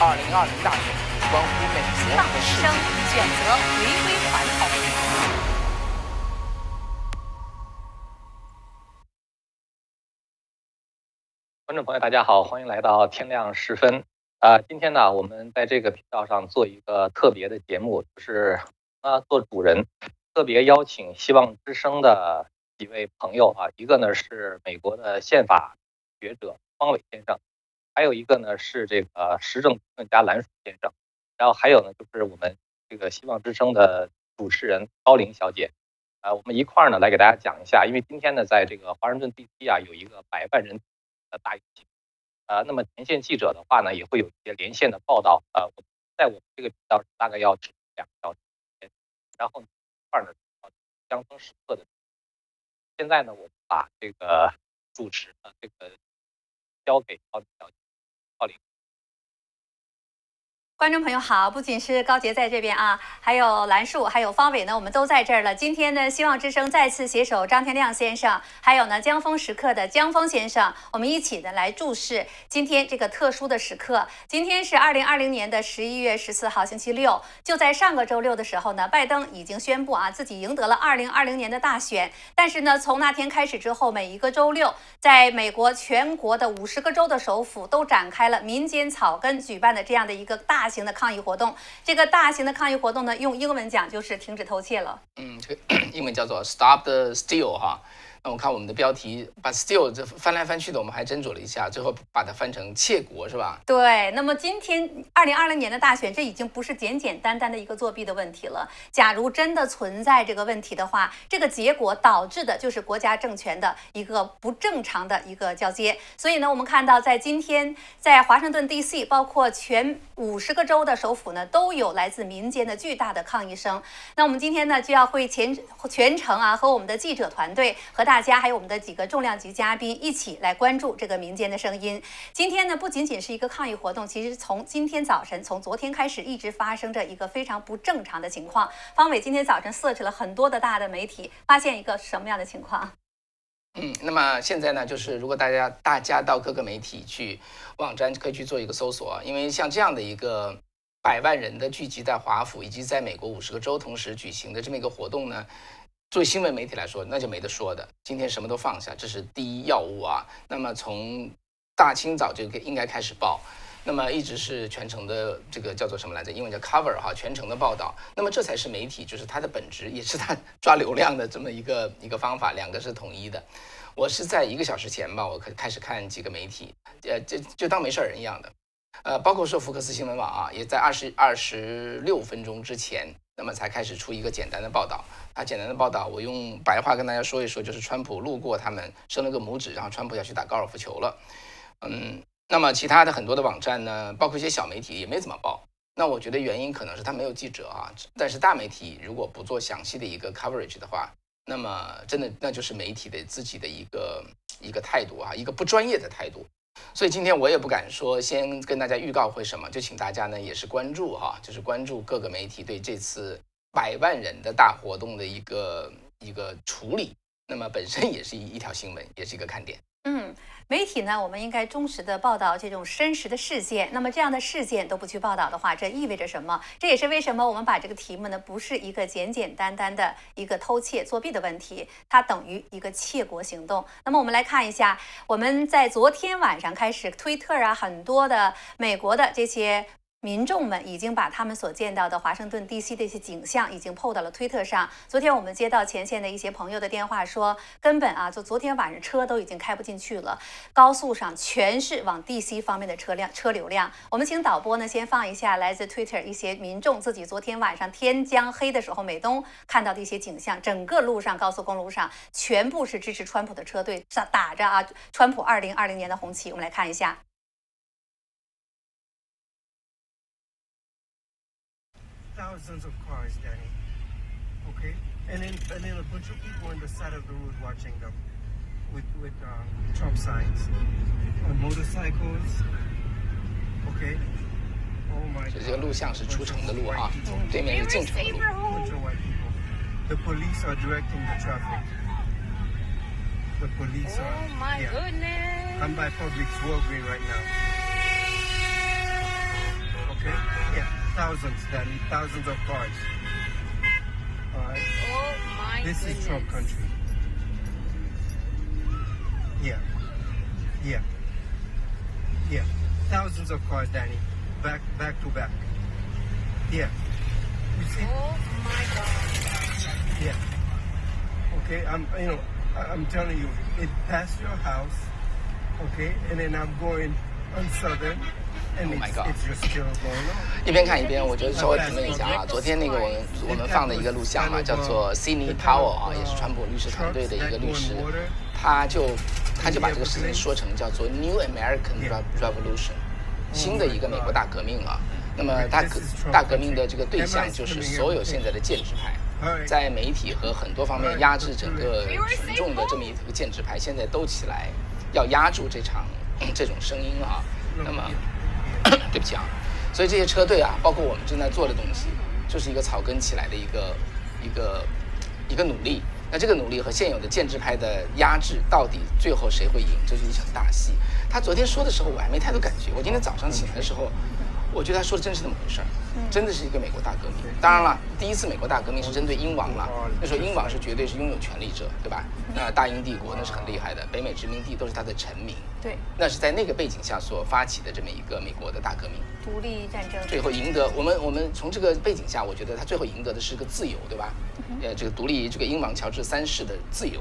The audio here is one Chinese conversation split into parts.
二零二零大选关乎美国和世界。选择回归传统。观众朋友，大家好，欢迎来到天亮时分。啊，今天呢，我们在这个频道上做一个特别的节目，就是啊，做主人，特别邀请希望之声的几位朋友啊，一个呢是美国的宪法学者方伟先生，还有一个呢是这个时政评论家蓝树先生，然后还有呢就是我们这个希望之声的主持人高玲小姐，啊，我们一块儿呢来给大家讲一下，因为今天呢在这个华盛顿地区啊有一个百万人的大游行。呃，那么前线记者的话呢，也会有一些连线的报道。呃，我在我们这个频道大概要两个小时，然后一块呢，江峰时刻的。现在呢，我把这个主持的这个交给高小姐，高玲。观众朋友好，不仅是高杰在这边啊，还有兰树，还有方伟呢，我们都在这儿了。今天呢，希望之声再次携手张天亮先生，还有呢江峰时刻的江峰先生，我们一起呢来注视今天这个特殊的时刻。今天是二零二零年的十一月十四号，星期六。就在上个周六的时候呢，拜登已经宣布啊自己赢得了二零二零年的大选。但是呢，从那天开始之后，每一个周六，在美国全国的五十个州的首府都展开了民间草根举办的这样的一个大。大型的抗议活动，这个大型的抗议活动呢，用英文讲就是停止偷窃了。嗯，这个 英文叫做 Stop the Steal 哈。我看我们的标题，把 still 这翻来翻去的，我们还斟酌了一下，最后把它翻成窃国，是吧？对。那么今天二零二零年的大选，这已经不是简简单单的一个作弊的问题了。假如真的存在这个问题的话，这个结果导致的就是国家政权的一个不正常的一个交接。所以呢，我们看到在今天，在华盛顿 D.C.，包括全五十个州的首府呢，都有来自民间的巨大的抗议声。那我们今天呢，就要会全全程啊，和我们的记者团队和。大大家还有我们的几个重量级嘉宾一起来关注这个民间的声音。今天呢，不仅仅是一个抗议活动，其实从今天早晨，从昨天开始，一直发生着一个非常不正常的情况。方伟今天早晨 search 了很多的大的媒体，发现一个什么样的情况？嗯，那么现在呢，就是如果大家大家到各个媒体去网站可以去做一个搜索，因为像这样的一个百万人的聚集在华府以及在美国五十个州同时举行的这么一个活动呢。作为新闻媒体来说，那就没得说的。今天什么都放下，这是第一要务啊。那么从大清早就应该开始报，那么一直是全程的这个叫做什么来着？英文叫 cover 哈，全程的报道。那么这才是媒体，就是它的本质，也是它 抓流量的这么一个一个方法，两个是统一的。我是在一个小时前吧，我开开始看几个媒体，呃，就就当没事人一样的。呃，包括说福克斯新闻网啊，也在二十二十六分钟之前。那么才开始出一个简单的报道，啊，简单的报道，我用白话跟大家说一说，就是川普路过他们，伸了个拇指，然后川普要去打高尔夫球了，嗯，那么其他的很多的网站呢，包括一些小媒体也没怎么报，那我觉得原因可能是他没有记者啊，但是大媒体如果不做详细的一个 coverage 的话，那么真的那就是媒体的自己的一个一个态度啊，一个不专业的态度。所以今天我也不敢说，先跟大家预告会什么，就请大家呢也是关注哈，就是关注各个媒体对这次百万人的大活动的一个一个处理，那么本身也是一一条新闻，也是一个看点。嗯。媒体呢，我们应该忠实的报道这种真实的事件。那么这样的事件都不去报道的话，这意味着什么？这也是为什么我们把这个题目呢，不是一个简简单单的一个偷窃作弊的问题，它等于一个窃国行动。那么我们来看一下，我们在昨天晚上开始，推特啊，很多的美国的这些。民众们已经把他们所见到的华盛顿 D.C. 的一些景象已经 PO 到了推特上。昨天我们接到前线的一些朋友的电话，说根本啊，就昨天晚上车都已经开不进去了，高速上全是往 D.C. 方面的车辆车流量。我们请导播呢先放一下来自 Twitter 一些民众自己昨天晚上天将黑的时候，美东看到的一些景象。整个路上高速公路上全部是支持川普的车队，打打着啊川普二零二零年的红旗。我们来看一下。thousands of cars, Danny. Okay, and then and then a bunch of people on the side of the road watching them with with um, Trump signs on motorcycles. Okay. Oh my. 这这个录像是出城的路哈，对面是进城的路。Bunch of white people. The police are directing the traffic. The police are. Oh my yeah. goodness. I'm by Publix Walgreens right now. Okay? Yeah, thousands, Danny, thousands of cars. All right. Oh my This goodness. is Trump country. Yeah. Yeah. Yeah. Thousands of cars, Danny. Back back to back. Yeah. You see? Oh my god. Yeah. Okay, I'm you know, I'm telling you, it passed your house, okay, and then I'm going on southern Oh my God. 一边看一边，我觉得稍微评论一下啊。昨天那个我们我们放的一个录像嘛，叫做 Sidney Powell 啊，也是川普律师团队的一个律师，他就他就把这个事情说成叫做 New American Rev- Revolution，新的一个美国大革命啊。那么大革大革命的这个对象就是所有现在的建制派。在媒体和很多方面压制整个群众的这么一个建制派，现在都起来要压住这场 这种声音啊。那么，对不起啊，所以这些车队啊，包括我们正在做的东西，就是一个草根起来的一个一个一个努力。那这个努力和现有的建制派的压制，到底最后谁会赢？这是一场大戏。他昨天说的时候，我还没太多感觉。我今天早上起来的时候。我觉得他说的真是那么回事儿，真的是一个美国大革命。当然了，第一次美国大革命是针对英王了，那时候英王是绝对是拥有权力者，对吧？那大英帝国那是很厉害的，北美殖民地都是他的臣民。对，那是在那个背景下所发起的这么一个美国的大革命，独立战争。最后赢得我们我们从这个背景下，我觉得他最后赢得的是个自由，对吧？呃，这个独立这个英王乔治三世的自由。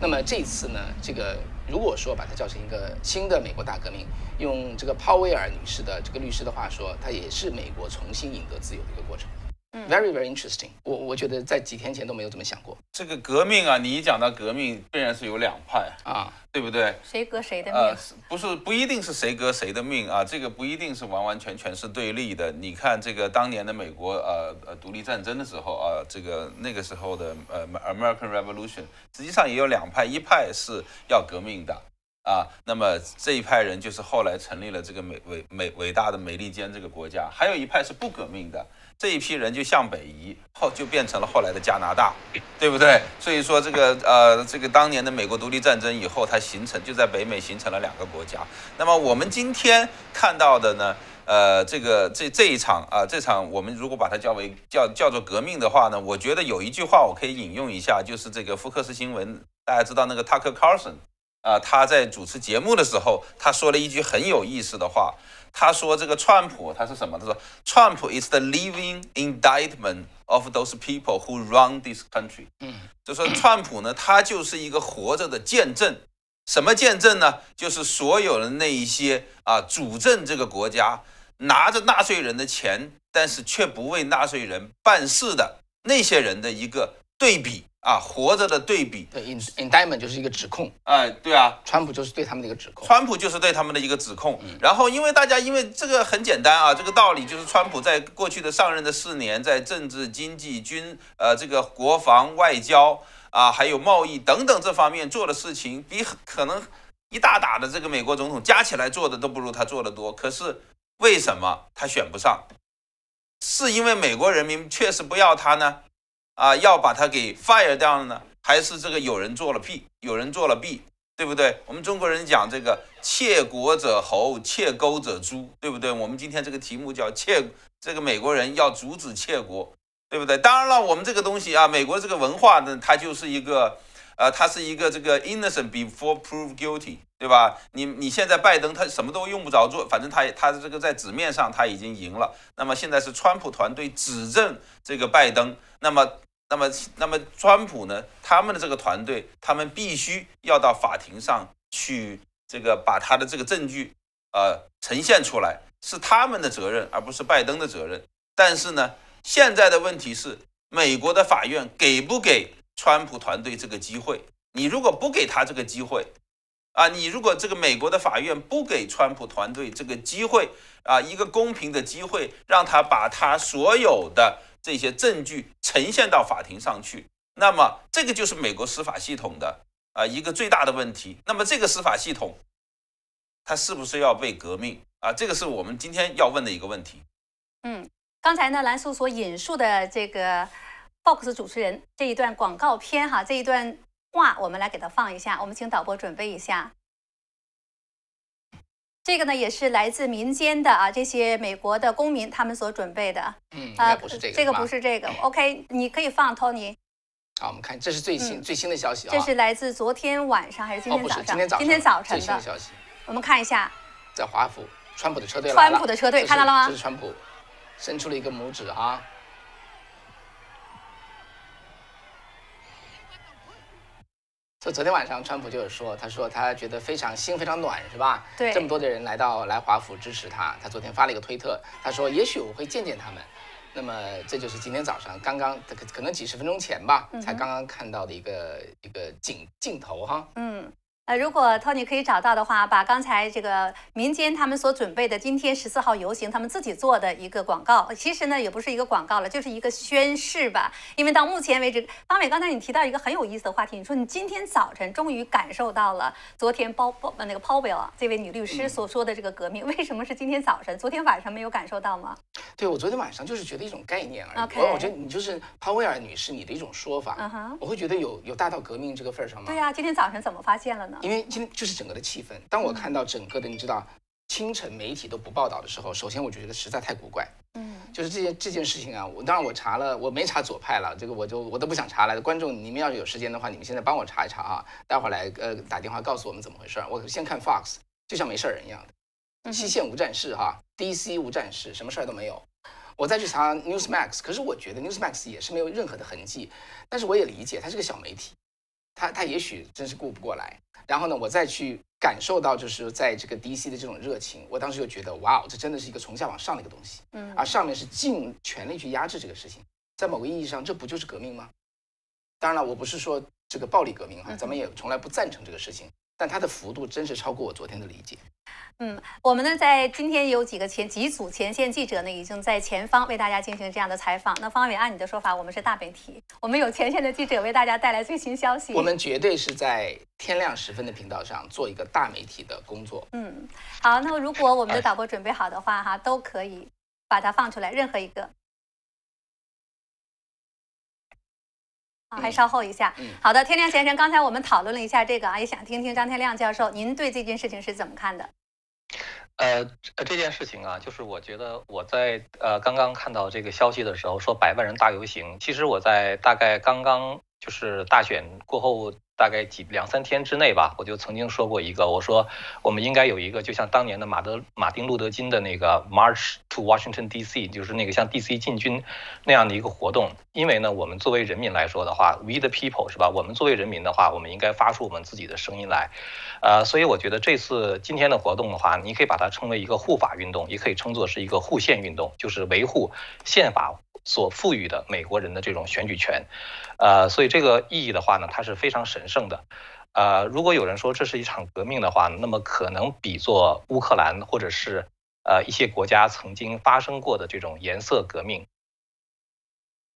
那么这次呢，这个如果说把它叫成一个新的美国大革命，用这个鲍威尔女士的这个律师的话说，它也是美国重新赢得自由的一个过程。Very very interesting，我我觉得在几天前都没有这么想过这个革命啊，你一讲到革命，必然是有两派，啊。对不对？谁革谁的呃命？，不是不一定是谁革谁的命啊，这个不一定是完完全全是对立的。你看这个当年的美国呃呃独立战争的时候啊，这个那个时候的呃 American Revolution，实际上也有两派，一派是要革命的。啊，那么这一派人就是后来成立了这个美伟美伟大的美利坚这个国家，还有一派是不革命的，这一批人就向北移，后就变成了后来的加拿大，对不对？所以说这个呃这个当年的美国独立战争以后，它形成就在北美形成了两个国家。那么我们今天看到的呢？呃，这个这这一场啊，这场我们如果把它叫为叫叫做革命的话呢，我觉得有一句话我可以引用一下，就是这个福克斯新闻，大家知道那个 Tucker Carlson 啊、他在主持节目的时候，他说了一句很有意思的话。他说：“这个川普他是什么？他说，Trump is the living indictment of those people who run this country。嗯，就说川普呢，他就是一个活着的见证。什么见证呢？就是所有的那一些啊，主政这个国家，拿着纳税人的钱，但是却不为纳税人办事的那些人的一个对比啊，活着的对比。对，in indictment 就是一个指控，哎，对啊，川普就是对他们的一个指控。川普就是对他们的一个指控。然后，因为大家因为这个很简单啊，这个道理就是川普在过去的上任的四年，在政治、经济、军呃这个国防、外交啊，还有贸易等等这方面做的事情，比可能一大打的这个美国总统加起来做的都不如他做的多。可是为什么他选不上？是因为美国人民确实不要他呢？啊，要把它给 fire 掉了呢？还是这个有人做了 p，，有人做了弊？对不对？我们中国人讲这个“窃国者侯，窃钩者诛”，对不对？我们今天这个题目叫“窃”，这个美国人要阻止窃国，对不对？当然了，我们这个东西啊，美国这个文化呢，它就是一个，呃，它是一个这个 innocent before proved guilty，对吧？你你现在拜登他什么都用不着做，反正他他这个在纸面上他已经赢了。那么现在是川普团队指证这个拜登，那么。那么，那么川普呢？他们的这个团队，他们必须要到法庭上去，这个把他的这个证据，呃，呈现出来，是他们的责任，而不是拜登的责任。但是呢，现在的问题是，美国的法院给不给川普团队这个机会？你如果不给他这个机会，啊，你如果这个美国的法院不给川普团队这个机会，啊，一个公平的机会，让他把他所有的。这些证据呈现到法庭上去，那么这个就是美国司法系统的啊一个最大的问题。那么这个司法系统，它是不是要被革命啊？这个是我们今天要问的一个问题。嗯，刚才呢，蓝叔所引述的这个 Fox 主持人这一段广告片哈，这一段话，我们来给它放一下。我们请导播准备一下。这个呢也是来自民间的啊，这些美国的公民他们所准备的。嗯，应啊，该不是这个，这个不是这个。OK，你可以放 Tony，好，我们看这是最新嗯最新的消息啊。这是来自昨天晚上还是今天早上？是今天早上，今天早晨的。最新的消息，我们看一下，在华府，川普的车队来川。普的车队看到了吗这是川普伸出了一个拇指啊。所以昨天晚上，川普就有说，他说他觉得非常心非常暖，是吧？对这么多的人来到来华府支持他，他昨天发了一个推特，他说也许我会见见他们。那么这就是今天早上刚刚可可能几十分钟前吧，才刚刚看到的一个一个镜镜头哈。嗯。呃，如果 Tony 可以找到的话，把刚才这个民间他们所准备的今天十四号游行，他们自己做的一个广告，其实呢也不是一个广告了，就是一个宣誓吧。因为到目前为止，方伟刚才你提到一个很有意思的话题，你说你今天早晨终于感受到了昨天包包呃那个 Powell 这位女律师嗯所说的这个革命，为什么是今天早晨？昨天晚上没有感受到吗？对我昨天晚上就是觉得一种概念而已。OK 我我觉得你就是鲍威尔女士你的一种说法嗯哼我会觉得有有大到革命这个份儿上吗？对呀、今天早晨怎么发现了呢？因为今天就是整个的气氛。当我看到整个的，你知道，清晨媒体都不报道的时候，首先我就觉得实在太古怪。嗯就是这件这件事情啊，我当然我查了，我没查左派了，这个我就我都不想查了。观众，你们要是有时间的话，你们现在帮我查一查啊，待会儿来呃打电话告诉我们怎么回事儿。我先看 Fox，就像没事儿人一样西线无战事哈，DC 无战事，什么事儿都没有。我再去查 Newsmax，可是我觉得 Newsmax 也是没有任何的痕迹，但是我也理解它是个小媒体，它它也许真是顾不过来。然后呢，我再去感受到就是在这个 DC 的这种热情，我当时就觉得哇哦，这真的是一个从下往上的一个东西。嗯而上面是尽全力去压制这个事情，在某个意义上，这不就是革命吗？当然了，我不是说这个暴力革命哈，咱们也从来不赞成这个事情，但它的幅度真是超过我昨天的理解。嗯，我们呢在今天有几个前几组前线记者呢，已经在前方为大家进行这样的采访。那方伟，按你的说法，我们是大媒体，我们有前线的记者为大家带来最新消息。我们绝对是在天亮时分的频道上做一个大媒体的工作。嗯，好，那么如果我们的导播准备好的话，哈，都可以把它放出来，任何一个。还嗯稍后一下。嗯好的，天亮先生，刚才我们讨论了一下这个啊，也想听听张天亮教授，您对这件事情是怎么看的？呃，这这件事情啊，就是我觉得我在呃刚刚看到这个消息的时候，说百万人大游行，其实我在大概刚刚就是大选过后大概几两三天之内吧，我就曾经说过一个，我说我们应该有一个，就像当年的马德马丁路德金的那个 March to Washington D.C.，就是那个像 D.C. 进军那样的一个活动。因为呢，我们作为人民来说的话，We the people 是吧？我们作为人民的话，我们应该发出我们自己的声音来。呃，所以我觉得这次今天的活动的话，你可以把它称为一个护法运动，也可以称作是一个护宪运动，就是维护宪法所赋予的美国人的这种选举权。呃，所以这个意义的话呢，它是非常神圣的。呃，如果有人说这是一场革命的话，那么可能比作乌克兰或者是呃一些国家曾经发生过的这种颜色革命。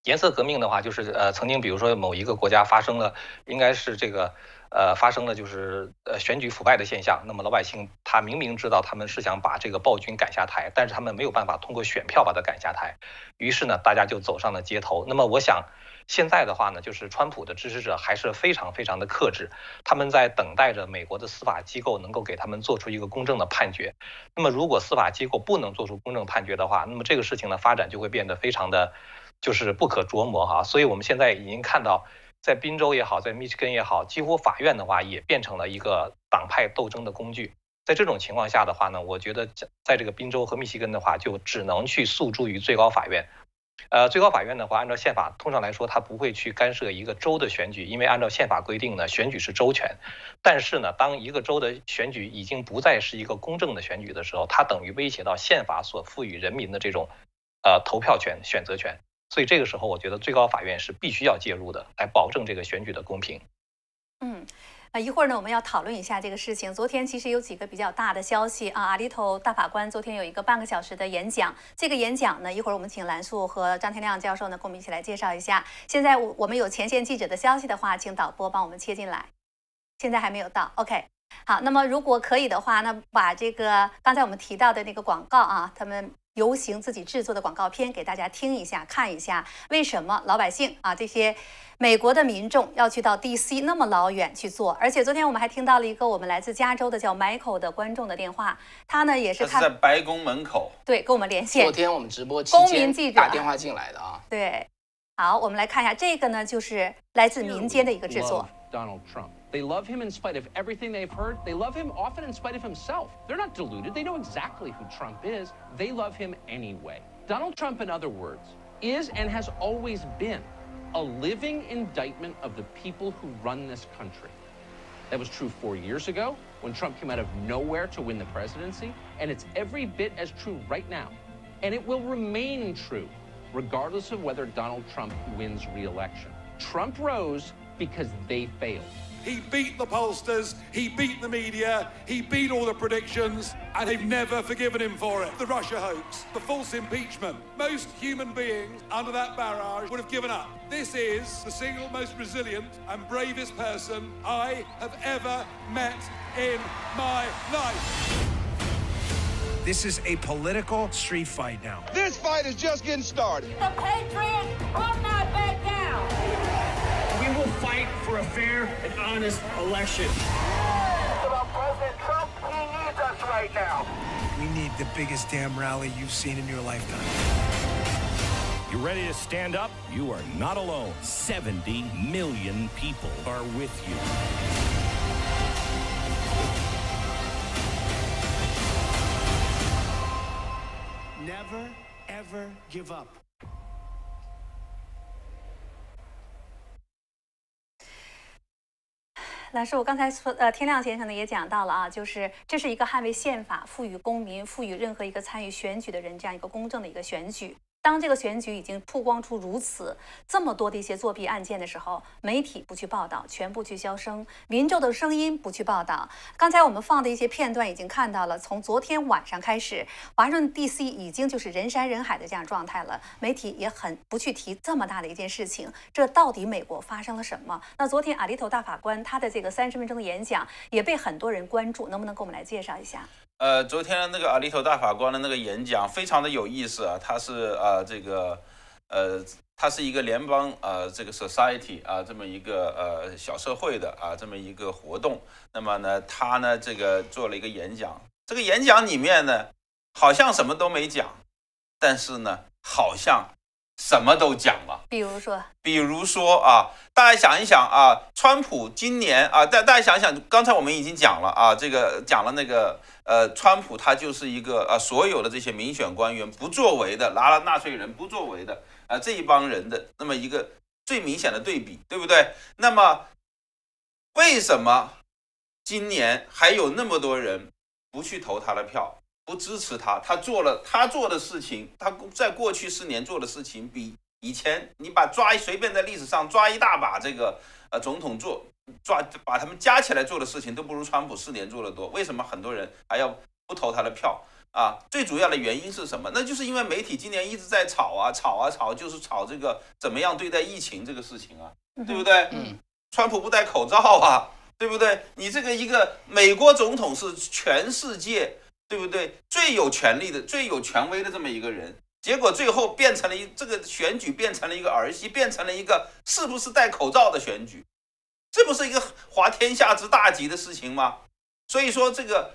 颜色革命的话，就是呃曾经比如说某一个国家发生了，应该是这个呃发生了就是呃选举腐败的现象，那么老百姓他明明知道他们是想把这个暴君赶下台，但是他们没有办法通过选票把他赶下台，于是呢大家就走上了街头。那么我想现在的话呢，就是川普的支持者还是非常非常的克制，他们在等待着美国的司法机构能够给他们做出一个公正的判决。那么如果司法机构不能做出公正判决的话，那么这个事情的发展就会变得非常的。就是不可琢磨哈，所以我们现在已经看到，在宾州也好，在密歇根也好，几乎法院的话也变成了一个党派斗争的工具。在这种情况下的话呢，我觉得在这个宾州和密歇根的话，就只能去诉诸于最高法院。呃，最高法院的话，按照宪法，通常来说，它不会去干涉一个州的选举，因为按照宪法规定呢，选举是州权。但是呢，当一个州的选举已经不再是一个公正的选举的时候，它等于威胁到宪法所赋予人民的这种呃投票权、选择权。所以这个时候，我觉得最高法院是必须要介入的，来保证这个选举的公平。嗯，啊，一会儿呢，我们要讨论一下这个事情。昨天其实有几个比较大的消息啊，阿里头大法官昨天有一个半个小时的演讲，这个演讲呢，一会儿我们请蓝素和张天亮教授呢，跟我们一起来介绍一下。现在我我们有前线记者的消息的话，请导播帮我们切进来。现在还没有到，OK。好，那么如果可以的话，那把这个刚才我们提到的那个广告啊，他们游行自己制作的广告片给大家听一下、看一下，为什么老百姓啊这些美国的民众要去到 DC 那么老远去做？而且昨天我们还听到了一个我们来自加州的叫 Michael 的观众的电话，他呢也是他是在白宫门口。对跟我们连线昨，天我们直播期公间民记者打电话进来的啊。对，好，我们来看一下这个呢，就是来自民间的一个制作。Donald Trump. They love him in spite of everything they've heard. They love him often in spite of himself. They're not deluded. They know exactly who Trump is. They love him anyway. Donald Trump, in other words, is and has always been a living indictment of the people who run this country. That was true four years ago when Trump came out of nowhere to win the presidency, and it's every bit as true right now. And it will remain true regardless of whether Donald Trump wins re election. Trump rose because they failed. He beat the pollsters, he beat the media, he beat all the predictions, and they've never forgiven him for it. The Russia hoax, the false impeachment. Most human beings under that barrage would have given up. This is the single most resilient and bravest person I have ever met in my life. This is a political street fight now. This fight is just getting started. The Patriots will not back down. We will fight for a fair and honest election. About President Trump, he needs us right now. We need the biggest damn rally you've seen in your lifetime. You ready to stand up? You are not alone. 70 million people are with you. Never, ever give up. 老师，我刚才说，呃，天亮先生呢也讲到了啊，就是这是一个捍卫宪法、赋予公民、赋予任何一个参与选举的人这样一个公正的一个选举。当这个选举已经曝光出如此这么多的一些作弊案件的时候，媒体不去报道，全部去消声，民众的声音不去报道。刚才我们放的一些片段已经看到了，从昨天晚上开始，华盛顿 DC 已经就是人山人海的这样状态了，媒体也很不去提这么大的一件事情，这到底美国发生了什么？那昨天阿利头大法官他的这个三十分钟的演讲也被很多人关注，能不能给我们来介绍一下？呃，昨天那个阿里头大法官的那个演讲非常的有意思啊，他是呃这个呃，他是一个联邦呃这个 society 啊这么一个呃小社会的啊这么一个活动，那么呢他呢这个做了一个演讲，这个演讲里面呢好像什么都没讲，但是呢好像什么都讲了。比如说，比如说啊，大家想一想啊，川普今年啊，大大家想想，刚才我们已经讲了啊，这个讲了那个呃，川普他就是一个啊，所有的这些民选官员不作为的，拿了纳税人不作为的啊，这一帮人的那么一个最明显的对比，对不对？那么为什么今年还有那么多人不去投他的票，不支持他？他做了他做的事情，他在过去四年做的事情比。以前你把抓随便在历史上抓一大把这个呃总统做抓把他们加起来做的事情都不如川普四年做的多。为什么很多人还要不投他的票啊？最主要的原因是什么？那就是因为媒体今年一直在炒啊炒啊炒，就是炒这个怎么样对待疫情这个事情啊，对不对？嗯，川普不戴口罩啊，对不对？你这个一个美国总统是全世界对不对最有权力的、最有权威的这么一个人。结果最后变成了一这个选举变成了一个儿戏，变成了一个是不是戴口罩的选举，这不是一个滑天下之大吉的事情吗？所以说这个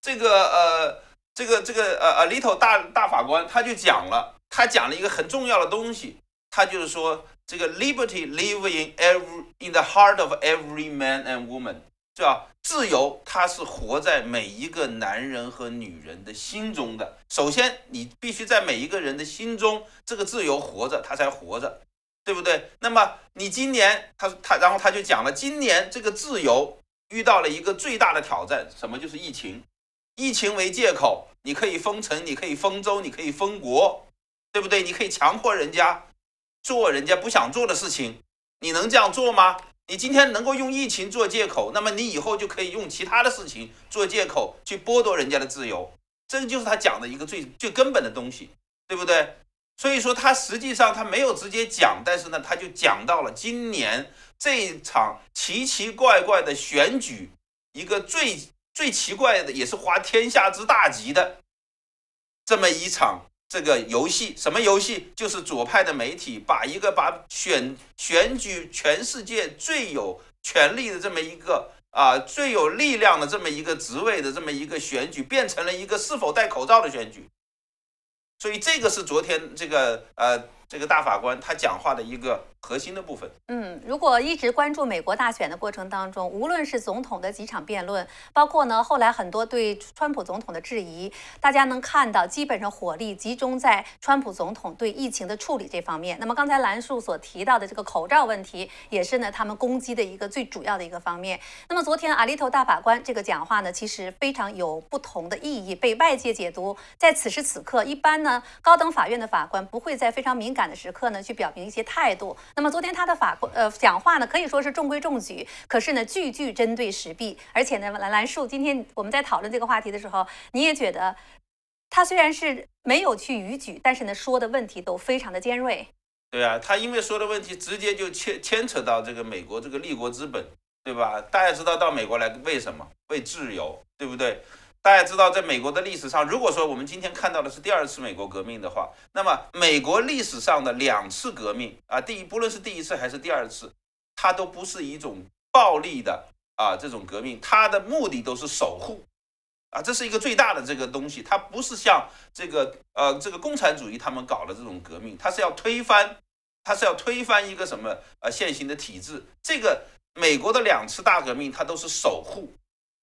这个呃这个这个呃呃 little 大大法官他就讲了，他讲了一个很重要的东西，他就是说这个 liberty live in every in the heart of every man and woman，是吧？自由，它是活在每一个男人和女人的心中的。首先，你必须在每一个人的心中，这个自由活着，他才活着，对不对？那么你今年，他他，然后他就讲了，今年这个自由遇到了一个最大的挑战，什么？就是疫情。疫情为借口，你可以封城，你可以封州，你可以封国，对不对？你可以强迫人家做人家不想做的事情，你能这样做吗？你今天能够用疫情做借口，那么你以后就可以用其他的事情做借口去剥夺人家的自由，这个就是他讲的一个最最根本的东西，对不对？所以说他实际上他没有直接讲，但是呢，他就讲到了今年这一场奇奇怪怪的选举，一个最最奇怪的，也是滑天下之大稽的这么一场这个游戏，什么游戏？就是左派的媒体把一个把选选举全世界最有权力的这么一个啊最有力量的这么一个职位的这么一个选举，变成了一个是否戴口罩的选举。所以这个是昨天这个呃这个大法官他讲话的一个。核心的部分，嗯，如果一直关注美国大选的过程当中，无论是总统的几场辩论，包括呢后来很多对川普总统的质疑，大家能看到，基本上火力集中在川普总统对疫情的处理这方面。那么刚才兰树所提到的这个口罩问题，也是呢他们攻击的一个最主要的一个方面。那么昨天阿利头大法官这个讲话呢，其实非常有不同的意义，被外界解读。在此时此刻，一般呢高等法院的法官不会在非常明感的时刻呢去表明一些态度。那么昨天他的法官呃讲话呢，可以说是中规中矩，可是呢句句针对时弊，而且呢兰兰树今天我们在讨论这个话题的时候，你也觉得他虽然是没有去逾矩，但是呢说的问题都非常的尖锐。对啊，他因为说的问题直接就牵牵扯到这个美国这个立国之本，对吧？大家知道到美国来为什么？为自由，对不对？大家知道，在美国的历史上，如果说我们今天看到的是第二次美国革命的话，那么美国历史上的两次革命啊，第一不论是第一次还是第二次，它都不是一种暴力的啊这种革命，它的目的都是守护啊，这是一个最大的这个东西，它不是像这个呃这个共产主义他们搞的这种革命，它是要推翻，它是要推翻一个什么呃现行的体制。这个美国的两次大革命，它都是守护，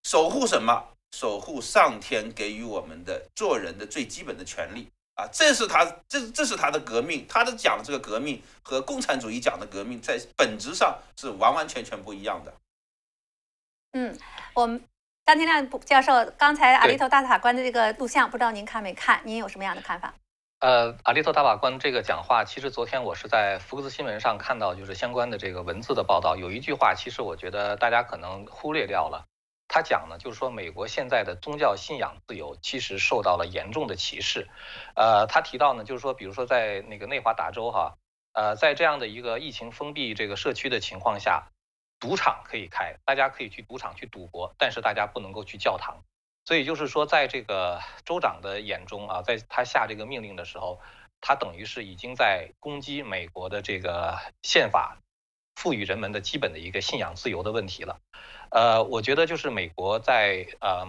守护什么？守护上天给予我们的做人的最基本的权利啊，这是他这这是他的革命，他的讲这个革命和共产主义讲的革命在本质上是完完全全不一样的。嗯，我们张天亮教授刚才阿里头大法官的这个录像，不知道您看没看？您有什么样的看法？呃，阿里头大法官这个讲话，其实昨天我是在福克斯新闻上看到，就是相关的这个文字的报道，有一句话，其实我觉得大家可能忽略掉了。他讲呢，就是说美国现在的宗教信仰自由其实受到了严重的歧视。呃，他提到呢，就是说，比如说在那个内华达州哈，呃，在这样的一个疫情封闭这个社区的情况下，赌场可以开，大家可以去赌场去赌博，但是大家不能够去教堂。所以就是说，在这个州长的眼中啊，在他下这个命令的时候，他等于是已经在攻击美国的这个宪法赋予人们的基本的一个信仰自由的问题了。呃，我觉得就是美国在呃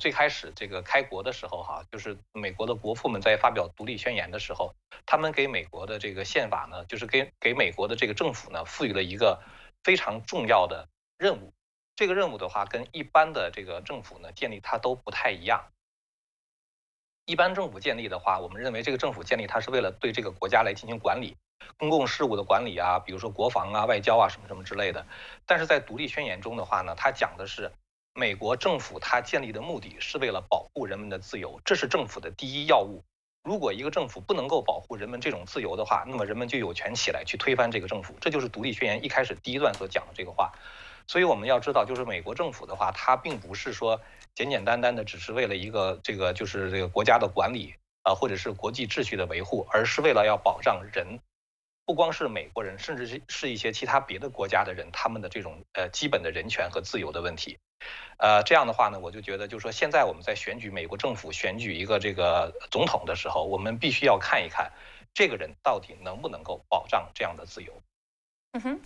最开始这个开国的时候哈，就是美国的国父们在发表独立宣言的时候，他们给美国的这个宪法呢，就是给给美国的这个政府呢，赋予了一个非常重要的任务。这个任务的话，跟一般的这个政府呢建立它都不太一样。一般政府建立的话，我们认为这个政府建立它是为了对这个国家来进行管理。公共事务的管理啊，比如说国防啊、外交啊什么什么之类的。但是在独立宣言中的话呢，它讲的是美国政府它建立的目的是为了保护人们的自由，这是政府的第一要务。如果一个政府不能够保护人们这种自由的话，那么人们就有权起来去推翻这个政府。这就是独立宣言一开始第一段所讲的这个话。所以我们要知道，就是美国政府的话，它并不是说简简单单的只是为了一个这个就是这个国家的管理啊，或者是国际秩序的维护，而是为了要保障人。不光是美国人，甚至是是一些其他别的国家的人，他们的这种呃基本的人权和自由的问题，呃，这样的话呢，我就觉得，就是说现在我们在选举美国政府选举一个这个总统的时候，我们必须要看一看这个人到底能不能够保障这样的自由。嗯哼。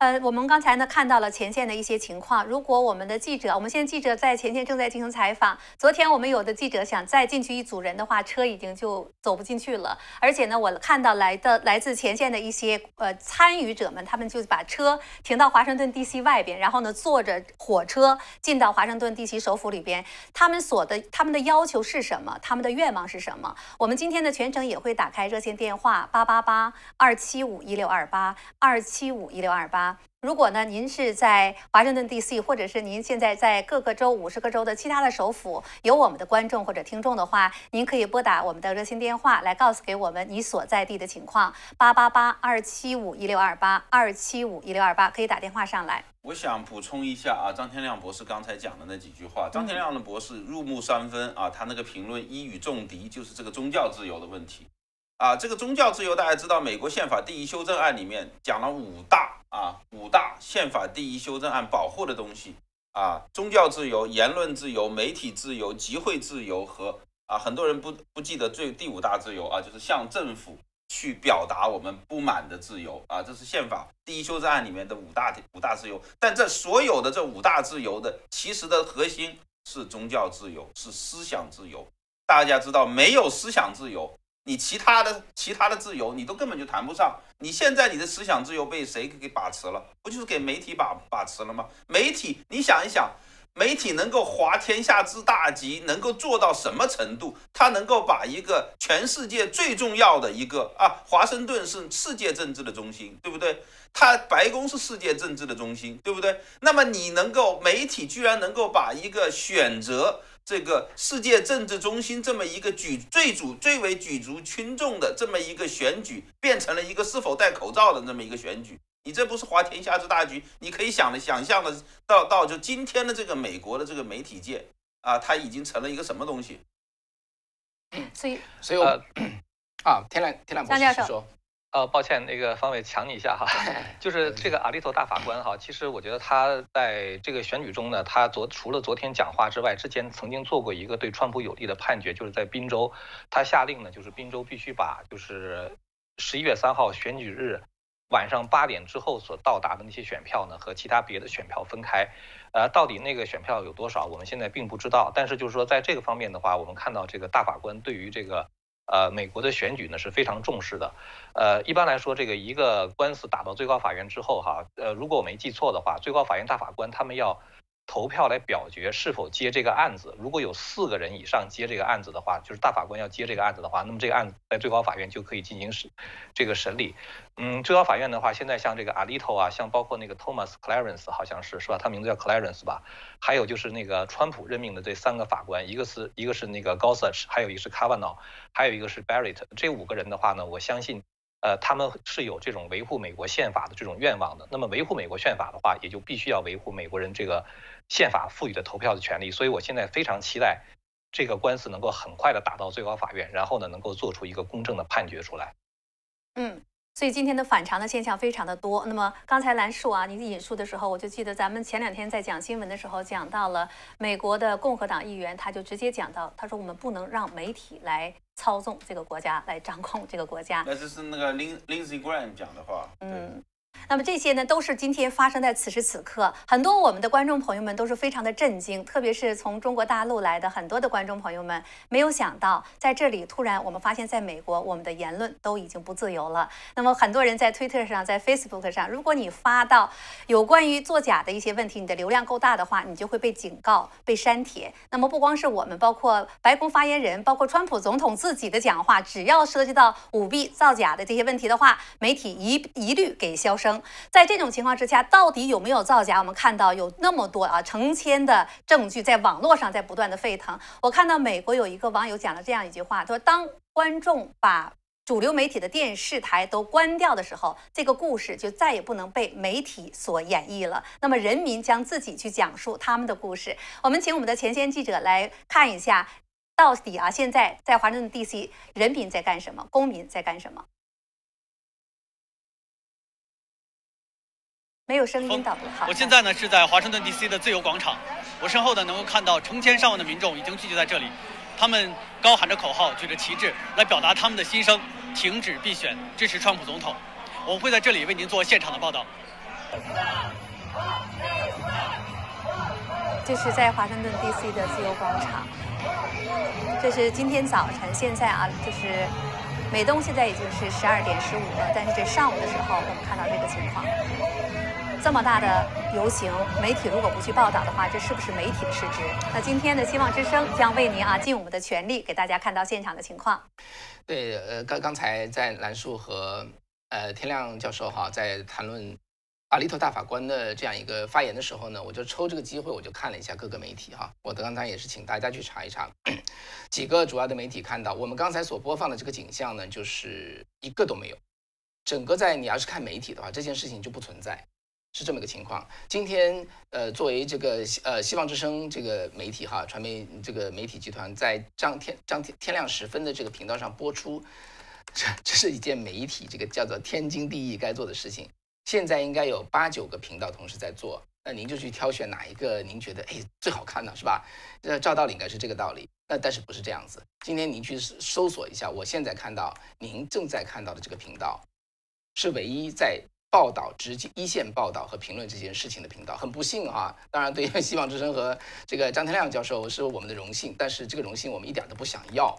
呃，我们刚才呢看到了前线的一些情况。如果我们的记者，我们现在记者在前线正在进行采访。昨天我们有的记者想再进去一组人的话，车已经就走不进去了。而且呢，我看到来的来自前线的一些呃参与者们，他们就把车停到华盛顿 D.C. 外边，然后呢坐着火车进到华盛顿 D.C. 首府里边。他们所的他们的要求是什么？他们的愿望是什么？我们今天的全程也会打开热线电话八八八二七五一六二八二七五一六二八。如果呢，您是在华盛顿 D.C.，或者是您现在在各个州五十个州的其他的首府，有我们的观众或者听众的话，您可以拨打我们的热线电话来告诉给我们你所在地的情况，八八八二七五一六二八二七五一六二八，可以打电话上来。我想补充一下啊，张天亮博士刚才讲的那几句话，张天亮的博士入木三分啊，他那个评论一语中的，就是这个宗教自由的问题。啊，这个宗教自由，大家知道，美国宪法第一修正案里面讲了五大啊，五大宪法第一修正案保护的东西啊，宗教自由、言论自由、媒体自由、集会自由和啊，很多人不不记得最第五大自由啊，就是向政府去表达我们不满的自由啊，这是宪法第一修正案里面的五大五大自由。但这所有的这五大自由的其实的核心是宗教自由，是思想自由。大家知道，没有思想自由，你其他的其他的自由你都根本就谈不上。你现在你的思想自由被谁给把持了？不就是给媒体把把持了吗？媒体，你想一想。媒体能够滑天下之大稽，能够做到什么程度？它能够把一个全世界最重要的一个啊，华盛顿是世界政治的中心，对不对？它白宫是世界政治的中心，对不对？那么你能够媒体居然能够把一个选择这个世界政治中心这么一个举最主最为举足轻重的这么一个选举，变成了一个是否戴口罩的这么一个选举？你这不是滑天下之大局？你可以想的想象的到到就今天的这个美国的这个媒体界啊，它已经成了一个什么东西？所以，所以我 啊，天亮天亮博士说，呃，抱歉，那个方伟抢你一下哈，就是这个阿利托大法官哈，其实我觉得他在这个选举中呢，他昨除了昨天讲话之外，之前曾经做过一个对川普有利的判决，就是在宾州，他下令呢，就是宾州必须把就是十一月三号选举日。晚上八点之后所到达的那些选票呢，和其他别的选票分开，呃，到底那个选票有多少，我们现在并不知道。但是就是说，在这个方面的话，我们看到这个大法官对于这个呃美国的选举呢是非常重视的。呃，一般来说，这个一个官司打到最高法院之后，哈，呃，如果我没记错的话，最高法院大法官他们要。投票来表决是否接这个案子。如果有四个人以上接这个案子的话，就是大法官要接这个案子的话，那么这个案子在最高法院就可以进行审这个审理。嗯，最高法院的话，现在像这个 Alito 啊，像包括那个 Thomas Clarence 好像是是吧？他名字叫 Clarence 吧？还有就是那个川普任命的这三个法官，一个是一个是那个 Gorsuch，还有一个是 Kavanaugh，还有一个是 Barrett。这五个人的话呢，我相信。呃，他们是有这种维护美国宪法的这种愿望的。那么维护美国宪法的话，也就必须要维护美国人这个宪法赋予的投票的权利。所以我现在非常期待这个官司能够很快的打到最高法院，然后呢，能够做出一个公正的判决出来。嗯。所以今天的反常的现象非常的多。那么刚才兰树啊，你引述的时候，我就记得咱们前两天在讲新闻的时候讲到了美国的共和党议员，他就直接讲到，他说我们不能让媒体来操纵这个国家，来掌控这个国家。那这是那个 Lin Lindsey Graham 讲的话。嗯。那么这些呢，都是今天发生在此时此刻。很多我们的观众朋友们都是非常的震惊，特别是从中国大陆来的很多的观众朋友们，没有想到在这里突然我们发现，在美国我们的言论都已经不自由了。那么很多人在推特上、在 Facebook 上，如果你发到有关于作假的一些问题，你的流量够大的话，你就会被警告、被删帖。那么不光是我们，包括白宫发言人、包括川普总统自己的讲话，只要涉及到舞弊、造假的这些问题的话，媒体一一律给消生。在这种情况之下，到底有没有造假？我们看到有那么多啊，成千的证据在网络上在不断的沸腾。我看到美国有一个网友讲了这样一句话，他说：“当观众把主流媒体的电视台都关掉的时候，这个故事就再也不能被媒体所演绎了。那么人民将自己去讲述他们的故事。”我们请我们的前线记者来看一下，到底啊，现在在华盛顿 DC，人民在干什么？公民在干什么？没有声音的。好，我现在呢是在华盛顿 DC 的自由广场，我身后呢能够看到成千上万的民众已经聚集在这里，他们高喊着口号，举着旗帜来表达他们的心声：停止必选，支持川普总统。我们会在这里为您做现场的报道。这是在华盛顿 DC 的自由广场，这是今天早晨，现在啊，就是美东现在已经是十二点十五了，但是这上午的时候，我们看到这个情况。这么大的游行，媒体如果不去报道的话，这是不是媒体的失职？那今天的希望之声将为您啊尽我们的全力，给大家看到现场的情况。对，呃，刚刚才在兰树和呃天亮教授哈在谈论阿利托大法官的这样一个发言的时候呢，我就抽这个机会，我就看了一下各个媒体哈。我刚才也是请大家去查一查，几个主要的媒体看到我们刚才所播放的这个景象呢，就是一个都没有。整个在你要是看媒体的话，这件事情就不存在。是这么个情况。今天，呃，作为这个呃希望之声这个媒体哈，传媒这个媒体集团在张天张天天亮时分的这个频道上播出，这这是一件媒体这个叫做天经地义该做的事情。现在应该有八九个频道同时在做，那您就去挑选哪一个您觉得哎最好看呢，是吧？呃，照道理应该是这个道理，那但是不是这样子？今天您去搜索一下，我现在看到您正在看到的这个频道，是唯一在报道直接一线报道和评论这件事情的频道。很不幸啊，当然对于 希望之声和这个张天亮教授是我们的荣幸，但是这个荣幸我们一点都不想要。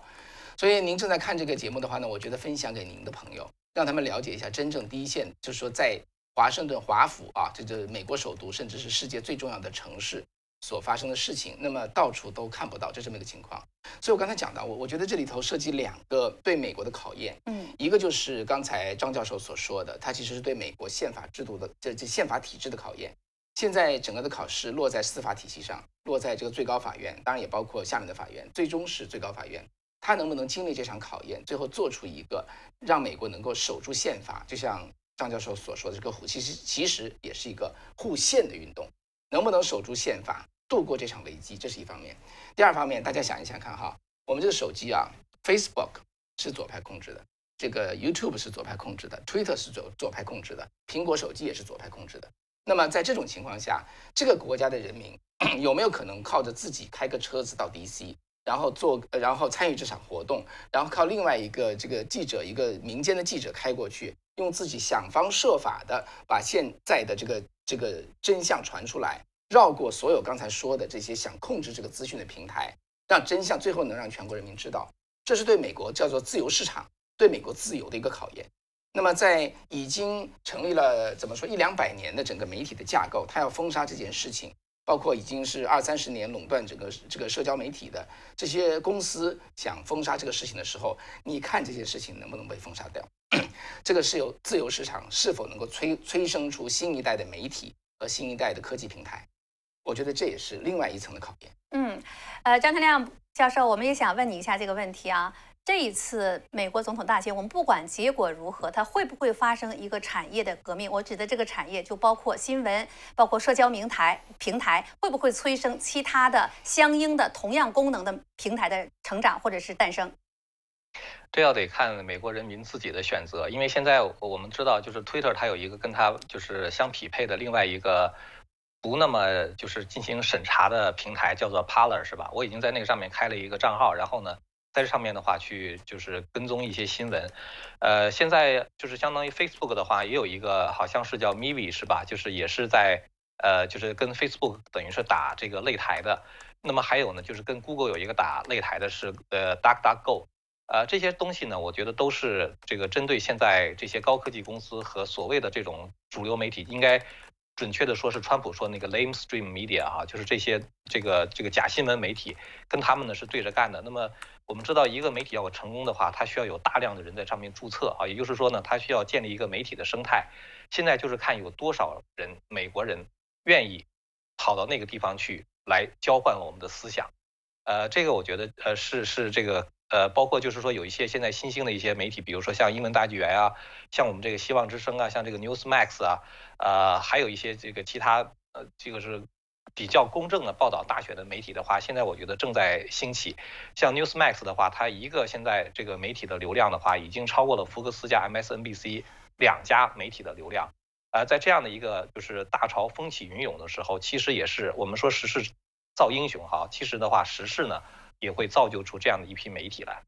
所以您正在看这个节目的话呢，我觉得分享给您的朋友，让他们了解一下真正第一线，就是说在华盛顿华府啊，这个美国首都，甚至是世界最重要的城市所发生的事情，那么到处都看不到，就这么一个情况。所以我刚才讲到，我我觉得这里头涉及两个对美国的考验，嗯，一个就是刚才张教授所说的，它其实是对美国宪法制度的这这宪法体制的考验。现在整个的考试落在司法体系上，落在这个最高法院，当然也包括下面的法院，最终是最高法院。他能不能经历这场考验，最后做出一个让美国能够守住宪法？就像张教授所说的，这个护其实其实也是一个护宪的运动，能不能守住宪法，度过这场危机，这是一方面。第二方面，大家想一想看哈，我们这个手机啊，Facebook 是左派控制的，这个 YouTube 是左派控制的，Twitter 是左左派控制的，苹果手机也是左派控制的。那么在这种情况下，这个国家的人民 有没有可能靠着自己开个车子到 DC？然后做，然后参与这场活动，然后靠另外一个这个记者，一个民间的记者开过去，用自己想方设法的把现在的这个这个真相传出来，绕过所有刚才说的这些想控制这个资讯的平台，让真相最后能让全国人民知道，这是对美国叫做自由市场，对美国自由的一个考验。那么在已经成立了怎么说一两百年的整个媒体的架构，他要封杀这件事情。包括已经是二三十年垄断整个这个社交媒体的这些公司想封杀这个事情的时候，你看这些事情能不能被封杀掉？这个是由自由市场是否能够催催生出新一代的媒体和新一代的科技平台？我觉得这也是另外一层的考验。嗯，呃，张天亮教授，我们也想问你一下这个问题啊。这一次美国总统大选，我们不管结果如何，它会不会发生一个产业的革命？我指的这个产业就包括新闻，包括社交平台平台，会不会催生其他的相应的同样功能的平台的成长或者是诞生？这要得看美国人民自己的选择，因为现在我们知道，就是 Twitter 它有一个跟它就是相匹配的另外一个不那么就是进行审查的平台，叫做 Parler，是吧？我已经在那个上面开了一个账号，然后呢？在这上面的话，去就是跟踪一些新闻，呃，现在就是相当于 Facebook 的话，也有一个好像是叫 Mivi 是吧？就是也是在呃，就是跟 Facebook 等于是打这个擂台的。那么还有呢，就是跟 Google 有一个打擂台的是呃 DuckDuckGo，呃，这些东西呢，我觉得都是这个针对现在这些高科技公司和所谓的这种主流媒体应该。准确的说，是川普说那个 lamestream media 啊，就是这些这个这个假新闻媒体，跟他们呢是对着干的。那么我们知道，一个媒体要成功的话，它需要有大量的人在上面注册啊，也就是说呢，它需要建立一个媒体的生态。现在就是看有多少人，美国人愿意跑到那个地方去来交换我们的思想。呃，这个我觉得呃是是这个。呃，包括就是说有一些现在新兴的一些媒体，比如说像英文大纪元啊，像我们这个希望之声啊，像这个 Newsmax 啊，呃，还有一些这个其他呃，这个是比较公正的报道大选的媒体的话，现在我觉得正在兴起。像 Newsmax 的话，它一个现在这个媒体的流量的话，已经超过了福克斯加 MSNBC 两家媒体的流量。呃，在这样的一个就是大潮风起云涌的时候，其实也是我们说时势造英雄哈，其实的话时势呢。也会造就出这样的一批媒体来。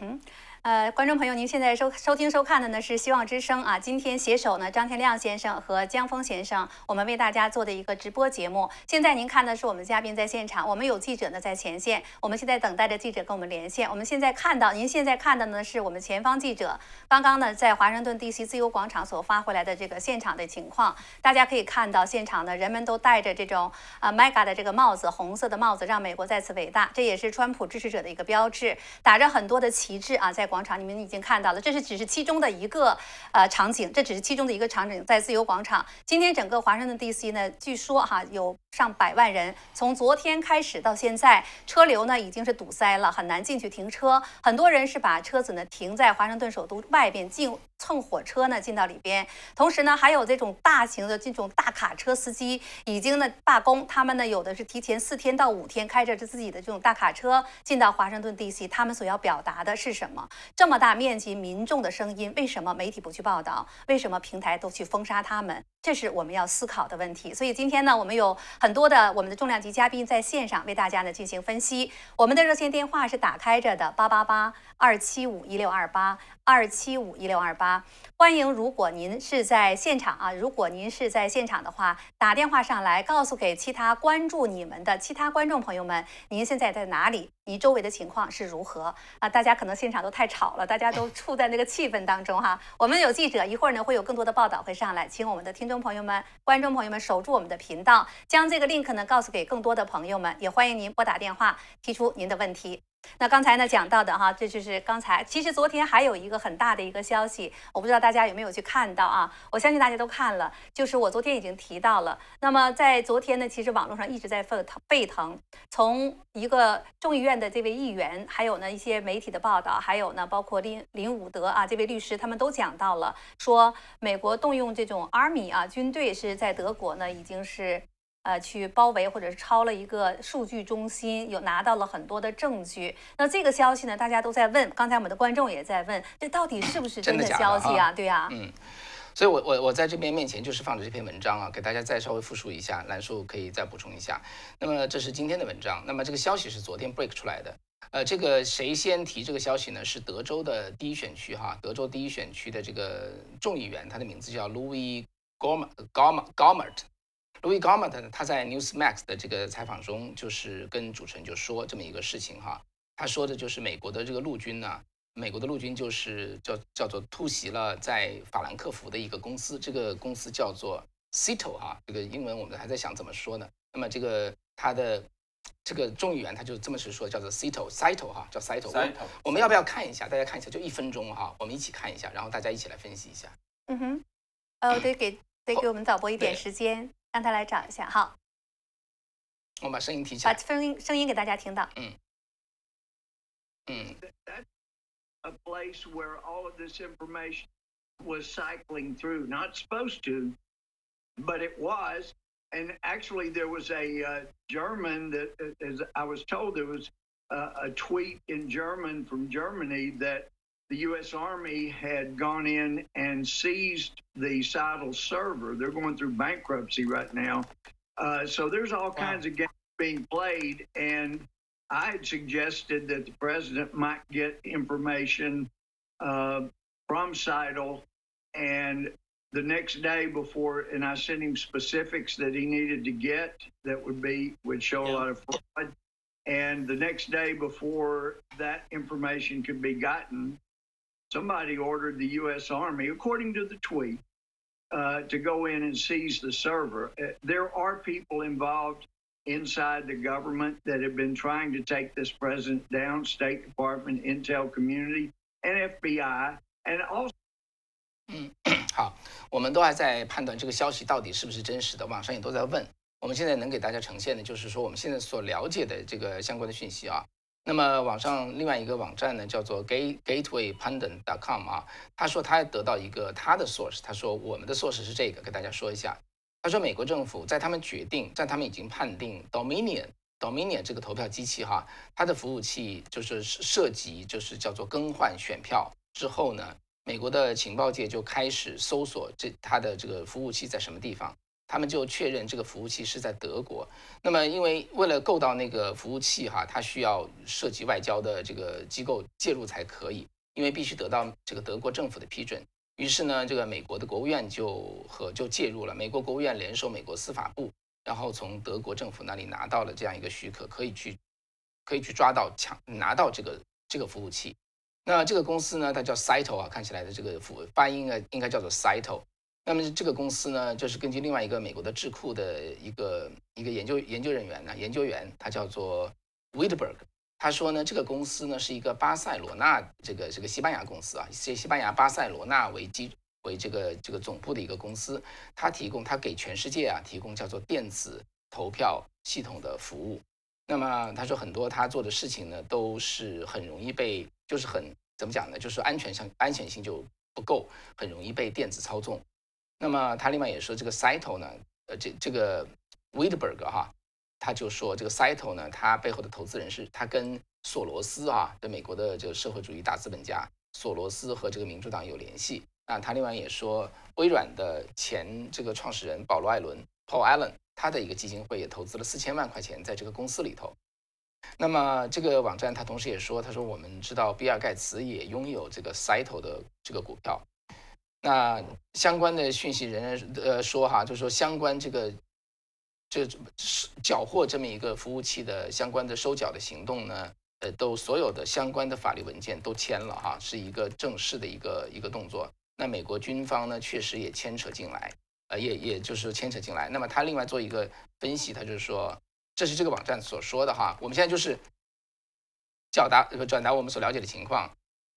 嗯。呃，观众朋友，您现在收收听收看的呢是希望之声啊。今天携手呢张天亮先生和江峰先生，我们为大家做的一个直播节目。现在您看的是我们嘉宾在现场，我们有记者呢在前线，我们现在等待着记者跟我们连线。我们现在看到，您现在看的呢是我们前方记者刚刚呢在华盛顿 DC 自由广场所发回来的这个现场的情况。大家可以看到，现场呢人们都戴着这种啊 MAGA 的这个帽子，红色的帽子，让美国再次伟大。这也是川普支持者的一个标志，打着很多的旗帜啊，在广。场，你们已经看到了，这是只是其中的一个呃场景，这只是其中的一个场景，在自由广场。今天整个华盛顿 DC 呢，据说哈有上百万人，从昨天开始到现在，车流呢已经是堵塞了，很难进去停车。很多人是把车子呢停在华盛顿首都外边，进蹭火车呢进到里边。同时呢，还有这种大型的这种大卡车司机已经呢罢工，他们呢有的是提前四天到五天开着自己的这种大卡车进到华盛顿 DC，他们所要表达的是什么？这么大面积民众的声音，为什么媒体不去报道？为什么平台都去封杀他们？这是我们要思考的问题。所以今天呢，我们有很多的我们的重量级嘉宾在线上为大家呢进行分析。我们的热线电话是打开着的，八八八二七五一六二八二七五一六二八。欢迎，如果您是在现场啊，如果您是在现场的话，打电话上来告诉给其他关注你们的其他观众朋友们，您现在在哪里？您周围的情况是如何啊？大家可能现场都太吵了，大家都处在那个气氛当中哈。我们有记者，一会儿呢会有更多的报道会上来，请我们的听众朋友们、观众朋友们守住我们的频道，将这个 link 呢告诉给更多的朋友们，也欢迎您拨打电话提出您的问题。那刚才呢讲到的哈，这就是刚才。其实昨天还有一个很大的一个消息，我不知道大家有没有去看到啊？我相信大家都看了，就是我昨天已经提到了。那么在昨天呢，其实网络上一直在沸腾沸腾，从一个众议院的这位议员，还有呢一些媒体的报道，还有呢包括林林伍德啊这位律师，他们都讲到了，说美国动用这种 army 啊军队是在德国呢已经是。呃，去包围或者是抄了一个数据中心，有拿到了很多的证据。那这个消息呢，大家都在问，刚才我们的观众也在问，这到底是不是真的消息啊？对呀，嗯，所以我我我在这边面前就是放着这篇文章啊，给大家再稍微复述一下，兰叔可以再补充一下。那么这是今天的文章，那么这个消息是昨天 break 出来的。呃，这个谁先提这个消息呢？是德州的第一选区哈，德州第一选区的这个众议员，他的名字叫 Louis Gohmert。Louis g a r m e n t 呢，他在 Newsmax 的这个采访中，就是跟主持人就说这么一个事情哈。他说的就是美国的这个陆军呢，美国的陆军就是叫叫做突袭了在法兰克福的一个公司，这个公司叫做 Cito 哈，这个英文我们还在想怎么说呢。那么这个他的这个众议员他就这么是说，叫做 Cito，Cito 哈，叫 Cito。我们要不要看一下？大家看一下，就一分钟哈，我们一起看一下，然后大家一起来分析一下。嗯哼，呃，得给得给我们导播一点时间。让他来找一下，好。我把声音提起来，把声音声音给大家听到。嗯嗯。A place where all of this information was cycling through, not supposed to, but it was. And actually, there was a uh, German that, as I was told, there was uh, a tweet in German from Germany that the U.S. Army had gone in and seized the Seidel server. They're going through bankruptcy right now. Uh, so there's all wow. kinds of games being played. And I had suggested that the president might get information uh, from Seidel and the next day before, and I sent him specifics that he needed to get that would be would show yeah. a lot of fraud. And the next day before that information could be gotten, somebody ordered the U.S. Army, according to the tweet, uh, to go in and seize the server. Uh, there are people involved inside the government that have been trying to take this president down, State Department, Intel community, and FBI, and also. 嗯，好，我们都还在判断这个消息到底是不是真实的，网上也都在问。我们现在能给大家呈现的，就是说我们现在所了解的这个相关的讯息啊。 那么网上另外一个网站呢，叫做 Gate Gatewaypundit.com 啊，他说他得到一个他的 source，他说我们的 source 是这个，给大家说一下。他说美国政府在他们决定，在他们已经判定 Dominion Dominion 这个投票机器哈，它的服务器就是涉及就是叫做更换选票之后呢，美国的情报界就开始搜索这它的这个服务器在什么地方。他们就确认这个服务器是在德国。那么，因为为了购到那个服务器，哈，它需要涉及外交的这个机构介入才可以，因为必须得到这个德国政府的批准。于是呢，这个美国的国务院就和就介入了。美国国务院联手美国司法部，然后从德国政府那里拿到了这样一个许可，可以去可以去抓到抢拿到这个这个服务器。那这个公司呢，它叫 Cyto 啊，看起来的这个发发音啊，应该叫做 Cyto。那么这个公司呢，就是根据另外一个美国的智库的一个一个研究研究人员呢，研究员他叫做 w i d b e r g 他说呢，这个公司呢是一个巴塞罗那这个这个西班牙公司啊，以西班牙巴塞罗那为基为这个这个总部的一个公司，他提供他给全世界啊提供叫做电子投票系统的服务。那么他说很多他做的事情呢，都是很容易被就是很怎么讲呢，就是安全上安全性就不够，很容易被电子操纵。那么他另外也说，这个 Cyto 呢，呃，这这个 w i d b e r g 哈，他就说这个 Cyto 呢，他背后的投资人是他跟索罗斯啊，的美国的这个社会主义大资本家索罗斯和这个民主党有联系。那他另外也说，微软的前这个创始人保罗·艾伦 （Paul Allen） 他的一个基金会也投资了四千万块钱在这个公司里头。那么这个网站他同时也说，他说我们知道比尔·盖茨也拥有这个 Cyto 的这个股票。那相关的讯息仍然呃说哈，就是说相关这个这缴获这么一个服务器的相关的收缴的行动呢，呃，都所有的相关的法律文件都签了哈，是一个正式的一个一个动作。那美国军方呢，确实也牵扯进来，呃，也也就是牵扯进来。那么他另外做一个分析，他就是说，这是这个网站所说的哈，我们现在就是表达转达我们所了解的情况。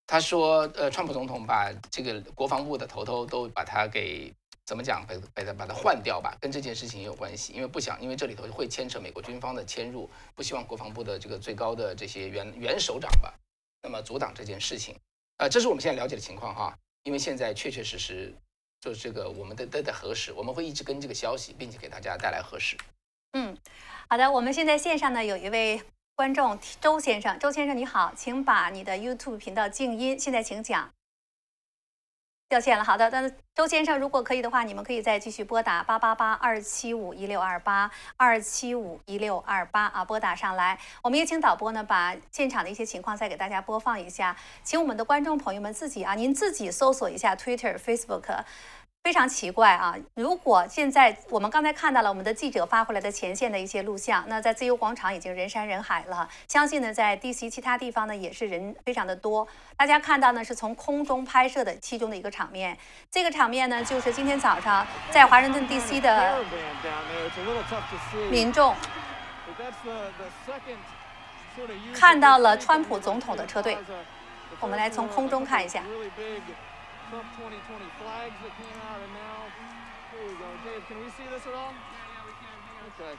他说：“呃，川普总统把这个国防部的头头都把他给怎么讲？把把他把他换掉吧，跟这件事情也有关系。因为不想，因为这里头会牵扯美国军方的迁入，不希望国防部的这个最高的这些元元首长吧，那么阻挡这件事情。呃，这是我们现在了解的情况哈。因为现在确确实实就是这个我们的都在核实，我们会一直跟这个消息，并且给大家带来核实。嗯，好的，我们现在线上呢有一位。”观众周先生，周先生你好，请把你的 YouTube 频道静音。现在请讲。掉线了，好的。那周先生，如果可以的话，你们可以再继续拨打八八八二七五一六二八二七五一六二八啊，拨打上来。我们也请导播呢，把现场的一些情况再给大家播放一下，请我们的观众朋友们自己啊，您自己搜索一下 Twitter、Facebook。非常奇怪啊！如果现在我们刚才看到了我们的记者发回来的前线的一些录像，那在自由广场已经人山人海了。相信呢，在 DC 其他地方呢也是人非常的多。大家看到呢是从空中拍摄的其中的一个场面。这个场面呢就是今天早上在华盛顿 DC 的民众看到了川普总统的车队。我们来从空中看一下。Trump 2020 flags that came out, and now here we go. Dave, can we see this at all? Yeah, yeah, we can. Okay.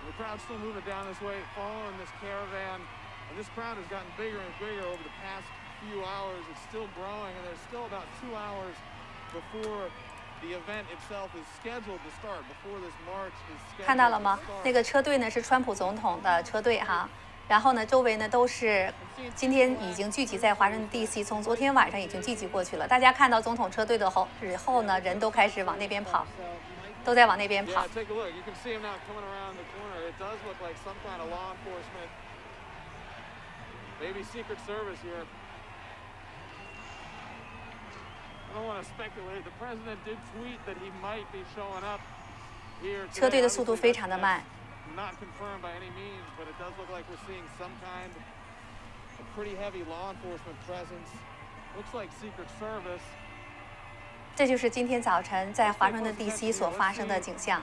And the crowd's still moving down this way, following this caravan, and this crowd has gotten bigger and bigger over the past few hours. It's still growing, and there's still about two hours before the event itself is scheduled to start. Before this march is scheduled 看到了吗？那个车队呢是川普总统的车队哈。 然后呢，周围呢都是今天已经聚集在华盛顿 DC，从昨天晚上已经聚集过去了。大家看到总统车队的后之后呢，人都开始往那边跑，都在往那边跑。车队的速度非常的慢。Not confirmed by any means, but it does look like we're seeing some kind of pretty heavy law enforcement presence. Looks like Secret Service. 这就是今天早晨在华盛顿 DC 所发生的景象。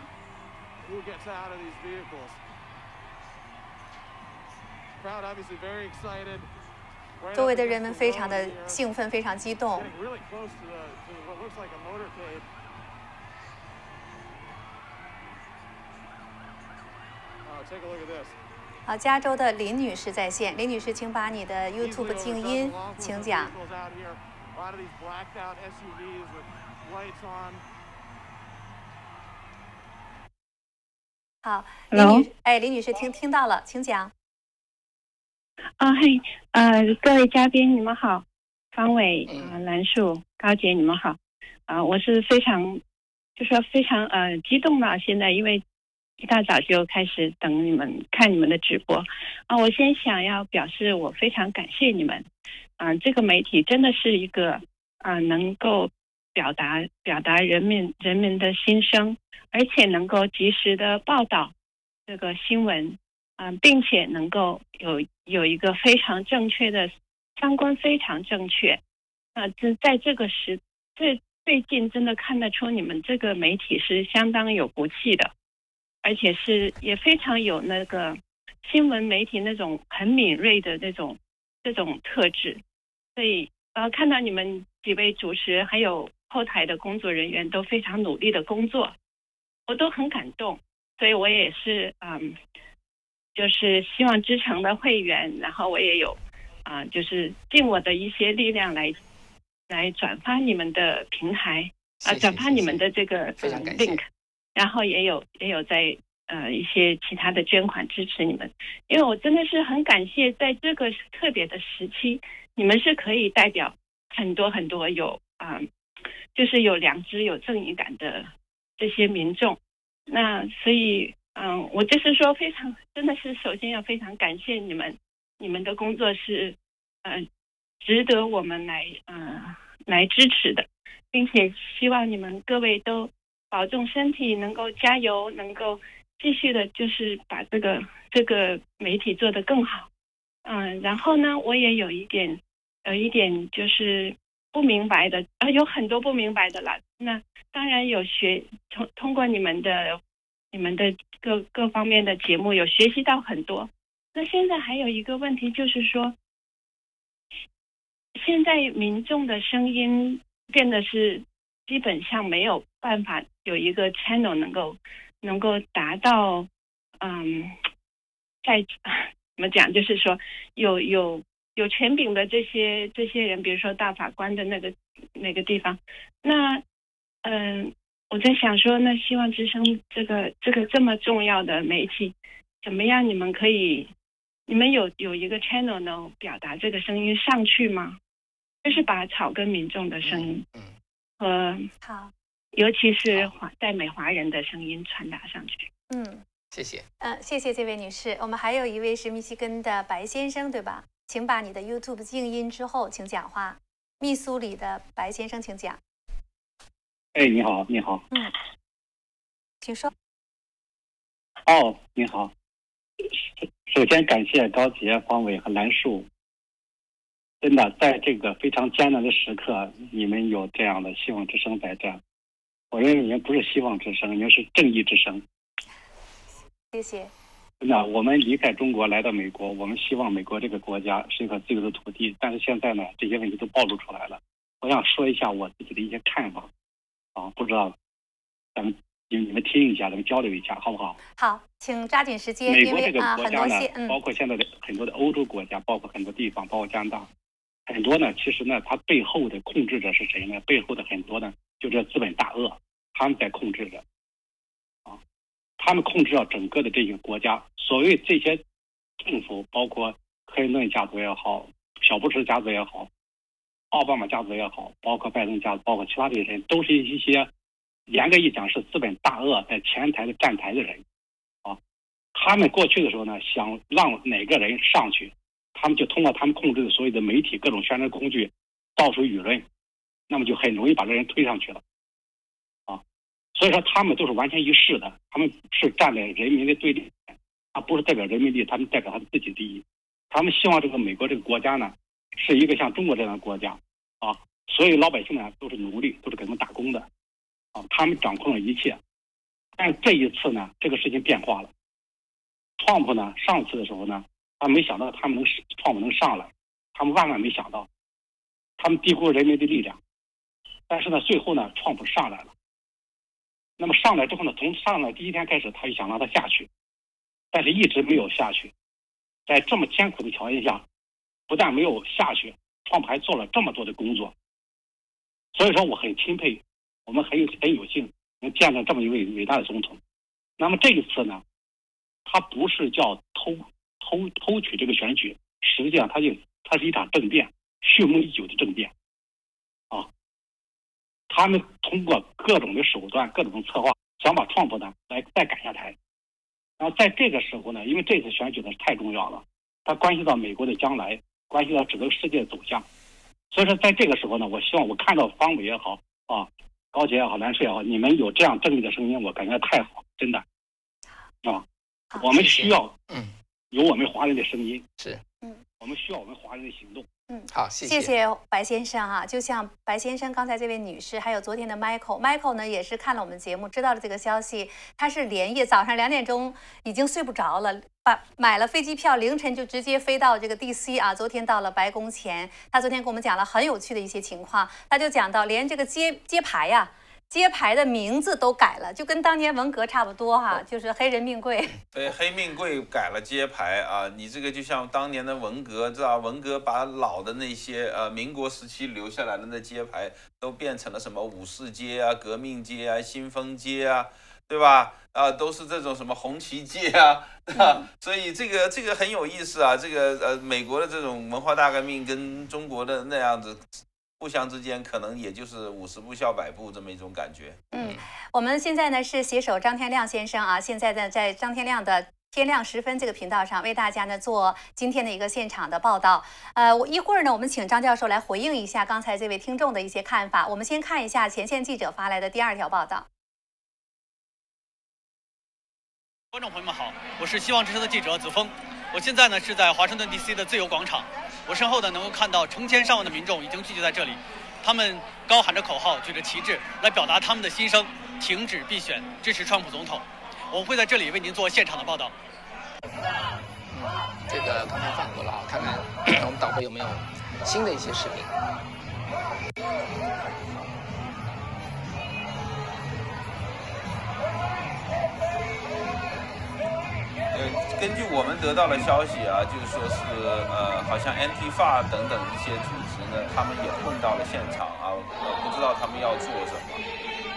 Who gets out of these vehicles? Crowd obviously very excited. 周围的人们非常的兴奋，非常激动。Really close to the, to what looks like a motorcade. 好，加州的林女士在线。林女士，请把你的 YouTube 静音，请讲。好，林女，哎，林女士听听到了，请讲。啊，嘿，呃，各位嘉宾，你们好，方伟、啊，兰树、高姐，你们好。啊，我是非常，就说非常呃激动了，现在因为。一大早就开始等你们看你们的直播啊！我先想要表示我非常感谢你们啊！这个媒体真的是一个啊，能够表达表达人民人民的心声，而且能够及时的报道这个新闻啊，并且能够有有一个非常正确的三观，非常正确啊！这在这个时最最近真的看得出你们这个媒体是相当有骨气的。而且是也非常有那个新闻媒体那种很敏锐的那种这种特质，所以呃看到你们几位主持还有后台的工作人员都非常努力的工作，我都很感动，所以我也是嗯，就是希望之城的会员，然后我也有啊，就是尽我的一些力量来来转发你们的平台啊，转发你们的这个 link。然后也有也有在呃一些其他的捐款支持你们，因为我真的是很感谢在这个特别的时期，你们是可以代表很多很多有啊、就是有良知、有正义感的这些民众。那所以，嗯，我就是说，非常真的是首先要非常感谢你们，你们的工作是，呃，值得我们来，呃，来支持的，并且希望你们各位都保重身体，能够加油，能够继续的，就是把这个这个媒体做得更好。嗯，然后呢，我也有一点，有一点就是不明白的，啊，有很多不明白的啦。那当然有学通通过你们的你们的各各方面的节目，有学习到很多。那现在还有一个问题就是说，现在民众的声音变得是基本上没有办法有一个 channel 能够能够达到，嗯，在怎么讲，就是说有有有权柄的这些这些人，比如说大法官的那个那个地方，那嗯，我在想说，那希望之声这个这个这么重要的媒体，怎么样？你们可以，你们有有一个 channel 能表达这个声音上去吗？就是把草根民众的声音，嗯，和好，尤其是华在美华人的声音传达上去。嗯谢谢。嗯、谢谢这位女士。我们还有一位是密西根的白先生，对吧？请把你的 YouTube 静音之后，请讲话。密苏里的白先生，请讲。哎，你好，你好，嗯，请说。哦，你好。首首先感谢高杰、方伟和兰树，真的在这个非常艰难的时刻，你们有这样的希望之声在这儿。我认为您不是希望之声，您是正义之声。谢谢。真的，我们离开中国来到美国，我们希望美国这个国家是一块自由的土地。但是现在呢，这些问题都暴露出来了。我想说一下我自己的一些看法，啊，不知道咱们你你们听一下，咱们交流一下，好不好？好，请抓紧时间，美国这个国家呢包括现在的很多的欧洲国家，包括很多地方，包括加拿大，很多呢，其实呢，它背后的控制者是谁呢？背后的很多呢，就这资本大鳄，他们在控制着，啊，他们控制了整个的这个国家。所谓这些政府，包括克林顿家族也好，小布什家族也好，奥巴马家族也好，包括拜登家族，包括其他这些人，都是一些严格一讲是资本大鳄在前台的站台的人。啊他们过去的时候呢，想让哪个人上去，他们就通过他们控制的所有的媒体、各种宣传工具，到处舆论，那么就很容易把这人推上去了，啊，所以说他们都是完全一致的，他们是站在人民的对立面，他不是代表人民利益，他们代表他们自己利益，他们希望这个美国这个国家呢，是一个像中国这样的国家，啊，所有老百姓呢都是奴隶，都是给他们打工的，啊，他们掌控了一切，但这一次呢，这个事情变化了。特朗普呢，上次的时候呢，他没想到他们能特朗普能上来，他们万万没想到，他们低估了人民的力量。但是呢，最后呢，川普上来了。那么上来之后呢，从上来第一天开始，他就想让他下去，但是一直没有下去。在这么艰苦的条件下，不但没有下去，创普还做了这么多的工作。所以说，我很钦佩，我们很有很有幸能见到这么一位伟大的总统。那么这一次呢？他不是叫偷偷偷取这个选举，实际上他就他是一场政变，蓄谋已久的政变，他们通过各种的手段、各种策划，想把创普呢来再赶下台。然后在这个时候呢，因为这次选举呢太重要了，它关系到美国的将来，关系到整个世界的走向。所以说，在这个时候呢，我希望我看到方伟也好啊，高杰也好，蓝氏也好，你们有这样正义的声音，我感觉太好，真的啊。我们需要，嗯，有我们华人的声音，是，嗯，我们需要我们华人的行动，嗯，好，谢谢。谢白先生哈、就像白先生刚才这位女士，还有昨天的 Michael，Michael 呢也是看了我们节目，知道了这个消息，他是连夜早上两点钟已经睡不着了，把买了飞机票，凌晨就直接飞到这个 DC 啊，昨天到了白宫前，他昨天跟我们讲了很有趣的一些情况，他就讲到连这个揭揭牌呀、街牌的名字都改了，就跟当年文革差不多哈、就是黑人命贵。对，黑命贵改了街牌啊，你这个就像当年的文革，知道文革把老的那些呃民国时期留下来的那街牌都变成了什么武士街啊、革命街啊、新丰街啊，对吧？啊，都是这种什么红旗街啊，啊，所以这个这个很有意思啊。这个呃，美国的这种文化大革命跟中国的那样子，互相之间可能也就是五十步笑百步这么一种感觉。嗯，我们现在呢是携手张天亮先生啊，现在呢在张天亮的天亮时分这个频道上为大家呢做今天的一个现场的报道。呃，我一会儿呢我们请张教授来回应一下刚才这位听众的一些看法。我们先看一下前线记者发来的第二条报道。观众朋友们好，我是希望之声的记者子峰，我现在呢是在华盛顿 DC 的自由广场，我身后呢能够看到成千上万的民众已经聚集在这里，他们高喊着口号，举着旗帜来表达他们的心声，停止避选，支持川普总统。我们会在这里为您做现场的报道。这个刚才放过了啊，看看 我们导播有没有新的一些视频。根据我们得到的消息啊，就是说是呃，好像 NT f a 等等一些组织呢，他们也混到了现场啊，呃，不知道他们要做什么，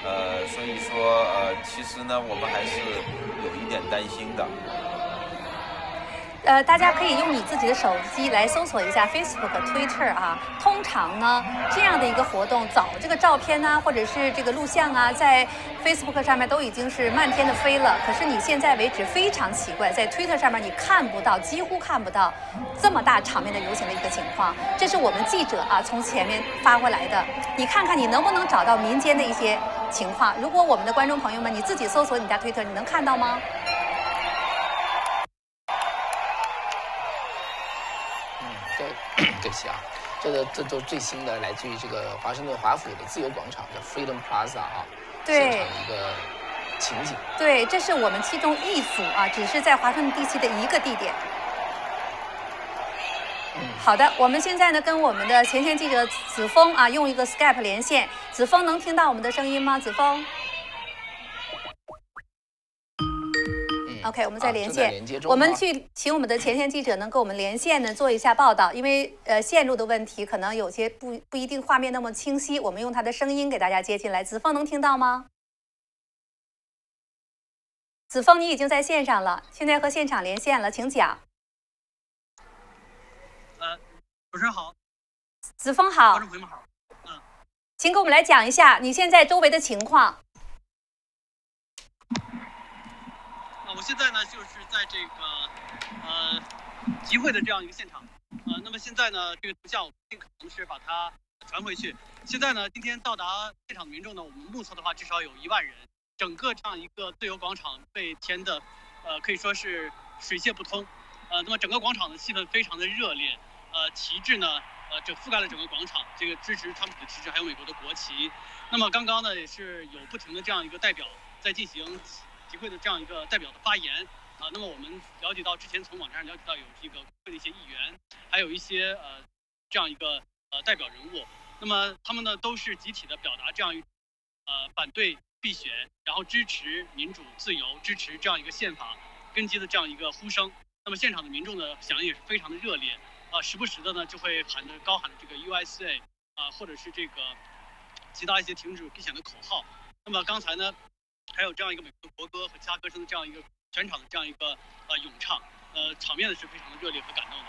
呃，所以说呃，其实呢，我们还是有一点担心的。呃，大家可以用你自己的手机来搜索一下 Facebook、Twitter 啊。通常呢，这样的一个活动，早这个照片呢，或者是这个录像啊，在 Facebook 上面都已经是漫天的飞了。可是你现在为止非常奇怪，在 Twitter 上面你看不到，几乎看不到这么大场面的游行的一个情况。这是我们记者啊从前面发过来的，你看看你能不能找到民间的一些情况。如果我们的观众朋友们你自己搜索你家 Twitter，你能看到吗？啊，这个这都最新的，来自于这个华盛顿华府的自由广场，叫 Freedom Plaza 啊，现场的一个情景。对，这是我们其中一组啊，只是在华盛顿地区的一个地点。好的，我们现在呢跟我们的前线记者子峰啊用一个 Skype 连线，子峰能听到我们的声音吗？子峰？OK，我们再连线。我们去请我们的前线记者能跟我们连线呢，做一下报道。因为呃线路的问题，可能有些不不一定画面那么清晰。我们用他的声音给大家接进来。子枫能听到吗？子枫，你已经在线上了，现在和现场连线了，请讲。呃，主持人好。子枫好。观众朋友们好。嗯，请给我们来讲一下你现在周围的情况。我现在呢，就是在这个呃集会的这样一个现场，呃，那么现在呢，这个图像我们尽可能是把它传回去。现在呢，今天到达现场的民众呢，我们目测的话至少有一万人，整个这样一个自由广场被填的，呃，可以说是水泄不通，呃，那么整个广场的气氛非常的热烈，呃，旗帜呢，呃，这覆盖了整个广场，这个支持川普的旗帜，还有美国的国旗。那么刚刚呢，也是有不停的这样一个代表在进行。会的这样一个代表的发言啊，那么我们了解到之前从网站上了解到有这个会的一些议员，还有一些呃这样一个呃代表人物，那么他们呢都是集体的表达这样一呃反对避选，然后支持民主自由，支持这样一个宪法根基的这样一个呼声。那么现场的民众的响应也是非常的热烈啊，时不时的呢就会喊着高喊着这个 USA 啊，或者是这个其他一些停止避选的口号。那么刚才呢？还有这样一个美国国歌和其他歌声的这样一个全场的这样一个呃咏唱，呃，场面呢是非常的热烈和感动的。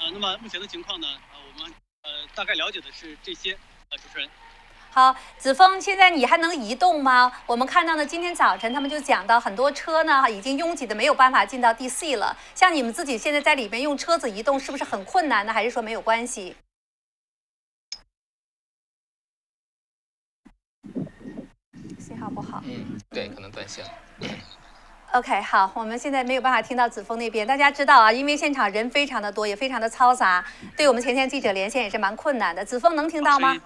呃，那么目前的情况呢，呃，我们呃大概了解的是这些。呃，主持人，好，子枫，现在你还能移动吗？我们看到呢，今天早晨他们就讲到很多车呢已经拥挤的没有办法进到 DC 了。像你们自己现在在里面用车子移动，是不是很困难呢？还是说没有关系？信号不好，嗯，对，可能断线了。OK，好，我们现在没有办法听到子枫那边。大家知道啊，因为现场人非常的多，也非常的嘈杂，对我们前线记者连线也是蛮困难的。子枫能听到吗？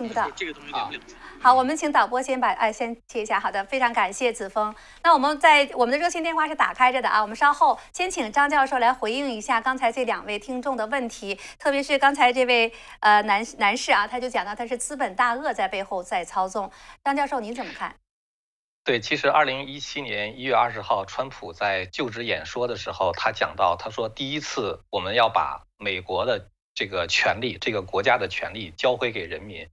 听不到。这个东西连不了。好，我们请导播先把哎先切一下。好的，非常感谢子峰。那我们在我们的热线电话是打开着的啊。我们稍后先请张教授来回应一下刚才这两位听众的问题，特别是刚才这位呃男男士啊，他就讲到他是资本大鳄在背后在操纵。张教授您怎么看？对，其实二零一七年一月二十号，川普在就职演说的时候，他讲到，他说第一次我们要把美国的这个权利，这个国家的权利交回给人民。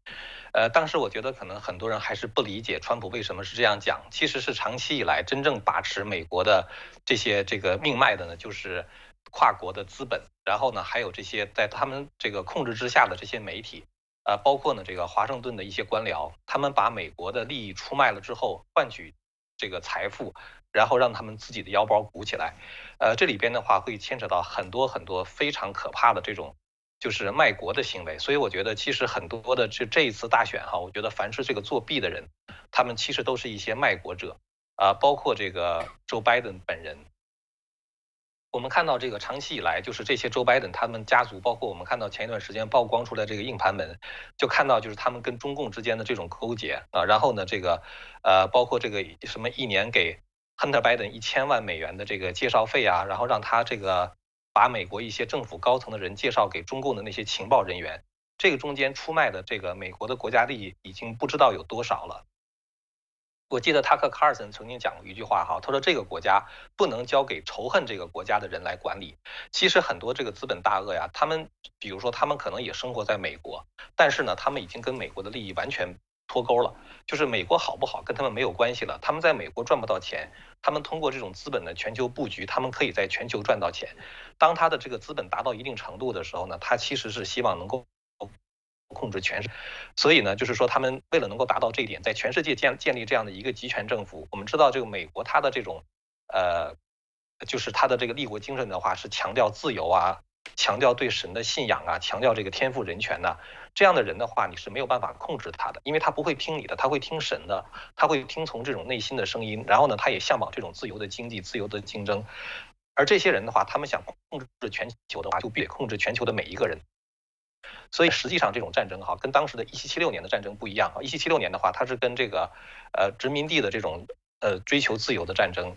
呃，当时我觉得可能很多人还是不理解川普为什么是这样讲。其实是长期以来真正把持美国的这些这个命脉的呢，就是跨国的资本，然后呢还有这些在他们这个控制之下的这些媒体，呃，包括呢这个华盛顿的一些官僚，他们把美国的利益出卖了之后，换取这个财富，然后让他们自己的腰包鼓起来。呃，这里边的话会牵扯到很多很多非常可怕的这种。就是卖国的行为，所以我觉得其实很多的这这一次大选哈，我觉得凡是这个作弊的人，他们其实都是一些卖国者啊，包括这个 Joe Biden 本人。我们看到这个长期以来，就是这些 Joe Biden 他们家族，包括我们看到前一段时间曝光出来这个硬盘门，就看到就是他们跟中共之间的这种勾结啊，然后呢，这个呃，包括这个什么一年给 Hunter Biden 一千万美元的这个介绍费啊，然后让他这个。把美国一些政府高层的人介绍给中共的那些情报人员，这个中间出卖的这个美国的国家利益已经不知道有多少了。我记得塔克·卡尔森曾经讲过一句话哈，他说这个国家不能交给仇恨这个国家的人来管理。其实很多这个资本大鳄呀，他们比如说他们可能也生活在美国，但是呢，他们已经跟美国的利益完全。脱钩了，就是美国好不好跟他们没有关系了。他们在美国赚不到钱，他们通过这种资本的全球布局，他们可以在全球赚到钱。当他的这个资本达到一定程度的时候呢，他其实是希望能够控制全世。所以呢，就是说他们为了能够达到这一点，在全世界建建立这样的一个集权政府。我们知道这个美国它的这种呃，就是它的这个立国精神的话，是强调自由啊，强调对神的信仰啊，强调这个天赋人权呐。这样的人的话，你是没有办法控制他的，因为他不会听你的，他会听神的，他会听从这种内心的声音。然后呢，他也向往这种自由的经济、自由的竞争。而这些人的话，他们想控制全球的话，就必得控制全球的每一个人。所以实际上，这种战争哈，跟当时的一七七六年的战争不一样啊。一七七六年的话，它是跟这个呃殖民地的这种呃追求自由的战争。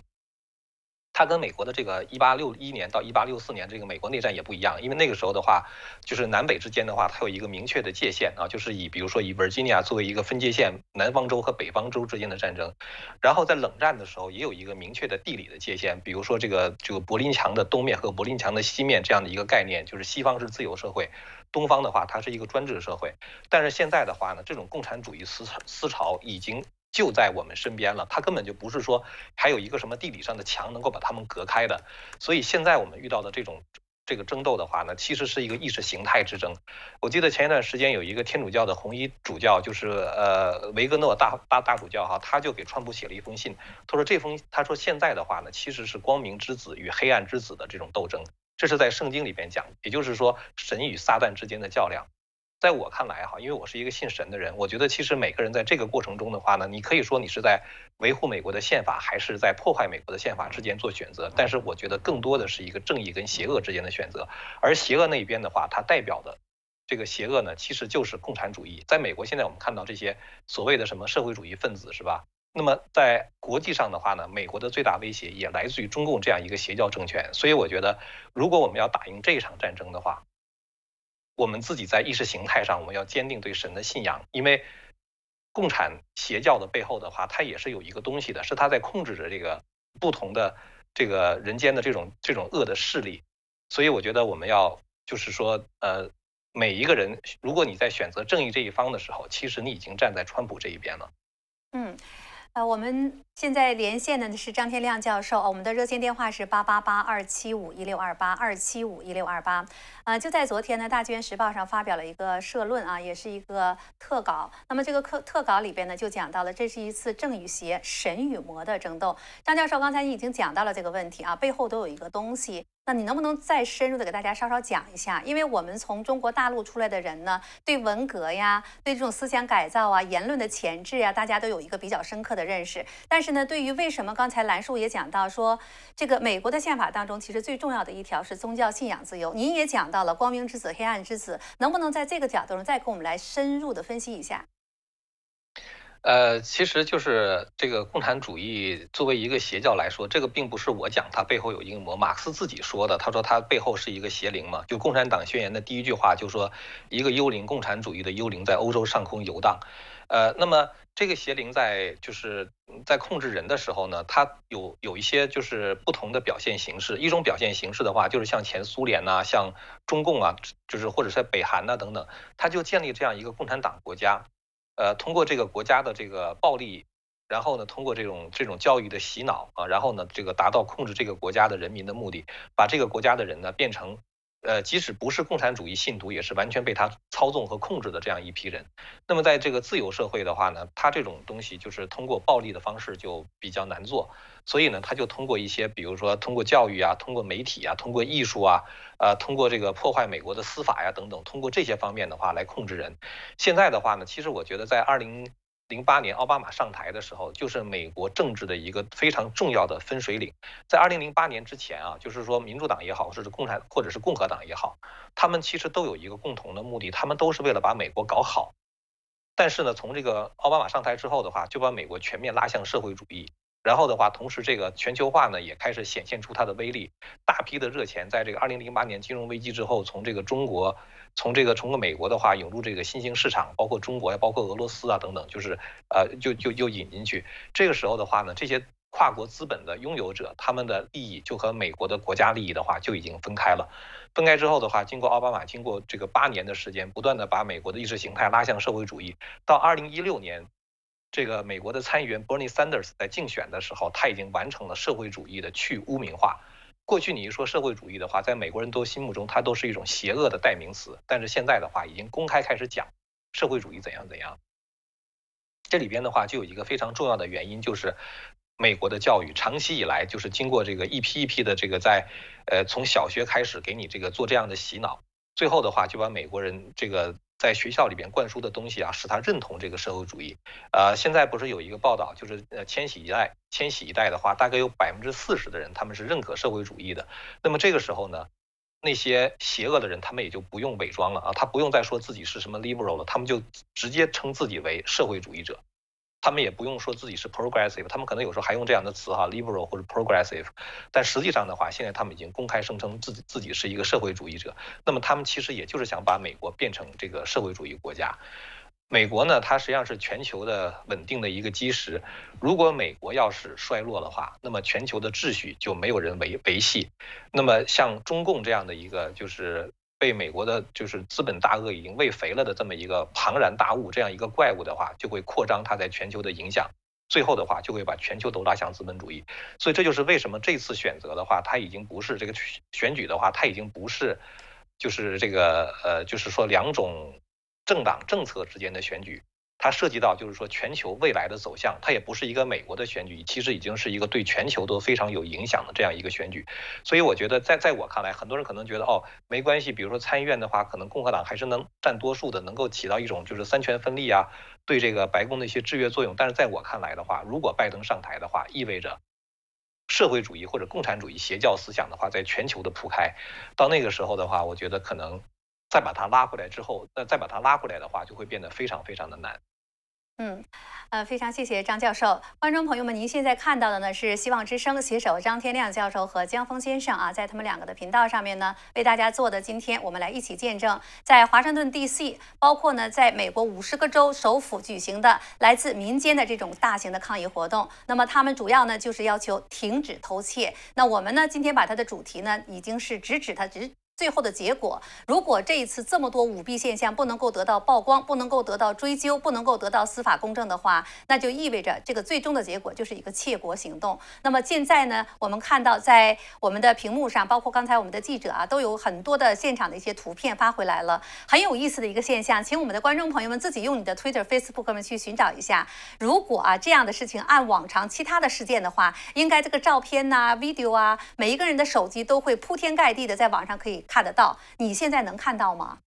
它跟美国的这个一八六一年到一八六四年这个美国内战也不一样，因为那个时候的话，就是南北之间的话，它有一个明确的界限啊，就是以比如说以 Virginia 作为一个分界线，南方州和北方州之间的战争。然后在冷战的时候，也有一个明确的地理的界限，比如说这个这个柏林墙的东面和柏林墙的西面这样的一个概念，就是西方是自由社会，东方的话它是一个专制社会。但是现在的话呢，这种共产主义思思潮已经。就在我们身边了，它根本就不是说还有一个什么地理上的墙能够把他们隔开的。所以现在我们遇到的这种这个争斗的话呢，其实是一个意识形态之争。我记得前一段时间有一个天主教的红衣主教，就是呃维格诺大大大主教哈，他就给川普写了一封信，他说这封他说现在的话呢，其实是光明之子与黑暗之子的这种斗争，这是在圣经里边讲，也就是说神与撒旦之间的较量。在我看来，哈，因为我是一个信神的人，我觉得其实每个人在这个过程中的话呢，你可以说你是在维护美国的宪法，还是在破坏美国的宪法之间做选择。但是我觉得更多的是一个正义跟邪恶之间的选择。而邪恶那一边的话，它代表的这个邪恶呢，其实就是共产主义。在美国，现在我们看到这些所谓的什么社会主义分子，是吧？那么在国际上的话呢，美国的最大威胁也来自于中共这样一个邪教政权。所以我觉得，如果我们要打赢这一场战争的话，我们自己在意识形态上，我们要坚定对神的信仰，因为共产邪教的背后的话，它也是有一个东西的，是它在控制着这个不同的这个人间的这种这种恶的势力。所以我觉得我们要就是说，呃，每一个人，如果你在选择正义这一方的时候，其实你已经站在川普这一边了。嗯，呃，我们。现在连线的是张天亮教授，我们的热线电话是八八八二七五一六二八二七五一六二八。呃，就在昨天呢，《大纪元时报》上发表了一个社论啊，也是一个特稿。那么这个特特稿里边呢，就讲到了这是一次正与邪、神与魔的争斗。张教授刚才已经讲到了这个问题啊，背后都有一个东西。那你能不能再深入的给大家稍稍讲一下？因为我们从中国大陆出来的人呢，对文革呀，对这种思想改造啊、言论的前置呀，大家都有一个比较深刻的认识。但是呢，对于为什么刚才兰树也讲到说，这个美国的宪法当中，其实最重要的一条是宗教信仰自由。您也讲到了光明之子、黑暗之子，能不能在这个角度上再给我们来深入的分析一下？呃，其实就是这个共产主义作为一个邪教来说，这个并不是我讲它背后有阴谋，马克思自己说的，他说他背后是一个邪灵嘛。就共产党宣言的第一句话就说，一个幽灵，共产主义的幽灵在欧洲上空游荡。呃，那么这个邪灵在就是在控制人的时候呢，它有有一些就是不同的表现形式。一种表现形式的话，就是像前苏联呐，像中共啊，就是或者在北韩呐等等，它就建立这样一个共产党国家，呃，通过这个国家的这个暴力，然后呢，通过这种这种教育的洗脑啊，然后呢，这个达到控制这个国家的人民的目的，把这个国家的人呢变成。呃，即使不是共产主义信徒，也是完全被他操纵和控制的这样一批人。那么，在这个自由社会的话呢，他这种东西就是通过暴力的方式就比较难做。所以呢，他就通过一些，比如说通过教育啊，通过媒体啊，通过艺术啊，呃，通过这个破坏美国的司法呀等等，通过这些方面的话来控制人。现在的话呢，其实我觉得在二零。零八年奥巴马上台的时候，就是美国政治的一个非常重要的分水岭。在二零零八年之前啊，就是说民主党也好，或者是共产或者是共和党也好，他们其实都有一个共同的目的，他们都是为了把美国搞好。但是呢，从这个奥巴马上台之后的话，就把美国全面拉向社会主义。然后的话，同时这个全球化呢也开始显现出它的威力，大批的热钱在这个二零零八年金融危机之后，从这个中国。从这个从个美国的话涌入这个新兴市场，包括中国呀，包括俄罗斯啊等等，就是呃就就就引进去。这个时候的话呢，这些跨国资本的拥有者，他们的利益就和美国的国家利益的话就已经分开了。分开之后的话，经过奥巴马经过这个八年的时间，不断的把美国的意识形态拉向社会主义。到二零一六年，这个美国的参议员 Bernie Sanders 在竞选的时候，他已经完成了社会主义的去污名化。过去你一说社会主义的话，在美国人都心目中，它都是一种邪恶的代名词。但是现在的话，已经公开开始讲社会主义怎样怎样。这里边的话，就有一个非常重要的原因，就是美国的教育长期以来就是经过这个一批一批的这个在呃从小学开始给你这个做这样的洗脑，最后的话就把美国人这个。在学校里边灌输的东西啊，使他认同这个社会主义。呃，现在不是有一个报道，就是呃，千禧一代，千禧一代的话，大概有百分之四十的人他们是认可社会主义的。那么这个时候呢，那些邪恶的人他们也就不用伪装了啊，他不用再说自己是什么 liberal 了，他们就直接称自己为社会主义者。他们也不用说自己是 progressive，他们可能有时候还用这样的词哈，liberal 或者 progressive，但实际上的话，现在他们已经公开声称自己自己是一个社会主义者。那么他们其实也就是想把美国变成这个社会主义国家。美国呢，它实际上是全球的稳定的一个基石。如果美国要是衰落的话，那么全球的秩序就没有人维维系。那么像中共这样的一个就是。被美国的就是资本大鳄已经喂肥了的这么一个庞然大物，这样一个怪物的话，就会扩张它在全球的影响，最后的话就会把全球都拉向资本主义。所以这就是为什么这次选择的话，它已经不是这个选举的话，它已经不是就是这个呃，就是说两种政党政策之间的选举。它涉及到就是说全球未来的走向，它也不是一个美国的选举，其实已经是一个对全球都非常有影响的这样一个选举。所以我觉得，在在我看来，很多人可能觉得哦没关系，比如说参议院的话，可能共和党还是能占多数的，能够起到一种就是三权分立啊，对这个白宫的一些制约作用。但是在我看来的话，如果拜登上台的话，意味着社会主义或者共产主义邪教思想的话在全球的铺开，到那个时候的话，我觉得可能再把它拉回来之后，那再把它拉回来的话，就会变得非常非常的难。嗯，呃，非常谢谢张教授。观众朋友们，您现在看到的呢是希望之声携手张天亮教授和江峰先生啊，在他们两个的频道上面呢，为大家做的。今天我们来一起见证，在华盛顿 D.C.，包括呢，在美国五十个州首府举行的来自民间的这种大型的抗议活动。那么他们主要呢就是要求停止偷窃。那我们呢今天把它的主题呢已经是直指它直。最后的结果，如果这一次这么多舞弊现象不能够得到曝光，不能够得到追究，不能够得到司法公正的话，那就意味着这个最终的结果就是一个窃国行动。那么现在呢，我们看到在我们的屏幕上，包括刚才我们的记者啊，都有很多的现场的一些图片发回来了，很有意思的一个现象，请我们的观众朋友们自己用你的 Twitter、Facebook 们去寻找一下。如果啊这样的事情按往常其他的事件的话，应该这个照片呐、video 啊，每一个人的手机都会铺天盖地的在网上可以。看得到，你现在能看到吗？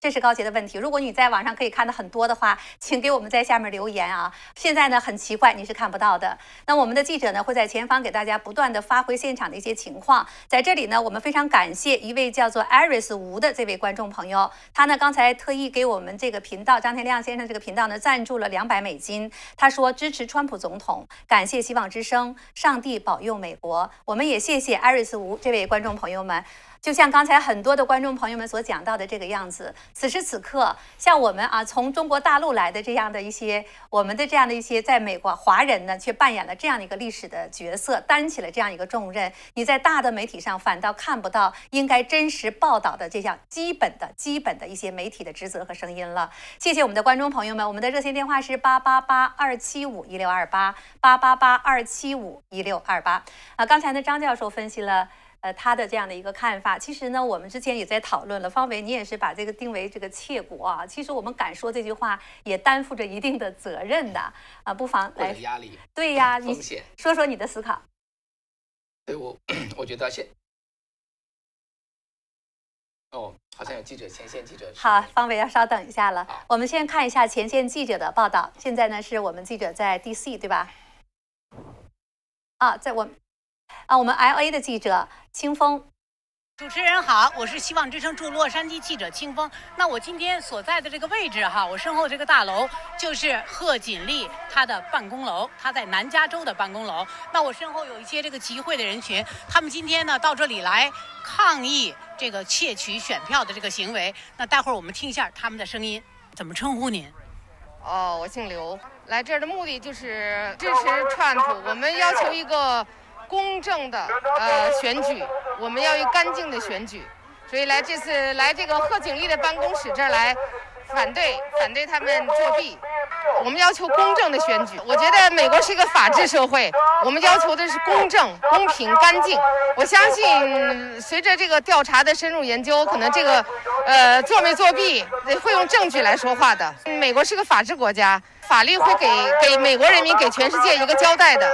这是高杰的问题。如果你在网上可以看到很多的话，请给我们在下面留言啊。现在呢，很奇怪，你是看不到的。那我们的记者呢，会在前方给大家不断的发回现场的一些情况。在这里呢，我们非常感谢一位叫做艾瑞斯吴的这位观众朋友，他呢刚才特意给我们这个频道张天亮先生这个频道呢赞助了两百美金。他说支持川普总统，感谢希望之声，上帝保佑美国。我们也谢谢艾瑞斯吴这位观众朋友们。就像刚才很多的观众朋友们所讲到的这个样子。此时此刻，像我们啊，从中国大陆来的这样的一些我们的这样的一些在美国华人呢，却扮演了这样的一个历史的角色，担起了这样一个重任。你在大的媒体上反倒看不到应该真实报道的这项基本的基本的一些媒体的职责和声音了。谢谢我们的观众朋友们，我们的热线电话是八八八二七五一六二八八八八二七五一六二八。啊，刚才呢，张教授分析了。呃，他的这样的一个看法，其实呢，我们之前也在讨论了。方伟，你也是把这个定为这个窃国啊。其实我们敢说这句话，也担负着一定的责任的啊。不妨来压力，对呀，风险。说说你的思考。对我，我觉得现哦，好像有记者，前线记者。好，方伟要稍等一下了。我们先看一下前线记者的报道。现在呢，是我们记者在 DC，对吧？啊，在我。啊，我们 L A 的记者清风，主持人好，我是希望之声驻洛杉矶记者清风。那我今天所在的这个位置哈，我身后这个大楼就是贺锦丽她的办公楼，她在南加州的办公楼。那我身后有一些这个集会的人群，他们今天呢到这里来抗议这个窃取选票的这个行为。那待会儿我们听一下他们的声音，怎么称呼您？哦，我姓刘，来这儿的目的就是支持川普，我们要求一个。公正的呃选举，我们要有干净的选举，所以来这次来这个贺景丽的办公室这儿来反对反对他们作弊。我们要求公正的选举。我觉得美国是一个法治社会，我们要求的是公正、公平、干净。我相信随着这个调查的深入研究，可能这个呃作没作弊会用证据来说话的。美国是个法治国家，法律会给给美国人民给全世界一个交代的。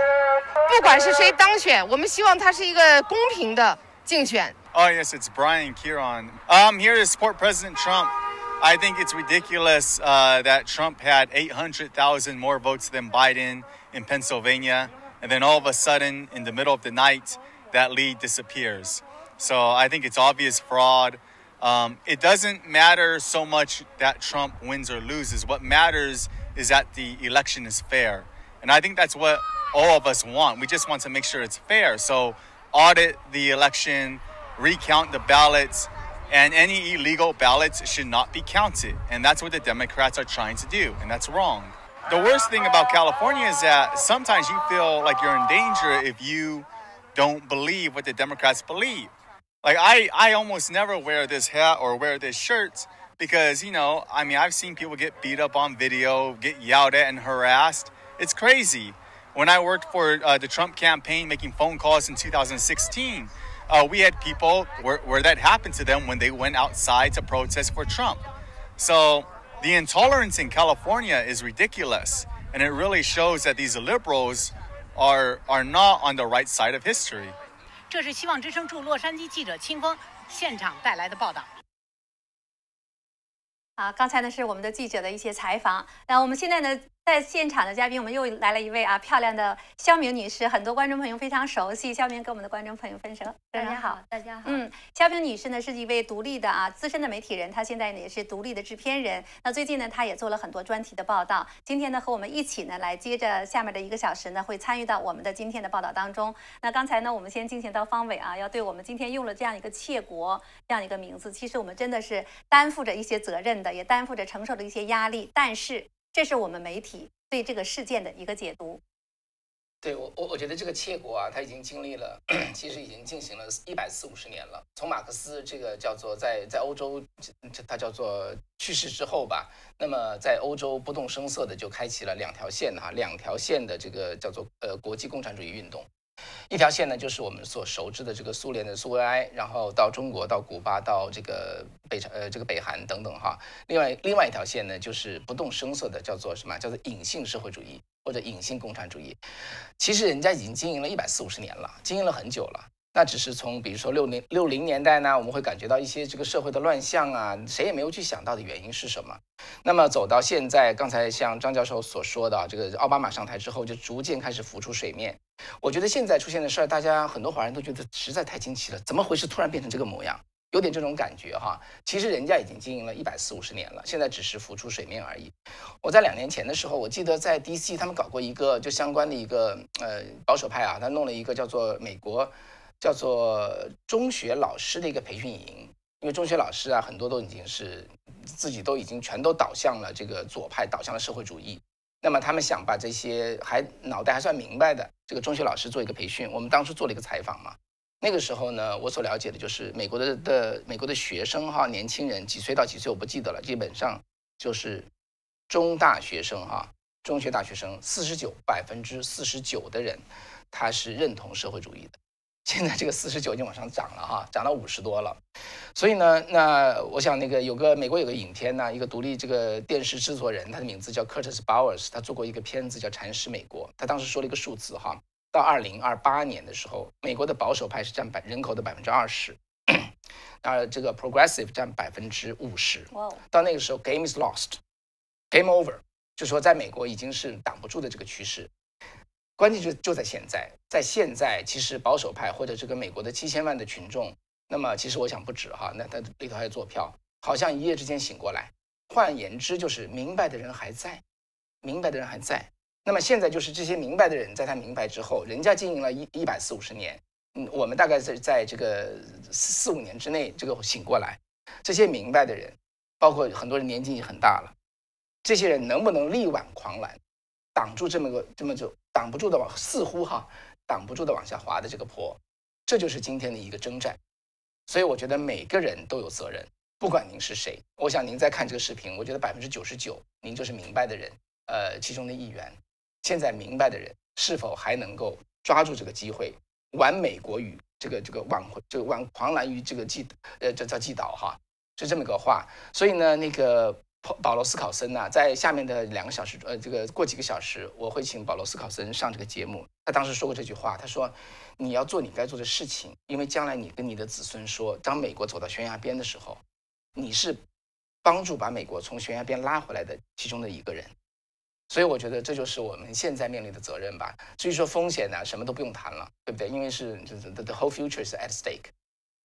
不管是谁当选，我们希望它是一个公平的竞选。Oh yes, it's Brian Kieran. I'm here to support President Trump. I think it's ridiculous uh, that Trump had 800,000 more votes than Biden in Pennsylvania, and then all of a sudden, in the middle of the night, that lead disappears. So I think it's obvious fraud. Um, it doesn't matter so much that Trump wins or loses. What matters is that the election is fair. And I think that's what all of us want. We just want to make sure it's fair. So audit the election, recount the ballots, and any illegal ballots should not be counted. And that's what the Democrats are trying to do, and that's wrong. The worst thing about California is that sometimes you feel like you're in danger if you don't believe what the Democrats believe. Like I, I almost never wear this hat or wear this shirt because you know, I mean, I've seen people get beat up on video, get yelled at and harassed. It's crazy. When I worked for uh, the Trump campaign, making phone calls in 2016, uh, we had people where, where that happened to them when they went outside to protest for Trump. So the intolerance in California is ridiculous, and it really shows that these liberals are are not on the right side of history. 这是希望之声驻洛杉矶记者清风现场带来的报道。啊，刚才呢是我们的记者的一些采访，那我们现在呢 在现场的嘉宾，我们又来了一位啊漂亮的肖明女士，很多观众朋友非常熟悉。肖明跟我们的观众朋友分享，大家好，大家好。嗯，肖明女士呢是一位独立的啊资深的媒体人，她现在呢也是独立的制片人。那最近呢，她也做了很多专题的报道。今天呢和我们一起呢来接着下面的一个小时呢，会参与到我们的今天的报道当中。那刚才呢，我们先进行到方伟啊，要对我们今天用了这样一个“窃国”这样一个名字，其实我们真的是担负着一些责任的，也担负着承受着一些压力。但是这是我们媒体。对这个事件的一个解读，对我我我觉得这个窃国啊，它已经经历了，其实已经进行了一百四五十年了。从马克思这个叫做在在欧洲，他叫做去世之后吧，那么在欧洲不动声色的就开启了两条线哈，两条线的这个叫做呃国际共产主义运动。一条线呢，就是我们所熟知的这个苏联的苏维埃，然后到中国，到古巴，到这个北朝呃这个北韩等等哈。另外另外一条线呢，就是不动声色的叫做什么？叫做隐性社会主义或者隐性共产主义。其实人家已经经营了一百四五十年了，经营了很久了。那只是从比如说六零六零年代呢，我们会感觉到一些这个社会的乱象啊，谁也没有去想到的原因是什么。那么走到现在，刚才像张教授所说的，这个奥巴马上台之后就逐渐开始浮出水面。我觉得现在出现的事儿，大家很多华人都觉得实在太惊奇了，怎么回事？突然变成这个模样，有点这种感觉哈。其实人家已经经营了一百四五十年了，现在只是浮出水面而已。我在两年前的时候，我记得在 D.C. 他们搞过一个就相关的一个呃保守派啊，他弄了一个叫做美国。叫做中学老师的一个培训营。因为中学老师啊，很多都已经是自己都已经全都导向了这个左派，导向了社会主义。那么他们想把这些还脑袋还算明白的这个中学老师做一个培训。我们当时做了一个采访嘛，那个时候呢，我所了解的就是美国的的美国的学生哈，年轻人几岁到几岁我不记得了，基本上就是中大学生哈，中学大学生四十九百分之四十九的人，他是认同社会主义的。现在这个四十九已经往上涨了哈，涨到五十多了。所以呢，那我想那个有个美国有个影片呢，一个独立这个电视制作人，他的名字叫 Curtis Bowers，他做过一个片子叫《蚕食美国》，他当时说了一个数字哈，到二零二八年的时候，美国的保守派是占百人口的百分之二十，而这个 Progressive 占百分之五十。到那个时候，Game is lost，Game over，就说在美国已经是挡不住的这个趋势。关键就就在现在，在现在，其实保守派或者这个美国的七千万的群众，那么其实我想不止哈，那他里头还有做票，好像一夜之间醒过来。换言之，就是明白的人还在，明白的人还在。那么现在就是这些明白的人，在他明白之后，人家经营了一一百四五十年，嗯，我们大概在在这个四四五年之内，这个醒过来。这些明白的人，包括很多人年纪已经很大了，这些人能不能力挽狂澜，挡住这么个这么就？挡不住的往似乎哈挡不住的往下滑的这个坡，这就是今天的一个征战。所以我觉得每个人都有责任，不管您是谁。我想您在看这个视频，我觉得百分之九十九您就是明白的人，呃，其中的一员。现在明白的人是否还能够抓住这个机会，挽美国于这个这个挽回这个挽狂澜于这个既呃这叫既倒哈，是这么个话。所以呢，那个。保罗斯考森呐，在下面的两个小时，呃，这个过几个小时，我会请保罗斯考森上这个节目。他当时说过这句话，他说：“你要做你该做的事情，因为将来你跟你的子孙说，当美国走到悬崖边的时候，你是帮助把美国从悬崖边拉回来的其中的一个人。”所以我觉得这就是我们现在面临的责任吧。至于说风险呢，什么都不用谈了，对不对？因为是就是 the whole future is at stake，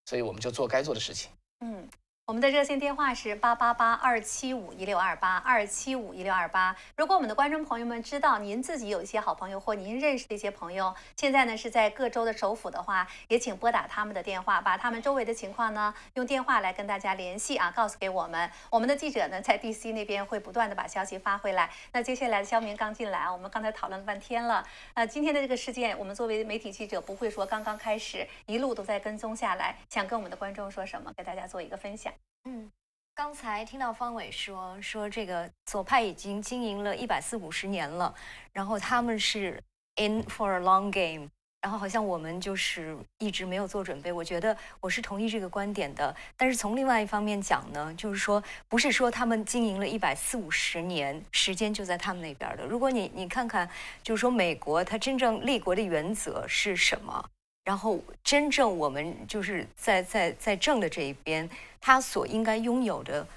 所以我们就做该做的事情。嗯。我们的热线电话是八八八二七五一六二八二七五一六二八。如果我们的观众朋友们知道您自己有一些好朋友或您认识的一些朋友，现在呢是在各州的首府的话，也请拨打他们的电话，把他们周围的情况呢用电话来跟大家联系啊，告诉给我们。我们的记者呢在 DC 那边会不断的把消息发回来。那接下来肖明刚进来啊，我们刚才讨论了半天了。那今天的这个事件，我们作为媒体记者不会说刚刚开始，一路都在跟踪下来，想跟我们的观众说什么，给大家做一个分享。嗯，刚才听到方伟说说这个左派已经经营了一百四五十年了，然后他们是 in for a long game，然后好像我们就是一直没有做准备。我觉得我是同意这个观点的，但是从另外一方面讲呢，就是说不是说他们经营了一百四五十年，时间就在他们那边的。如果你你看看，就是说美国它真正立国的原则是什么？然后，真正我们就是在在在正的这一边，他所应该拥有的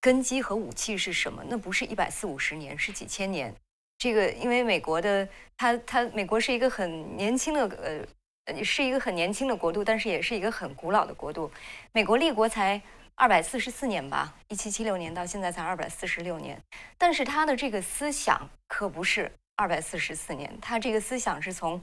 根基和武器是什么？那不是一百四五十年，是几千年。这个，因为美国的，它它美国是一个很年轻的呃，是一个很年轻的国度，但是也是一个很古老的国度。美国立国才二百四十四年吧，一七七六年到现在才二百四十六年，但是他的这个思想可不是二百四十四年，他这个思想是从。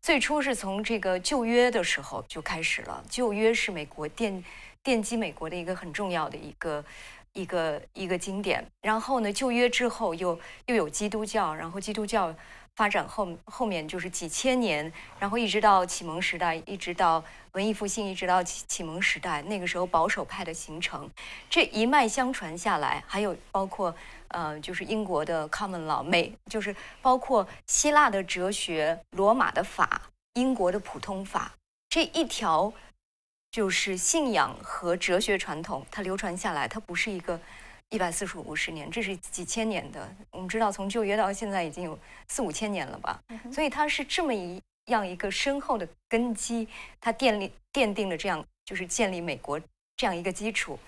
最初是从这个旧约的时候就开始了，旧约是美国奠奠基美国的一个很重要的一个一个一个经典。然后呢，旧约之后又又有基督教，然后基督教发展后后面就是几千年，然后一直到启蒙时代，一直到文艺复兴，一直到启启蒙时代，那个时候保守派的形成，这一脉相传下来，还有包括。呃，就是英国的 common law，美就是包括希腊的哲学、罗马的法、英国的普通法这一条，就是信仰和哲学传统，它流传下来，它不是一个一百四十五十年，这是几千年的。我们知道，从旧约到现在已经有四五千年了吧，所以它是这么一样一个深厚的根基，它奠立奠定了这样就是建立美国这样一个基础。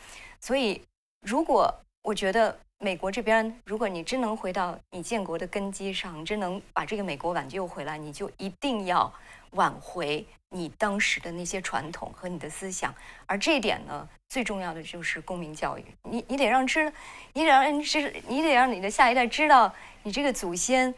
所以，如果我觉得。美国这边，如果你真能回到你建国的根基上，真能把这个美国挽救回来，你就一定要挽回你当时的那些传统和你的思想。而这一点呢，最重要的就是公民教育。你你得让知，你得让知，你得让你的下一代知道，你这个祖先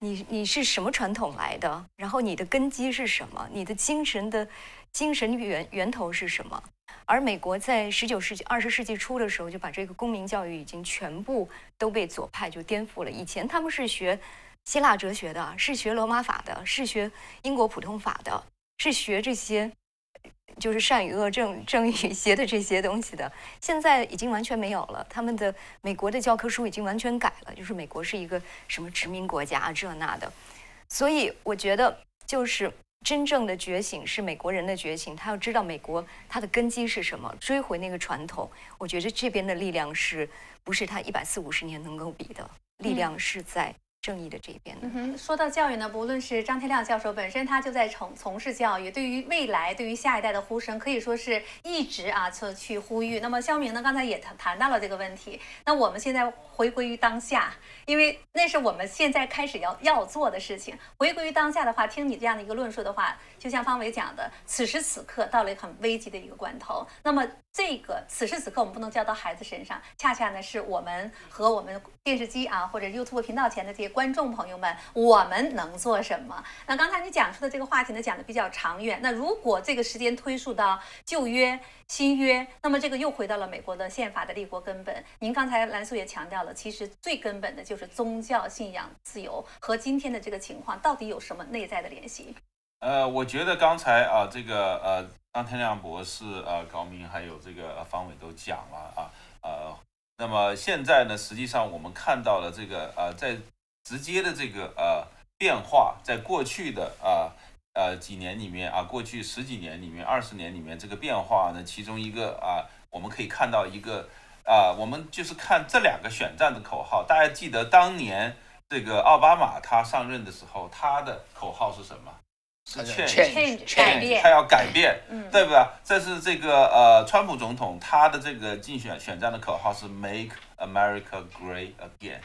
你你是什么传统来的？然后你的根基是什么？你的精神的精神源源头是什么？而美国在十九世纪、二十世纪初的时候，就把这个公民教育已经全部都被左派就颠覆了。以前他们是学希腊哲学的，是学罗马法的，是学英国普通法的，是学这些就是善与恶、正正与邪的这些东西的。现在已经完全没有了，他们的美国的教科书已经完全改了，就是美国是一个什么殖民国家这那的。所以我觉得就是。真正的觉醒是美国人的觉醒，他要知道美国它的根基是什么，追回那个传统。我觉得这边的力量是不是他一百四五十年能够比的力量是在。正义的这一边。嗯哼，说到教育呢，不论是张天亮教授本身，他就在从从事教育，对于未来，对于下一代的呼声，可以说是一直啊去去呼吁。那么肖明呢，刚才也谈谈到了这个问题。那我们现在回归于当下，因为那是我们现在开始要要做的事情。回归于当下的话，听你这样的一个论述的话，就像方伟讲的，此时此刻到了很危急的一个关头。那么这个此时此刻我们不能交到孩子身上，恰恰呢是我们和我们电视机啊或者 YouTube 频道前的这些。观众朋友们，我们能做什么？那刚才你讲述的这个话题呢，讲的比较长远。那如果这个时间推溯到旧约、新约，那么这个又回到了美国的宪法的立国根本。您刚才蓝素也强调了，其实最根本的就是宗教信仰自由和今天的这个情况到底有什么内在的联系？呃，我觉得刚才啊，这个呃，张天亮博士、呃，高明还有这个方伟都讲了啊，呃，那么现在呢，实际上我们看到了这个呃，在直接的这个呃变化，在过去的啊呃几年里面啊，过去十几年里面、二十年里面，这个变化呢，其中一个啊，我们可以看到一个啊，我们就是看这两个选战的口号。大家记得当年这个奥巴马他上任的时候，他的口号是什么？是 change，change，他要改变，对不对？这是这个呃，川普总统他的这个竞选选战的口号是 make America great again。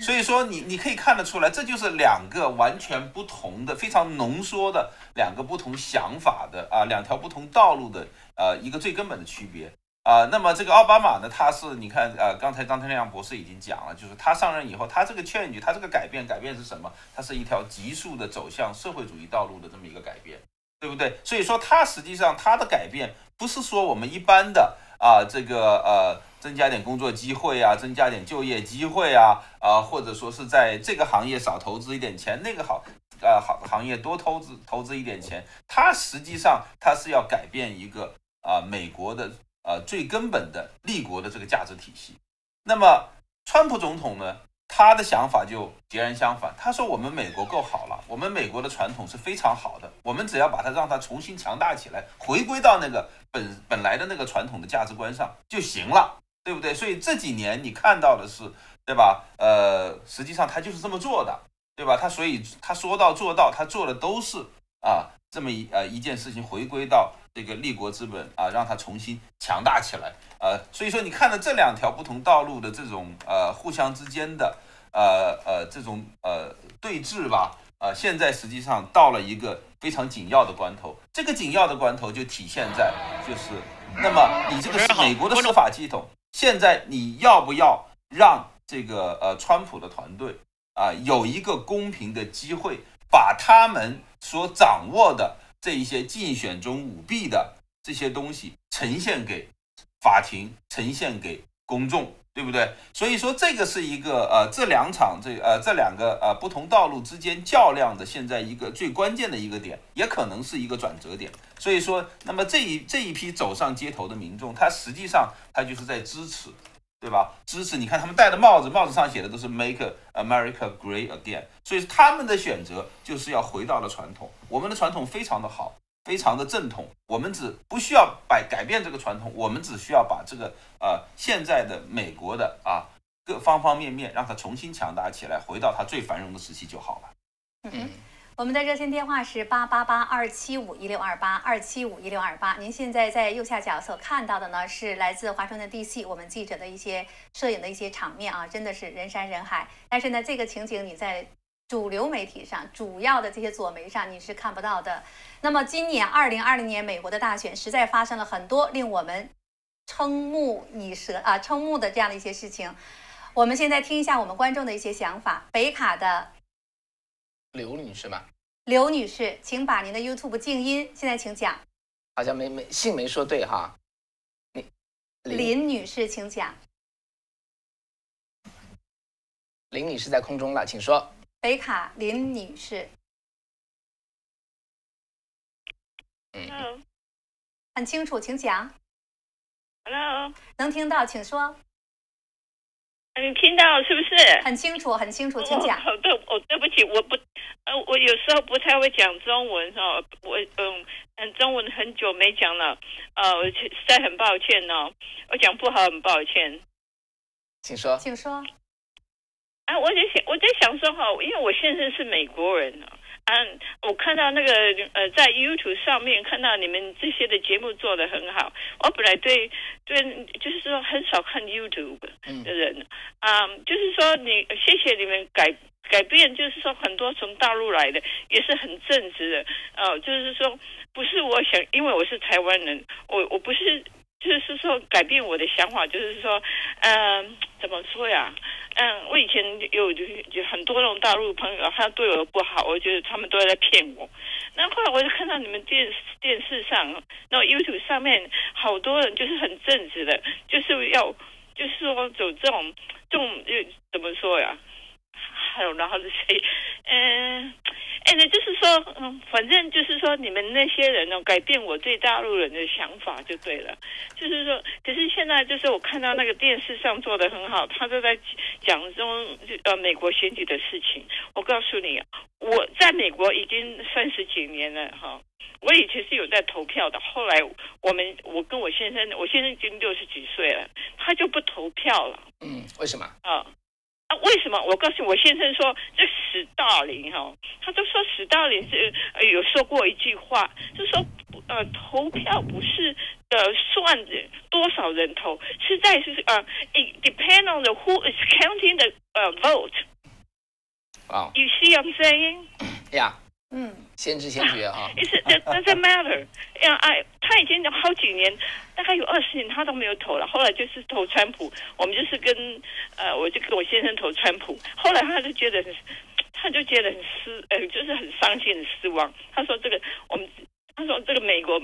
所以说你你可以看得出来，这就是两个完全不同的、非常浓缩的两个不同想法的啊，两条不同道路的呃一个最根本的区别。啊，那么这个奥巴马呢？他是你看，呃，刚才张天亮博士已经讲了，就是他上任以后，他这个 change，他这个改变，改变是什么？它是一条急速的走向社会主义道路的这么一个改变，对不对？所以说，他实际上他的改变不是说我们一般的啊，这个呃，增加点工作机会啊，增加点就业机会啊，啊，或者说是在这个行业少投资一点钱，那个好，呃，好行业多投资投资一点钱，他实际上他是要改变一个啊，美国的。呃，最根本的立国的这个价值体系，那么川普总统呢，他的想法就截然相反。他说：“我们美国够好了，我们美国的传统是非常好的，我们只要把它让它重新强大起来，回归到那个本本来的那个传统的价值观上就行了，对不对？”所以这几年你看到的是，对吧？呃，实际上他就是这么做的，对吧？他所以他说到做到，他做的都是啊这么一呃一件事情，回归到。这个立国之本啊，让它重新强大起来，呃，所以说你看到这两条不同道路的这种呃互相之间的呃呃这种呃对峙吧，呃，现在实际上到了一个非常紧要的关头，这个紧要的关头就体现在就是，那么你这个是美国的司法系统，现在你要不要让这个呃川普的团队啊有一个公平的机会，把他们所掌握的。这一些竞选中舞弊的这些东西呈现给法庭，呈现给公众，对不对？所以说这个是一个呃，这两场这呃这两个呃不同道路之间较量的现在一个最关键的一个点，也可能是一个转折点。所以说，那么这一这一批走上街头的民众，他实际上他就是在支持。对吧？支持你看他们戴的帽子，帽子上写的都是 “Make America Great Again”，所以他们的选择就是要回到了传统。我们的传统非常的好，非常的正统。我们只不需要改改变这个传统，我们只需要把这个呃现在的美国的啊各方方面面让它重新强大起来，回到它最繁荣的时期就好了。嗯。我们的热线电话是八八八二七五一六二八二七五一六二八。您现在在右下角所看到的呢，是来自华盛顿 DC 我们记者的一些摄影的一些场面啊，真的是人山人海。但是呢，这个情景你在主流媒体上、主要的这些左媒上你是看不到的。那么今年二零二零年美国的大选，实在发生了很多令我们瞠目以舌啊、瞠目的这样的一些事情。我们现在听一下我们观众的一些想法。北卡的。刘女士吗？刘女士，请把您的 YouTube 静音。现在请讲。好像没没姓没说对哈。你林女士，请讲。林女士在空中了，请说。北卡林女士。嗯。很清楚，请讲。Hello，能听到，请说。你听到是不是？很清楚，很清楚，请讲。哦，对，我对不起，我不，呃，我有时候不太会讲中文哦，我嗯嗯，中文很久没讲了，呃，我实在很抱歉哦，我讲不好，很抱歉。请说。请说。啊，我在想，我在想说哈，因为我现在是美国人啊。嗯，我看到那个呃，在 YouTube 上面看到你们这些的节目做的很好。我本来对对，就是说很少看 YouTube 的人，啊、嗯，就是说你谢谢你们改改变，就是说很多从大陆来的也是很正直的，呃，就是说不是我想，因为我是台湾人，我我不是。就是说改变我的想法，就是说，嗯，怎么说呀？嗯，我以前有有很多那种大陆朋友，他对我不好，我觉得他们都在骗我。那后来我就看到你们电电视上，那 YouTube 上面好多人就是很正直的，就是要，就是说走这种这种怎么说呀？还有然后是谁？嗯。哎，那就是说，嗯，反正就是说，你们那些人呢，改变我对大陆人的想法就对了。就是说，可是现在就是我看到那个电视上做的很好，他都在讲中呃美国选举的事情。我告诉你，我在美国已经三十几年了哈。我以前是有在投票的，后来我们我跟我先生，我先生已经六十几岁了，他就不投票了。嗯，为什么？啊。啊，为什么？我告诉我先生说，这史大林哈，他都说史大林是呃有说过一句话，就说呃投票不是呃算多少人投，是在是呃 it depend on the who is counting the 呃 vote。啊。You see I'm saying？呀。嗯。先知先觉啊。It doesn't matter。呀，哎，他已经好几年，大概有二十年，他都没有投了。后来就是投川普，我们就是跟呃，我就跟我先生投川普。后来他就觉得很，他就觉得很失，呃，就是很伤心、很失望。他说这个我们，他说这个美国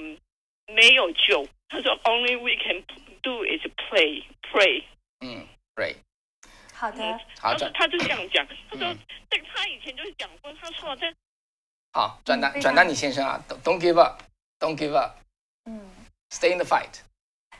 没有救。他说 Only we can do is play, pray。嗯，pray。好的。好，他他就这样讲。他说这个他以前就是讲过，他说这。好，转达转达你先生啊，Don't give up，Don't give up，嗯，Stay in the fight。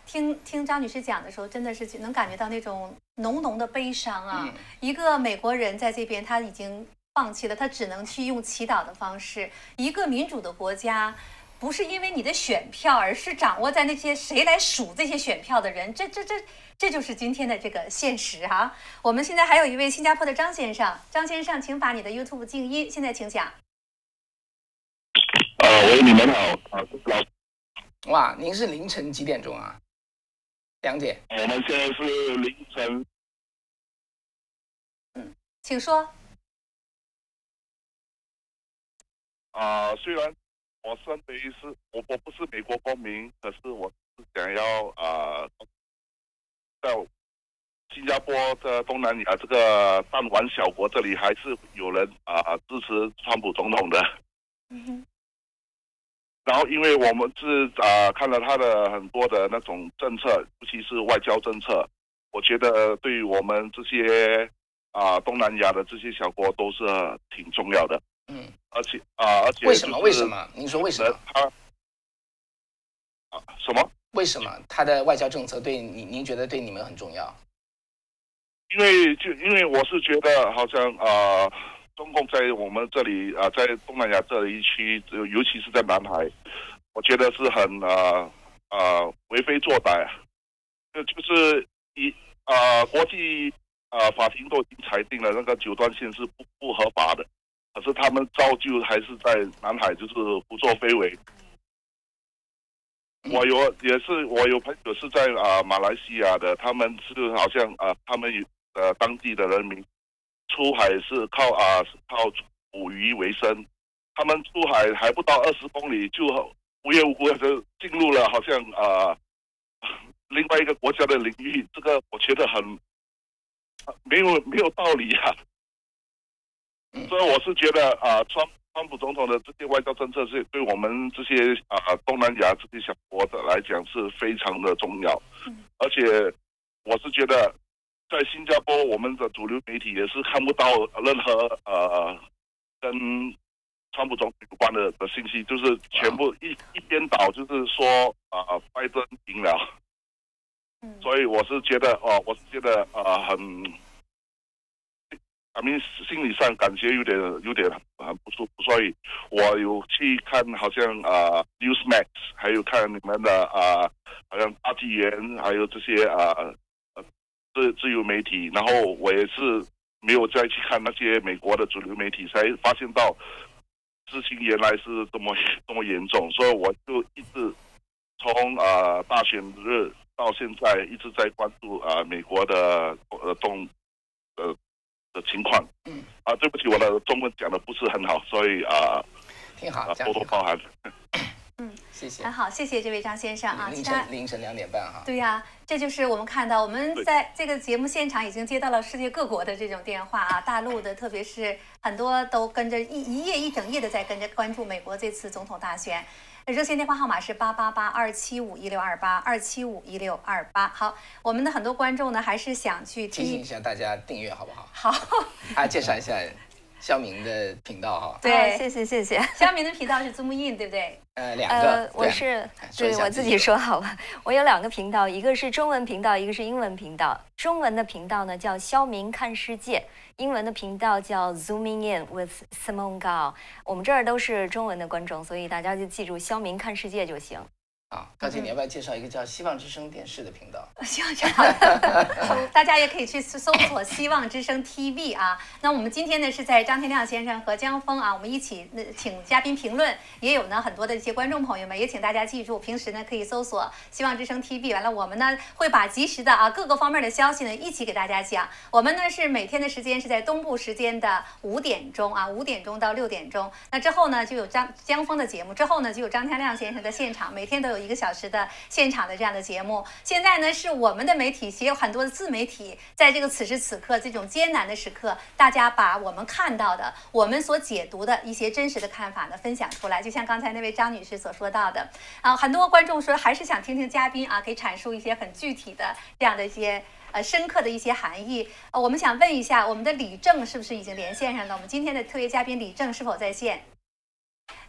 听听张女士讲的时候，真的是能感觉到那种浓浓的悲伤啊！嗯、一个美国人在这边，他已经放弃了，他只能去用祈祷的方式。一个民主的国家，不是因为你的选票，而是掌握在那些谁来数这些选票的人。这这这，这就是今天的这个现实啊！我们现在还有一位新加坡的张先生，张先生，请把你的 YouTube 静音，现在请讲。呃，喂，你们好，啊，老，哇，您是凌晨几点钟啊？两点。我们现在是凌晨。嗯，请说。啊，虽然我身为是我我不是美国公民，可是我是想要啊，在新加坡的东南亚这个弹丸小国这里，还是有人啊支持川普总统的。嗯然后，因为我们是啊、呃、看了他的很多的那种政策，尤其是外交政策，我觉得对于我们这些啊、呃、东南亚的这些小国都是挺重要的。嗯，而且啊、呃，而且、为什么？为什么？您说为什么？他啊什么？为什么他的外交政策对你？您觉得对你们很重要？因为就因为我是觉得好像啊。中共在我们这里啊、在东南亚这一区，尤其是在南海，我觉得是很啊啊、为非作歹啊，就就是一啊、国际啊、法庭都已经裁定了那个九段线是不不合法的，可是他们照旧还是在南海就是胡作非为。我有也是我有朋友是在啊、马来西亚的，他们是好像啊、他们呃当地的人民。出海是靠啊靠捕鱼为生，他们出海还不到二十公里就无缘无故的进入了好像啊另外一个国家的领域，这个我觉得很没有没有道理啊。所以我是觉得啊，川川普总统的这些外交政策是对我们这些啊东南亚这些小国的来讲是非常的重要，而且我是觉得在新加坡，我们的主流媒体也是看不到任何呃跟川普总统有关的的信息，就是全部一一边倒，就是说啊拜登赢了，所以我是觉得哦，我是觉得呃很。I mean，心理上感觉有点有点很不舒服，所以我有去看，好像啊 Newsmax，还有看你们的啊，好像大纪元，还有这些啊自自由媒体，然后我也是没有再去看那些美国的主流媒体，才发现到事情原来是这么这么严重，所以我就一直从啊大选日到现在一直在关注啊美国的呃动呃。的情况，嗯，啊，对不起，我的中文讲的不是很好，所以啊，挺好，多多包涵。嗯，谢谢，很好，谢谢这位张先生啊。凌晨凌晨两点半哈。对呀，这就是我们看到，我们在这个节目现场已经接到了世界各国的这种电话啊，大陆的，特别是很多都跟着一一夜一整夜的在跟着关注美国这次总统大选。热线电话号码是八八八二七五一六二八二七五一六二八。好，我们的很多观众呢，还是想去提醒一下大家订阅，好不好？好，啊，介绍一下肖明的频道哈。对，谢谢谢谢。肖 明的频道是 Zoom In，对不对？呃，两个。我是对我自己说好了，我有两个频道，一个是中文频道，一个是英文频道。中文的频道呢叫肖明看世界。英文的频道叫 Zooming In with Simon Gao，我们这儿都是中文的观众，所以大家就记住“肖明看世界”就行。啊，高姐，你要不要介绍一个叫希望之声电视的频道？希望之声，大家也可以去搜索希望之声 TV 啊。那我们今天呢是在张天亮先生和江峰啊，我们一起那请嘉宾评论，也有呢很多的一些观众朋友们，也请大家记住，平时呢可以搜索希望之声 TV。完了，我们呢会把及时的啊各个方面的消息呢一起给大家讲。我们呢是每天的时间是在东部时间的五点钟啊，五点钟到六点钟。那之后呢就有张江峰的节目，之后呢就有张天亮先生的现场，每天都有。一个小时的现场的这样的节目，现在呢是我们的媒体，也有很多的自媒体，在这个此时此刻这种艰难的时刻，大家把我们看到的、我们所解读的一些真实的看法呢分享出来。就像刚才那位张女士所说到的，啊，很多观众说还是想听听嘉宾啊，可以阐述一些很具体的这样的一些呃深刻的一些含义。呃，我们想问一下，我们的李正是不是已经连线上了？我们今天的特约嘉宾李正是否在线？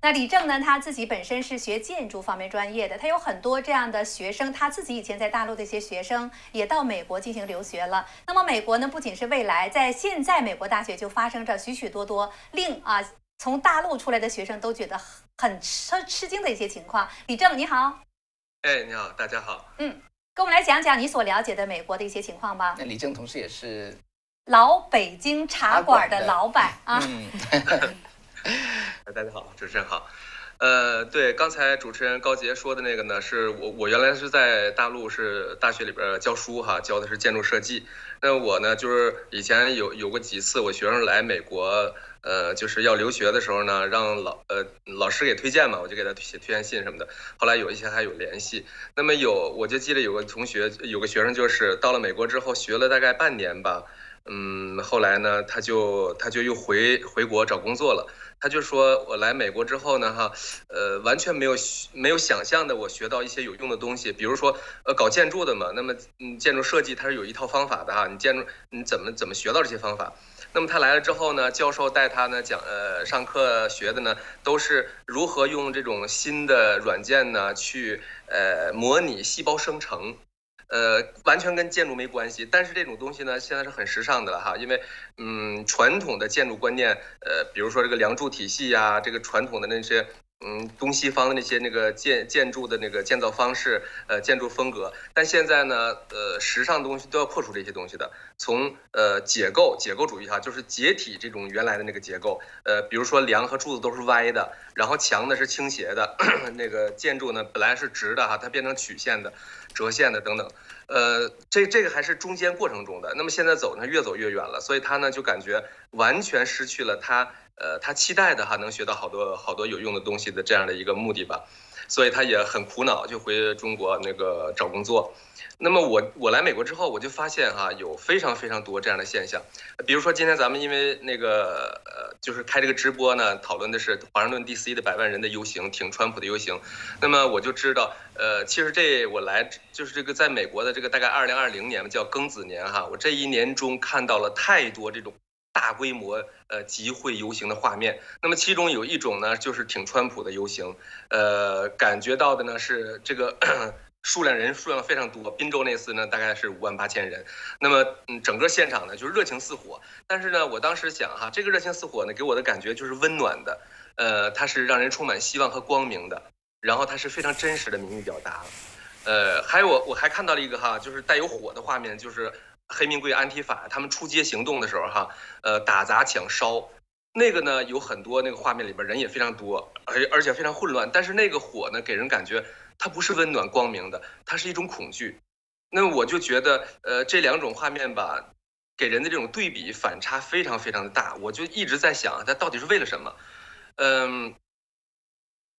那李正呢？他自己本身是学建筑方面专业的，他有很多这样的学生。他自己以前在大陆的一些学生也到美国进行留学了。那么美国呢，不仅是未来，在现在美国大学就发生着许许多多令啊从大陆出来的学生都觉得很吃吃惊的一些情况。李正你好，哎，你好，大家好。嗯，跟我们来讲讲你所了解的美国的一些情况吧。那李正同时也是老北京茶馆的老板 啊。大家好，主持人好。呃，对，刚才主持人高杰说的那个呢，是我我原来是在大陆是大学里边教书哈，教的是建筑设计。那我呢，就是以前有有过几次我学生来美国，呃，就是要留学的时候呢，让老呃老师给推荐嘛，我就给他写推荐信什么的。后来有一些还有联系。那么有我就记得有个同学，有个学生就是到了美国之后学了大概半年吧，嗯，后来呢，他就他就又回回国找工作了。他就说，我来美国之后呢，哈，呃，完全没有没有想象的，我学到一些有用的东西，比如说，呃，搞建筑的嘛，那么，嗯，建筑设计它是有一套方法的哈，你建筑你怎么怎么学到这些方法？那么他来了之后呢，教授带他呢讲，呃，上课学的呢，都是如何用这种新的软件呢去，呃，模拟细胞生成。呃，完全跟建筑没关系，但是这种东西呢，现在是很时尚的了哈，因为，嗯，传统的建筑观念，呃，比如说这个梁柱体系呀，这个传统的那些，嗯，东西方的那些那个建建筑的那个建造方式，呃，建筑风格，但现在呢，呃，时尚东西都要破除这些东西的，从呃解构解构主义哈，就是解体这种原来的那个结构，呃，比如说梁和柱子都是歪的，然后墙呢是倾斜的，那个建筑呢本来是直的哈，它变成曲线的。折线的等等，呃，这这个还是中间过程中的。那么现在走呢，越走越远了，所以他呢就感觉完全失去了他呃他期待的哈能学到好多好多有用的东西的这样的一个目的吧，所以他也很苦恼，就回中国那个找工作。那么我我来美国之后，我就发现哈、有非常非常多这样的现象，比如说今天咱们因为那个呃就是开这个直播呢，讨论的是华盛顿 D.C. 的百万人的游行，挺川普的游行。那么我就知道，呃，其实这我来就是这个在美国的这个大概二零二零年叫庚子年哈，我这一年中看到了太多这种大规模呃集会游行的画面。那么其中有一种呢，就是挺川普的游行，呃，感觉到的呢是这个。数量人数量非常多，滨州那次呢大概是五万八千人，那么嗯整个现场呢就是热情似火，但是呢我当时想哈，这个热情似火呢给我的感觉就是温暖的，呃它是让人充满希望和光明的，然后它是非常真实的民意表达，呃还有我我还看到了一个哈就是带有火的画面，就是黑名贵安提法他们出街行动的时候哈，呃打砸抢烧。那个呢，有很多那个画面里边人也非常多，而而且非常混乱。但是那个火呢，给人感觉它不是温暖光明的，它是一种恐惧。那我就觉得，呃，这两种画面吧，给人的这种对比反差非常非常的大。我就一直在想，它到底是为了什么？嗯，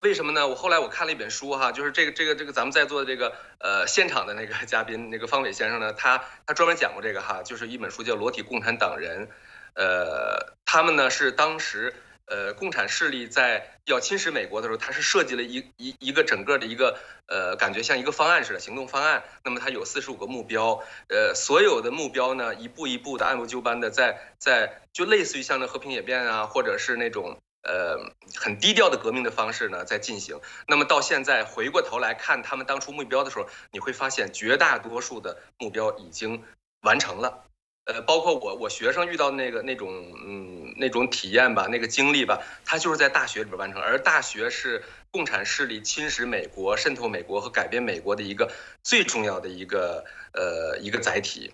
为什么呢？我后来我看了一本书哈，就是这个这个这个咱们在座的这个呃现场的那个嘉宾那个方伟先生呢，他他专门讲过这个哈，就是一本书叫《裸体共产党人》。呃，他们呢是当时呃共产势力在要侵蚀美国的时候，它是设计了一一一个整个的一个呃感觉像一个方案似的行动方案。那么它有四十五个目标，呃，所有的目标呢一步一步的按部就班的在在就类似于像那和平演变啊，或者是那种呃很低调的革命的方式呢在进行。那么到现在回过头来看他们当初目标的时候，你会发现绝大多数的目标已经完成了。呃，包括我我学生遇到那个那种嗯那种体验吧，那个经历吧，他就是在大学里边完成，而大学是共产势力侵蚀美国、渗透美国和改变美国的一个最重要的一个呃一个载体，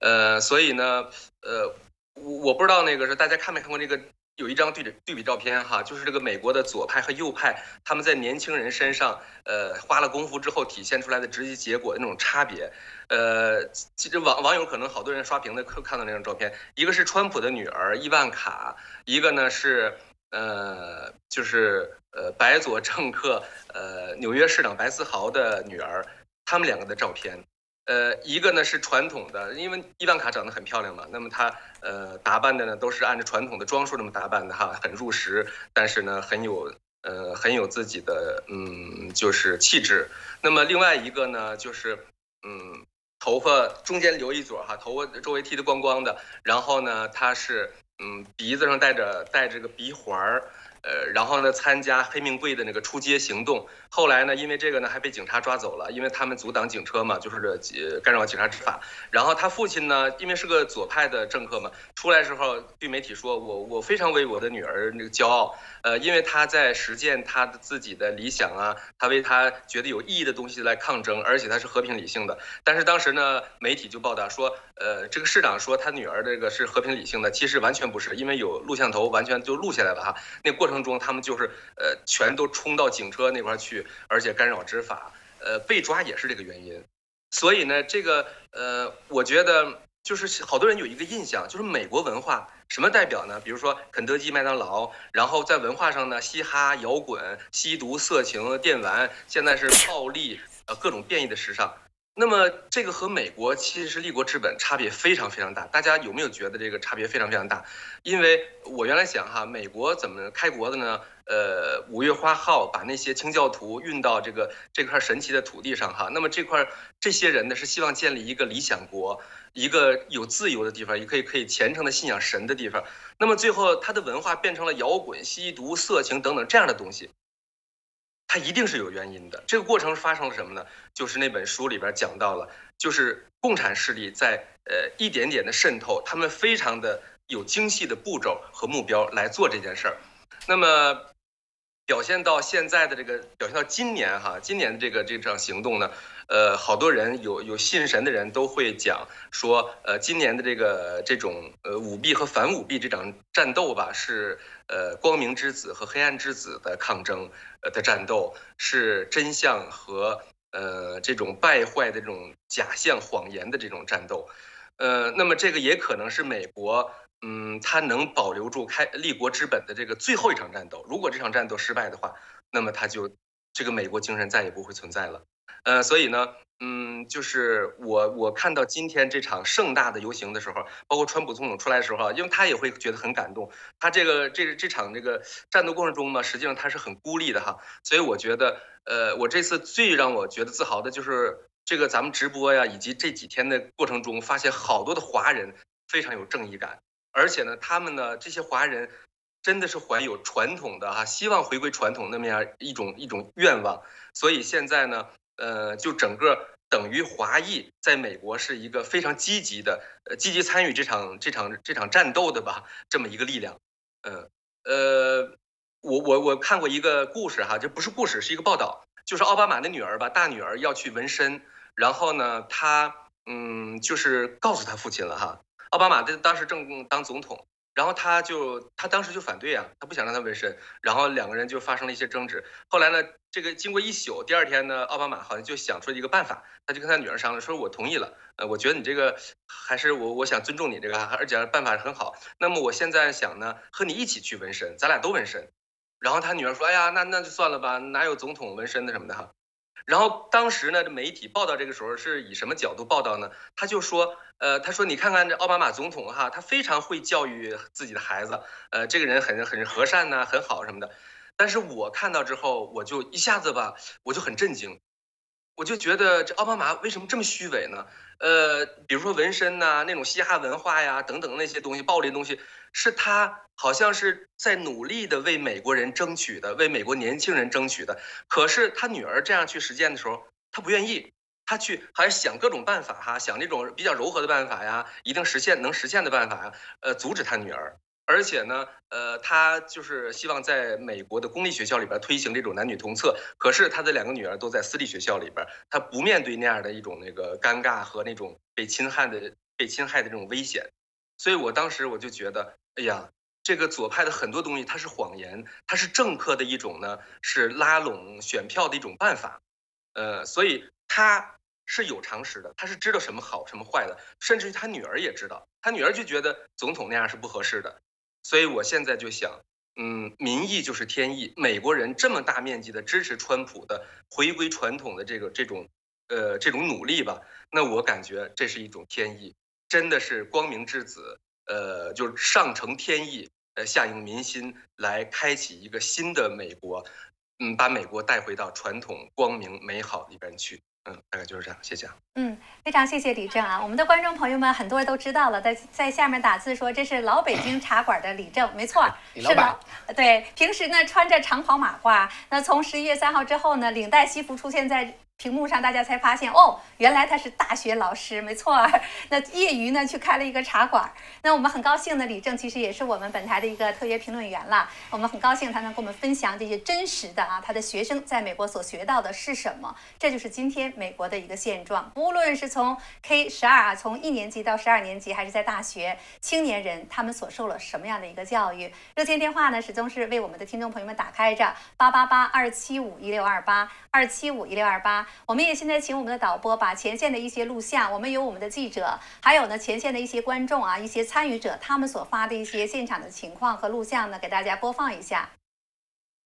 呃，所以呢，呃，我我不知道那个是大家看没看过这个。有一张对比对比照片哈，就是这个美国的左派和右派，他们在年轻人身上，呃，花了功夫之后体现出来的直接结果那种差别。呃，其实网网友可能好多人刷屏的看看到那张照片，一个是川普的女儿伊万卡，一个呢是呃，就是呃白左政客呃纽约市长白思豪的女儿，他们两个的照片。呃，一个呢是传统的，因为伊万卡长得很漂亮嘛，那么她呃打扮的呢都是按照传统的装束那么打扮的哈，很入时，但是呢很有呃很有自己的嗯就是气质。那么另外一个呢就是嗯头发中间留一撮哈，头发周围剃得光光的，然后呢他是嗯鼻子上戴着戴着个鼻环儿。呃，然后呢，参加黑名贵的那个出街行动。后来呢，因为这个呢，还被警察抓走了，因为他们阻挡警车嘛，就是这干扰警察执法。然后他父亲呢，因为是个左派的政客嘛，出来时候对媒体说：“我我非常为我的女儿那个骄傲，呃，因为他在实践他的自己的理想啊，他为他觉得有意义的东西来抗争，而且他是和平理性的。”但是当时呢，媒体就报道说，呃，这个市长说他女儿这个是和平理性的，其实完全不是，因为有录像头，完全就录下来了哈。那过程。中，他们就是呃，全都冲到警车那块去，而且干扰执法，呃，被抓也是这个原因。所以呢，这个呃，我觉得就是好多人有一个印象，就是美国文化什么代表呢？比如说肯德基、麦当劳，然后在文化上呢，嘻哈、摇滚、吸毒、色情、电玩，现在是暴力，呃，各种变异的时尚。那么这个和美国其实是立国之本差别非常非常大，大家有没有觉得这个差别非常非常大？因为我原来想哈，美国怎么开国的呢？呃，五月花号把那些清教徒运到这个这块神奇的土地上哈，那么这块这些人呢是希望建立一个理想国，一个有自由的地方，也可以可以虔诚的信仰神的地方。那么最后他的文化变成了摇滚、吸毒、色情等等这样的东西。它一定是有原因的。这个过程发生了什么呢？就是那本书里边讲到了，就是共产势力在呃一点点的渗透，他们非常的有精细的步骤和目标来做这件事儿。那么表现到现在的这个，表现到今年哈，今年的这个这场行动呢，呃，好多人有有信神的人都会讲说，呃，今年的这个这种呃舞弊和反舞弊这场战斗吧，是呃光明之子和黑暗之子的抗争。呃的战斗是真相和呃这种败坏的这种假象、谎言的这种战斗，呃，那么这个也可能是美国，嗯，它能保留住开立国之本的这个最后一场战斗。如果这场战斗失败的话，那么它就这个美国精神再也不会存在了。呃，所以呢，嗯，就是我我看到今天这场盛大的游行的时候，包括川普总统出来的时候，因为他也会觉得很感动。他这个这这场这个战斗过程中呢，实际上他是很孤立的哈。所以我觉得，呃，我这次最让我觉得自豪的就是这个咱们直播呀，以及这几天的过程中，发现好多的华人非常有正义感，而且呢，他们呢这些华人真的是怀有传统的哈，希望回归传统那么样一种一种愿望。所以现在呢，呃，就整个。等于华裔在美国是一个非常积极的，呃，积极参与这场这场这场战斗的吧，这么一个力量。嗯，呃，我我我看过一个故事哈，这不是故事，是一个报道，就是奥巴马的女儿吧，大女儿要去纹身，然后呢，她嗯，就是告诉她父亲了哈，奥巴马这当时正当总统。然后他就他当时就反对啊，他不想让他纹身，然后两个人就发生了一些争执。后来呢，这个经过一宿，第二天呢，奥巴马好像就想出了一个办法，他就跟他女儿商量，说我同意了，呃，我觉得你这个还是我我想尊重你这个，而且办法很好。那么我现在想呢，和你一起去纹身，咱俩都纹身。然后他女儿说，哎呀，那那就算了吧，哪有总统纹身的什么的哈。然后当时呢，这媒体报道这个时候是以什么角度报道呢？他就说，呃，他说你看看这奥巴马总统哈，他非常会教育自己的孩子，呃，这个人很很和善呐，很好什么的。但是我看到之后，我就一下子吧，我就很震惊，我就觉得这奥巴马为什么这么虚伪呢？呃，比如说纹身呐，那种嘻哈文化呀，等等那些东西，暴力的东西，是他好像是在努力的为美国人争取的，为美国年轻人争取的。可是他女儿这样去实践的时候，他不愿意，他去还想各种办法哈，想那种比较柔和的办法呀，一定实现能实现的办法呀，呃，阻止他女儿。而且呢，呃，他就是希望在美国的公立学校里边推行这种男女同厕。可是他的两个女儿都在私立学校里边，他不面对那样的一种那个尴尬和那种被侵害的被侵害的这种危险。所以我当时我就觉得，哎呀，这个左派的很多东西它是谎言，它是政客的一种呢，是拉拢选票的一种办法。呃，所以他是有常识的，他是知道什么好什么坏的，甚至于他女儿也知道，他女儿就觉得总统那样是不合适的。所以我现在就想，嗯，民意就是天意。美国人这么大面积的支持川普的回归传统的这个这种，呃，这种努力吧，那我感觉这是一种天意，真的是光明之子，呃，就是上承天意，呃，下应民心，来开启一个新的美国，嗯，把美国带回到传统光明美好里边去。嗯，大概就是这样，谢谢。嗯，非常谢谢李正啊，我们的观众朋友们很多人都知道了，在在下面打字说这是老北京茶馆的李正，没错，是的，对，平时呢穿着长袍马褂，那从十一月三号之后呢，领带西服出现在。屏幕上，大家才发现哦，原来他是大学老师，没错儿。那业余呢，去开了一个茶馆。那我们很高兴呢，李正其实也是我们本台的一个特约评论员了。我们很高兴他能跟我们分享这些真实的啊，他的学生在美国所学到的是什么？这就是今天美国的一个现状。无论是从 K 十二啊，从一年级到十二年级，还是在大学，青年人他们所受了什么样的一个教育？热线电话呢，始终是为我们的听众朋友们打开着，八八八二七五一六二八二七五一六二八。我们也现在请我们的导播把前线的一些录像，我们有我们的记者，还有呢前线的一些观众啊，一些参与者他们所发的一些现场的情况和录像呢，给大家播放一下。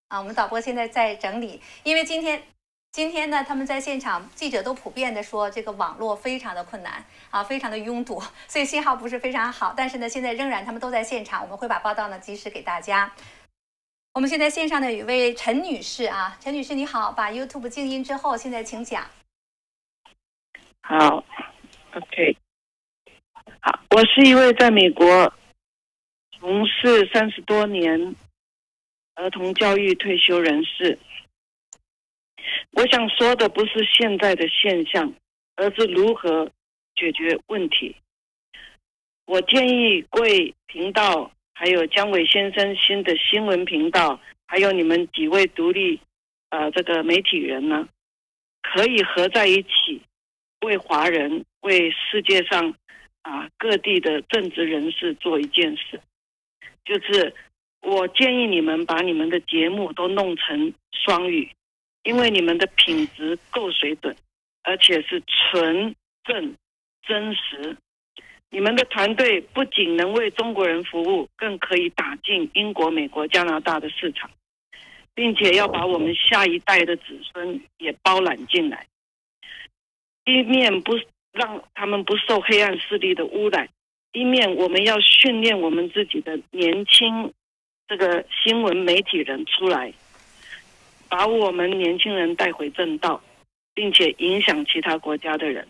啊，我们导播现在在整理，因为今天今天呢，他们在现场记者都普遍的说这个网络非常的困难啊，非常的拥堵，所以信号不是非常好。但是呢，现在仍然他们都在现场，我们会把报道呢及时给大家。我们现在线上的有一位陈女士啊，陈女士你好，把 YouTube 静音之后，现在请讲。好，OK，好，我是一位在美国从事三十多年儿童教育退休人士。我想说的不是现在的现象，而是如何解决问题。我建议贵频道。还有姜伟先生新的新闻频道，还有你们几位独立，呃，这个媒体人呢，可以合在一起，为华人、为世界上啊各地的政治人士做一件事，就是我建议你们把你们的节目都弄成双语，因为你们的品质够水准，而且是纯正、真实。你们的团队不仅能为中国人服务，更可以打进英国、美国、加拿大的市场，并且要把我们下一代的子孙也包揽进来。一面不让他们不受黑暗势力的污染，一面我们要训练我们自己的年轻这个新闻媒体人出来，把我们年轻人带回正道，并且影响其他国家的人。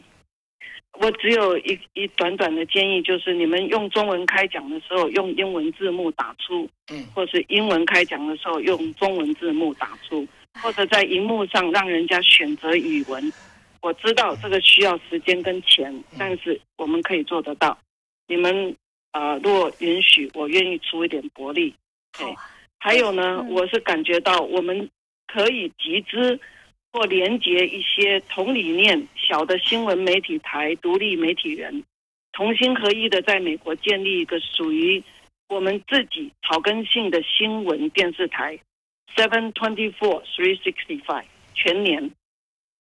我只有一一短短的建议，就是你们用中文开讲的时候，用英文字幕打出，嗯，或是英文开讲的时候用中文字幕打出，或者在荧幕上让人家选择语文。我知道这个需要时间跟钱，但是我们可以做得到。你们啊、呃，若允许，我愿意出一点薄力。对，还有呢，我是感觉到我们可以集资或连接一些同理念小的新闻媒体台、独立媒体人，同心合意的在美国建立一个属于我们自己草根性的新闻电视台，Seven Twenty Four Three Sixty Five 全年。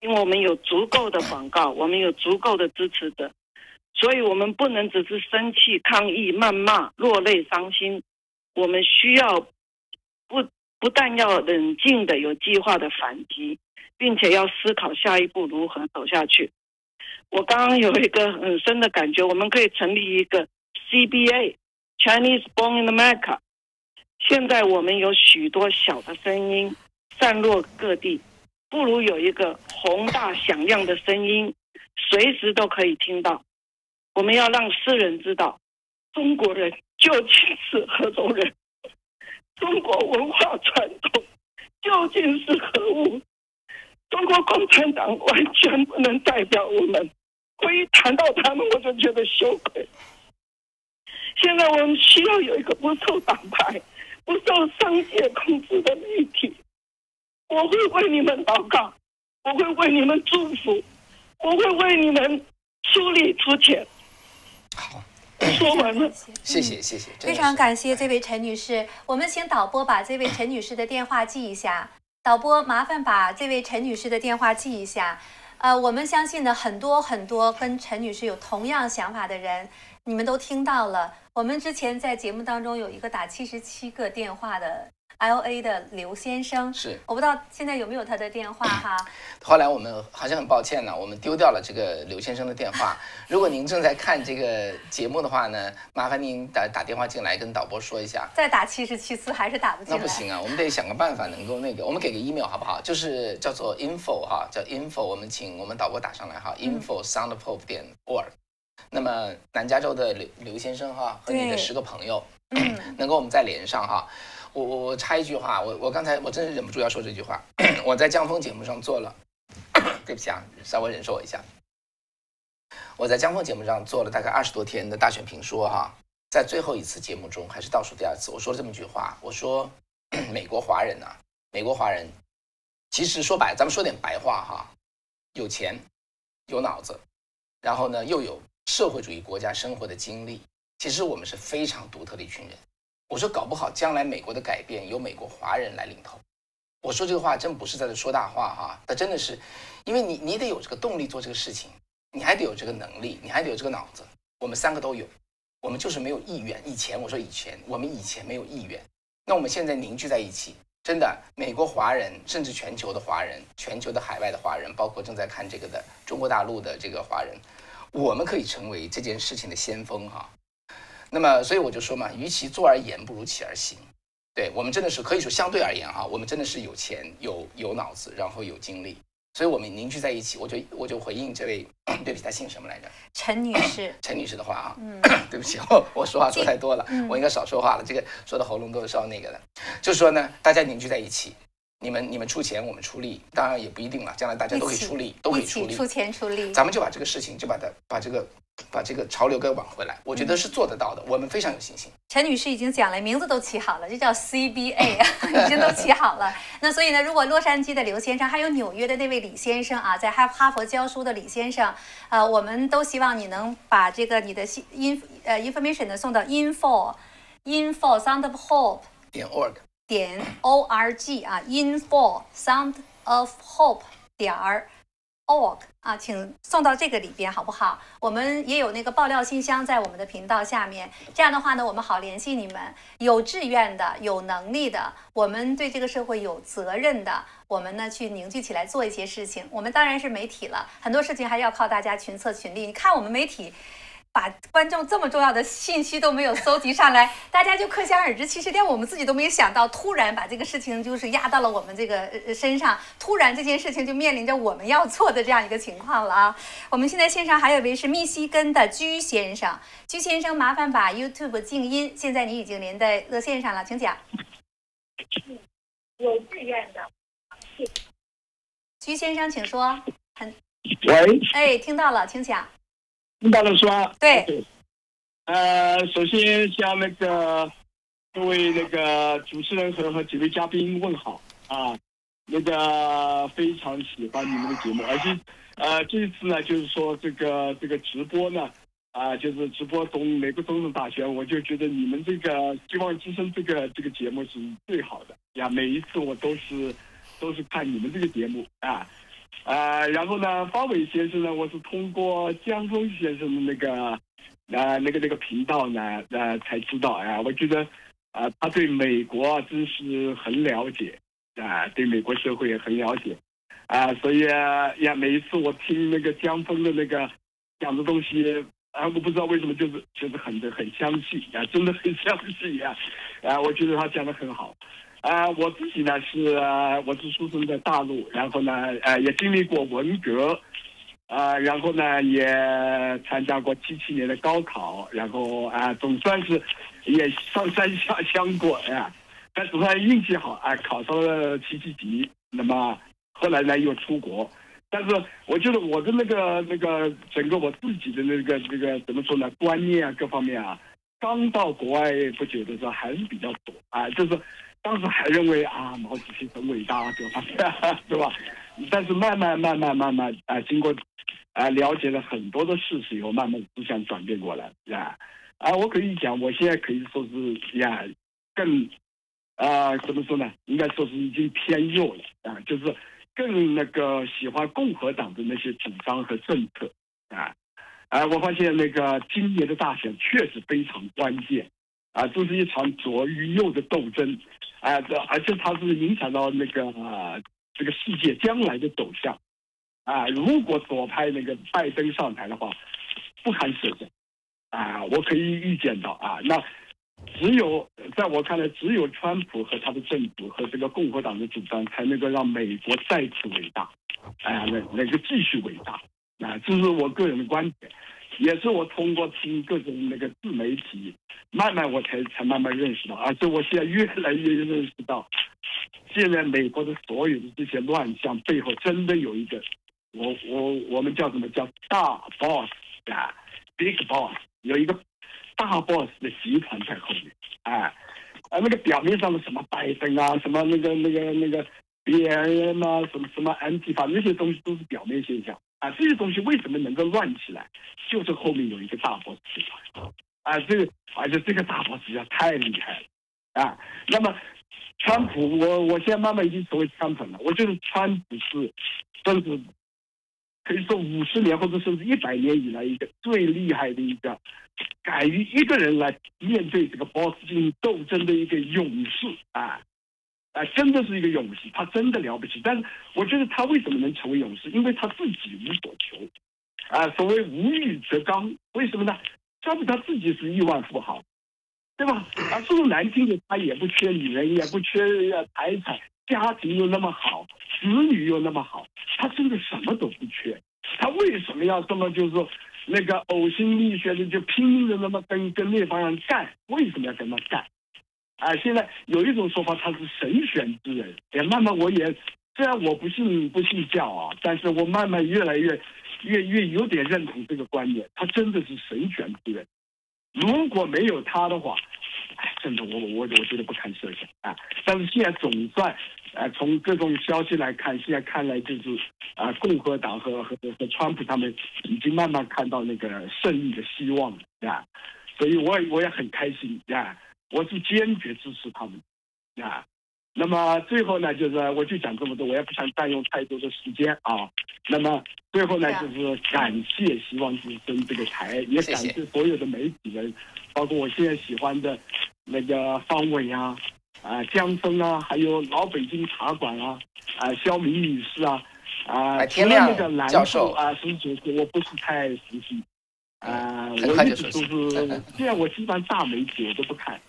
因为我们有足够的广告，我们有足够的支持者，所以我们不能只是生气、抗议、谩骂、落泪、伤心。我们需要不不但要冷静的、有计划的反击，并且要思考下一步如何走下去。我刚刚有一个很深的感觉，我们可以成立一个 CBA Chinese Born in America。现在我们有许多小的声音散落各地。不如有一个宏大响亮的声音，随时都可以听到。我们要让世人知道，中国人究竟是何种人，中国文化传统究竟是何物。中国共产党完全不能代表我们，我一谈到他们，我就觉得羞愧。现在我们需要有一个不受党派、不受商界控制的媒体。我会为你们祷告，我会为你们祝福，我会为你们出力出钱。好，说完了，谢谢谢谢，非常感谢这位陈女士。我们请导播把这位陈女士的电话记一下。导播，麻烦把这位陈女士的电话记一下。呃，我们相信呢，很多很多跟陈女士有同样想法的人，你们都听到了。我们之前在节目当中有一个打七十七个电话的。L A 的刘先生是，我不知道现在有没有他的电话哈。后来我们好像很抱歉呢，我们丢掉了这个刘先生的电话。如果您正在看这个节目的话呢，麻烦您打打电话进来跟导播说一下。再打七十七次还是打不进来？那不行啊，我们得想个办法能够那个，我们给个 email 好不好？就是叫做 info 哈，叫 info，我们请我们导播打上来哈、嗯、，info soundofhope 点 org。那么南加州的刘刘先生哈和你的十个朋友，嗯，能够我们再连上哈。我我我插一句话，我我刚才我真是忍不住要说这句话。我在江峰节目上做了，对不起啊，稍微忍受我一下。我在江峰节目上做了大概二十多天的大选评说哈，在最后一次节目中，还是倒数第二次，我说了这么一句话，我说 美国华人呐、美国华人其实说白，咱们说点白话哈，有钱，有脑子，然后呢又有社会主义国家生活的经历，其实我们是非常独特的一群人。我说搞不好将来美国的改变由美国华人来领头。我说这个话真不是在这说大话哈，那真的是，因为你你得有这个动力做这个事情，你还得有这个能力，你还得有这个脑子。我们三个都有，我们就是没有意愿。以前我说以前我们以前没有意愿，那我们现在凝聚在一起，真的，美国华人甚至全球的华人，全球的海外的华人，包括正在看这个的中国大陆的这个华人，我们可以成为这件事情的先锋哈。那么，所以我就说嘛，与其坐而言，不如起而行。对我们真的是可以说相对而言哈，我们真的是有钱、有有脑子，然后有精力，所以我们凝聚在一起。我就我就回应这位，对不起，他姓什么来着？陈女士。陈女士的话啊，嗯，对不起，我我说话说太多了，我应该少说话了。这个说的喉咙都是烧那个的。就是说呢，大家凝聚在一起，你们你们出钱，我们出力，当然也不一定了，将来大家都可以出力，都可以出力，出钱出力，咱们就把这个事情就把它把这个。把这个潮流给挽回来，我觉得是做得到的，我们非常有信心。陈女士已经讲了，名字都起好了，这叫 CBA，已经都起好了。那所以呢，如果洛杉矶的刘先生，还有纽约的那位李先生啊，在哈哈佛教书的李先生，呃，我们都希望你能把这个你的 in 呃 information 呢送到 info info sound of hope 点 org 点 org 啊，info sound of hope 点儿 org 啊，请送到这个里边好不好？我们也有那个爆料信箱在我们的频道下面，这样的话呢，我们好联系你们。有志愿的、有能力的，我们对这个社会有责任的，我们呢去凝聚起来做一些事情。我们当然是媒体了，很多事情还要靠大家群策群力。你看我们媒体。把观众这么重要的信息都没有搜集上来，大家就可想而知，其实连我们自己都没有想到，突然把这个事情就是压到了我们这个身上，突然这件事情就面临着我们要做的这样一个情况了啊！我们现在线上还有一位是密西根的居先生，居先生麻烦把 YouTube 静音，现在你已经连在热线上了，请讲。有志愿的，居先生，请说。很，喂，哎，听到了，请讲。听到了是吧？对。呃，首先向那个各位那个主持人和和几位嘉宾问好啊，那个非常喜欢你们的节目，而且呃这一次呢，就是说这个这个直播呢啊，就是直播从美国总统大选，我就觉得你们这个希望之声这个这个节目是最好的呀，每一次我都是都是看你们这个节目啊。啊，然后呢，方伟先生呢，我是通过江峰先生的那个，啊，那个那个频道呢，呃，才知道啊。我觉得，啊，他对美国真是很了解，啊，对美国社会也很了解，啊，所以呀，每一次我听那个江峰的那个讲的东西，啊，我不知道为什么就是就是很很相信啊，真的很相信呀，啊，我觉得他讲的很好。啊，我自己呢是我是出生在大陆，然后呢，呃，也经历过文革，啊，然后呢也参加过七七年的高考，然后啊，总算是也上山下乡过呀，但总算运气好啊，考上了七七级。那么后来呢又出国，但是我觉得我的那个那个整个我自己的那个那个怎么说呢，观念啊各方面啊，刚到国外不久的时候还是比较多啊，就是。当时还认为啊，毛主席很伟大，各方面是吧？但是慢慢慢慢慢慢啊，经过啊了解了很多的事实以后，慢慢思想转变过来，啊啊，我可以讲，我现在可以说是呀，更啊怎么说呢？应该说是已经偏右了啊，就是更那个喜欢共和党的那些主张和政策啊啊，我发现那个今年的大选确实非常关键啊，这是一场左与右的斗争。啊，这而且它是影响到那个啊，这个世界将来的走向，啊，如果左派那个拜登上台的话，不堪设想，啊，我可以预见到啊，那只有在我看来，只有川普和他的政府和这个共和党的主张，才能够让美国再次伟大，哎，能能够继续伟大，啊，这是我个人的观点。也是我通过听各种那个自媒体，慢慢我才才慢慢认识到，而且我现在越来越认识到，现在美国的所有的这些乱象背后，真的有一个，我我我们叫什么叫大 boss 啊，big boss，有一个大 boss 的集团在后面，哎，啊那个表面上的什么拜登啊，什么那个那个那个别人啊，什么什么 anti 法那些东西都是表面现象。啊，这些东西为什么能够乱起来？就是后面有一个大 boss 集团，啊，这个而且这个大 boss 集团太厉害了，啊，那么川普，我我现在慢慢已经成为川粉了。我觉得川普是，甚至可以说五十年或者甚至一百年以来一个最厉害的一个，敢于一个人来面对这个 boss 进行斗争的一个勇士啊。啊，真的是一个勇士，他真的了不起。但是我觉得他为什么能成为勇士？因为他自己无所求，啊，所谓无欲则刚。为什么呢？要不他自己是亿万富豪，对吧？啊，说难听点，他也不缺女人，也不缺财产，家庭又那么好，子女又那么好，他真的什么都不缺。他为什么要这么就是说那个呕心沥血的就拼命的那么跟跟那帮人干？为什么要跟他干？啊，现在有一种说法，他是神选之人。也慢慢，我也虽然我不信不信教啊，但是我慢慢越来越越越有点认同这个观念。他真的是神选之人。如果没有他的话，哎，真的我我我觉得不堪设想啊。但是现在总算，啊，从各种消息来看，现在看来就是啊，共和党和和和川普他们已经慢慢看到那个胜利的希望了啊。所以我也我也很开心啊。我是坚决支持他们，啊，那么最后呢，就是我就讲这么多，我也不想占用太多的时间啊。那么最后呢，就是感谢希望之声这个台，也感谢所有的媒体人，包括我现在喜欢的那个方伟啊，啊江峰啊，还有老北京茶馆啊，啊肖明女士啊，啊除了那个蓝授啊，什么主持我不是太熟悉。啊，我一直都是，这样我基本上大媒体我都不看，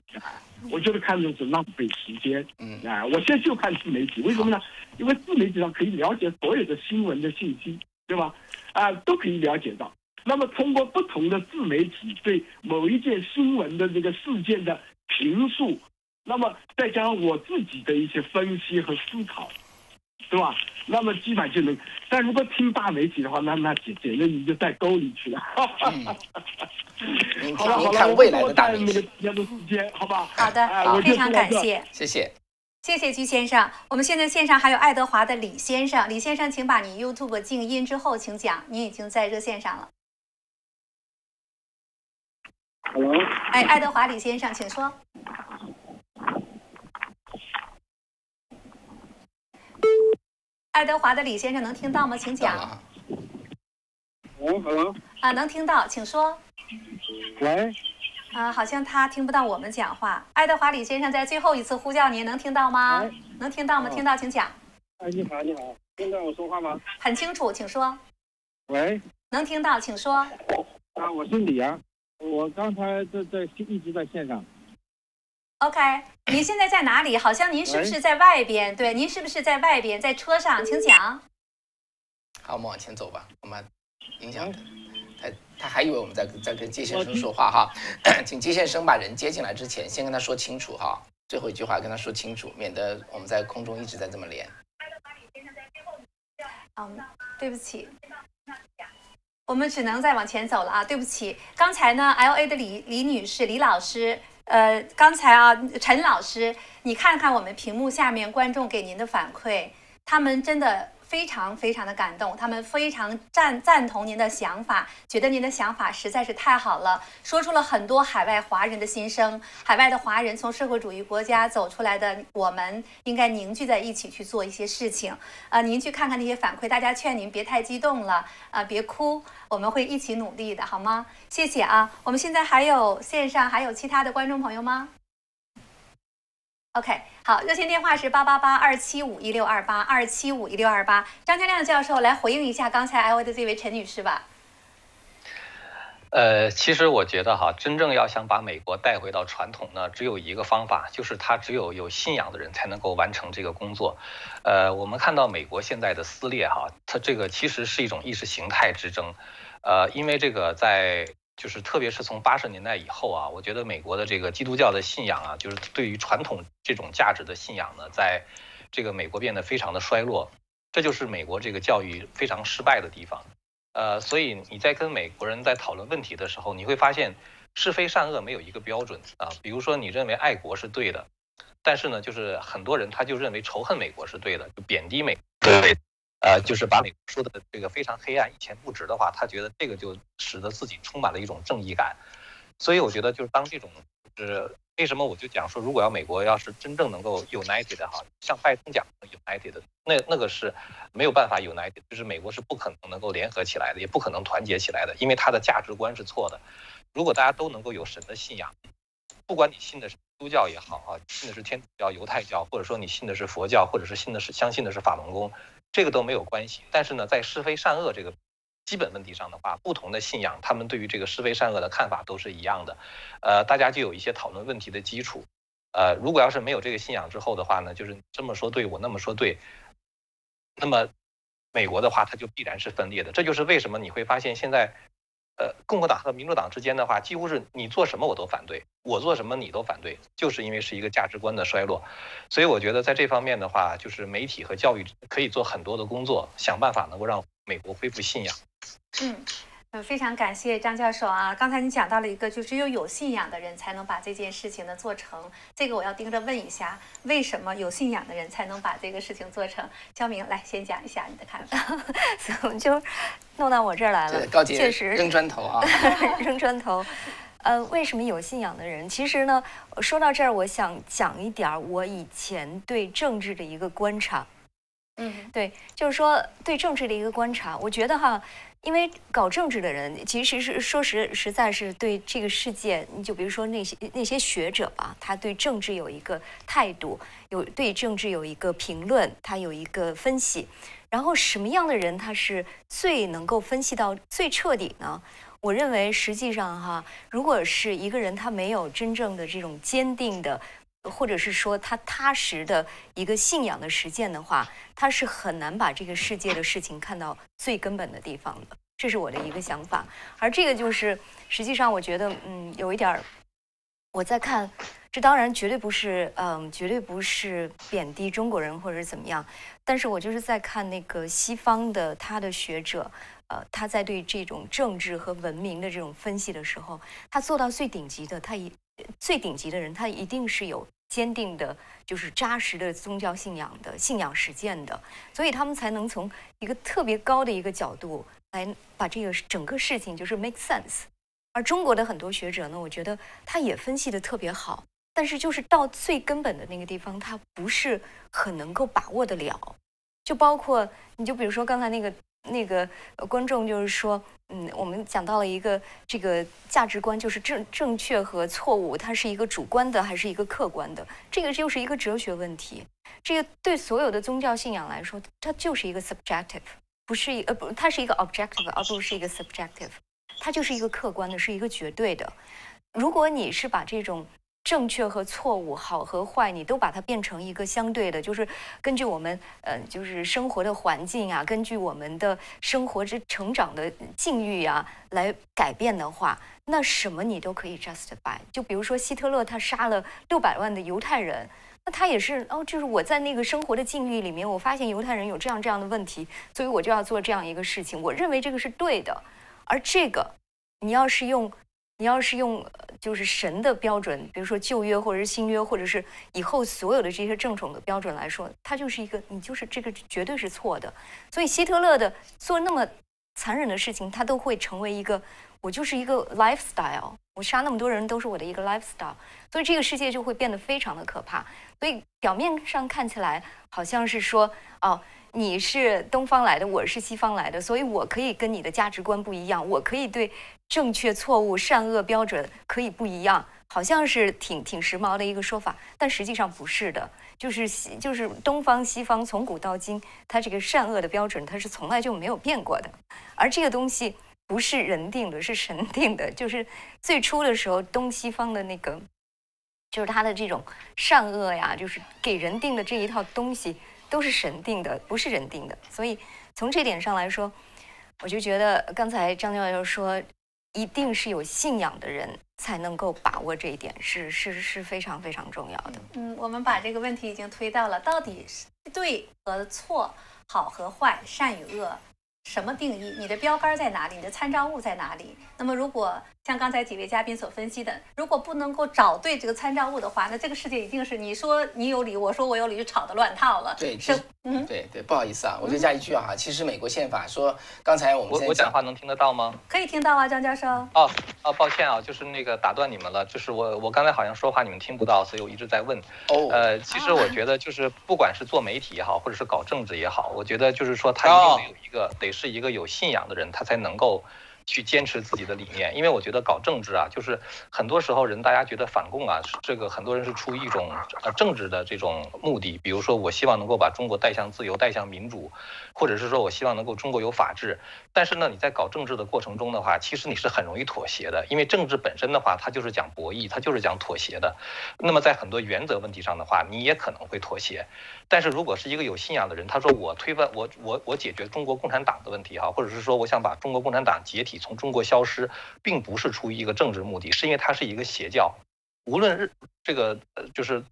我觉得看这是浪费时间。嗯，啊，我现在就看自媒体，为什么呢？因为自媒体上可以了解所有的新闻的信息，对吧？啊，都可以了解到。那么通过不同的自媒体对某一件新闻的这个事件的评述，那么再加上我自己的一些分析和思考。对吧？那么基本就能，但如果听大媒体的话，那那简简直你就在沟里去了。好了好了，未来的大那个时间，好吧？好的，非常感谢，谢谢，谢谢居先生。我们现在线上还有爱德华的李先生，李先生，请把你 YouTube 静音之后，请讲，您已经在热线上了。Hello，哎，爱德华李先生，请说。爱德华的李先生能听到吗？请讲。喂，Hello。啊，能听到，请说。喂。啊，好像他听不到我们讲话。爱德华李先生在最后一次呼叫您，能听到吗？能听到吗？听到，请讲。哎，你好，你好，听到我说话吗？很清楚，请说。喂。能听到，请说。啊，我是李啊，我刚才在在一直在线上。OK，您现在在哪里？好像您是不是在外边？对，您是不是在外边，在车上？请讲。好，我们往前走吧。我们影响他，他还以为我们在在跟季先生说话哈。请季先生把人接进来之前，先跟他说清楚哈。最后一句话跟他说清楚，免得我们在空中一直在这么连。嗯，对不起，我们只能再往前走了啊。对不起，刚才呢，LA 的李李女士，李老师。呃，刚才啊，陈老师，你看看我们屏幕下面观众给您的反馈，他们真的。非常非常的感动，他们非常赞赞同您的想法，觉得您的想法实在是太好了，说出了很多海外华人的心声。海外的华人从社会主义国家走出来的，我们应该凝聚在一起去做一些事情。呃，您去看看那些反馈，大家劝您别太激动了，啊，别哭，我们会一起努力的，好吗？谢谢啊。我们现在还有线上还有其他的观众朋友吗？OK，好，热线电话是八八八二七五一六二八二七五一六二八。张天亮教授来回应一下刚才 L A 的这位陈女士吧。呃，其实我觉得哈，真正要想把美国带回到传统呢，只有一个方法，就是他只有有信仰的人才能够完成这个工作。呃，我们看到美国现在的撕裂哈，它这个其实是一种意识形态之争。呃，因为这个在。就是特别是从八十年代以后啊，我觉得美国的这个基督教的信仰啊，就是对于传统这种价值的信仰呢，在这个美国变得非常的衰落，这就是美国这个教育非常失败的地方。呃，所以你在跟美国人在讨论问题的时候，你会发现是非善恶没有一个标准啊。比如说你认为爱国是对的，但是呢，就是很多人他就认为仇恨美国是对的，就贬低美。对。呃，就是把美国说的这个非常黑暗、一钱不值的话，他觉得这个就使得自己充满了一种正义感。所以我觉得，就是当这种，就是为什么我就讲说，如果要美国要是真正能够 united 哈，像拜登讲的 united，那那个是没有办法 united，就是美国是不可能能够联合起来的，也不可能团结起来的，因为他的价值观是错的。如果大家都能够有神的信仰，不管你信的是基督教也好啊，信的是天主教、犹太教，或者说你信的是佛教，或者是信的是相信的是法轮功。这个都没有关系，但是呢，在是非善恶这个基本问题上的话，不同的信仰，他们对于这个是非善恶的看法都是一样的，呃，大家就有一些讨论问题的基础，呃，如果要是没有这个信仰之后的话呢，就是这么说对我那么说对，那么美国的话，它就必然是分裂的，这就是为什么你会发现现在。呃，共和党和民主党之间的话，几乎是你做什么我都反对，我做什么你都反对，就是因为是一个价值观的衰落。所以我觉得在这方面的话，就是媒体和教育可以做很多的工作，想办法能够让美国恢复信仰。嗯。呃，非常感谢张教授啊！刚才你讲到了一个，就只有有信仰的人才能把这件事情呢做成。这个我要盯着问一下，为什么有信仰的人才能把这个事情做成？肖明，来先讲一下你的看法。怎么就弄到我这儿来了？高姐，确实扔砖头啊，扔砖头。呃，为什么有信仰的人？其实呢，说到这儿，我想讲一点儿我以前对政治的一个观察。嗯，对，就是说对政治的一个观察，我觉得哈，因为搞政治的人其实是说实实在是对这个世界，你就比如说那些那些学者吧，他对政治有一个态度，有对政治有一个评论，他有一个分析。然后什么样的人他是最能够分析到最彻底呢？我认为实际上哈，如果是一个人他没有真正的这种坚定的。或者是说他踏实的一个信仰的实践的话，他是很难把这个世界的事情看到最根本的地方的。这是我的一个想法。而这个就是实际上，我觉得嗯，有一点儿我在看。这当然绝对不是嗯，绝对不是贬低中国人或者怎么样。但是我就是在看那个西方的他的学者，呃，他在对这种政治和文明的这种分析的时候，他做到最顶级的，他一最顶级的人，他一定是有。坚定的，就是扎实的宗教信仰的信仰实践的，所以他们才能从一个特别高的一个角度来把这个整个事情就是 make sense。而中国的很多学者呢，我觉得他也分析的特别好，但是就是到最根本的那个地方，他不是很能够把握得了。就包括你就比如说刚才那个。那个观众就是说，嗯，我们讲到了一个这个价值观，就是正正确和错误，它是一个主观的还是一个客观的？这个就是一个哲学问题。这个对所有的宗教信仰来说，它就是一个 subjective，不是一呃不，它是一个 objective，而不是一个 subjective，它就是一个客观的，是一个绝对的。如果你是把这种正确和错误，好和坏，你都把它变成一个相对的，就是根据我们呃，就是生活的环境啊，根据我们的生活之成长的境遇啊来改变的话，那什么你都可以 justify。就比如说希特勒他杀了六百万的犹太人，那他也是哦，就是我在那个生活的境遇里面，我发现犹太人有这样这样的问题，所以我就要做这样一个事情，我认为这个是对的。而这个，你要是用。你要是用就是神的标准，比如说旧约或者是新约，或者是以后所有的这些正统的标准来说，他就是一个你就是这个绝对是错的。所以希特勒的做那么残忍的事情，他都会成为一个我就是一个 lifestyle，我杀那么多人都是我的一个 lifestyle，所以这个世界就会变得非常的可怕。所以表面上看起来好像是说哦。你是东方来的，我是西方来的，所以我可以跟你的价值观不一样，我可以对正确、错误、善恶标准可以不一样，好像是挺挺时髦的一个说法，但实际上不是的，就是西就是东方西方从古到今，它这个善恶的标准它是从来就没有变过的，而这个东西不是人定的，是神定的，就是最初的时候东西方的那个，就是他的这种善恶呀，就是给人定的这一套东西。都是神定的，不是人定的。所以从这点上来说，我就觉得刚才张教授说，一定是有信仰的人才能够把握这一点，是是是非常非常重要的。嗯，我们把这个问题已经推到了，到底是对和错，好和坏，善与恶。什么定义？你的标杆在哪里？你的参照物在哪里？那么，如果像刚才几位嘉宾所分析的，如果不能够找对这个参照物的话，那这个世界一定是你说你有理，我说我有理，就吵得乱套了。对，是，嗯，对对，不好意思啊，我就加一句啊，其实美国宪法说，刚才我们我我讲话能听得到吗？可以听到啊，张教授。哦哦，抱歉啊，就是那个打断你们了，就是我我刚才好像说话你们听不到，所以我一直在问。哦，呃，其实我觉得就是不管是做媒体也好，或者是搞政治也好，我觉得就是说他一定得有一个得是一个有信仰。的人，他才能够。去坚持自己的理念，因为我觉得搞政治啊，就是很多时候人大家觉得反共啊，这个很多人是出于一种呃政治的这种目的，比如说我希望能够把中国带向自由、带向民主，或者是说我希望能够中国有法治。但是呢，你在搞政治的过程中的话，其实你是很容易妥协的，因为政治本身的话，它就是讲博弈，它就是讲妥协的。那么在很多原则问题上的话，你也可能会妥协。但是如果是一个有信仰的人，他说我推翻我我我解决中国共产党的问题哈，或者是说我想把中国共产党解体。从中国消失，并不是出于一个政治目的，是因为它是一个邪教。无论日这个，就是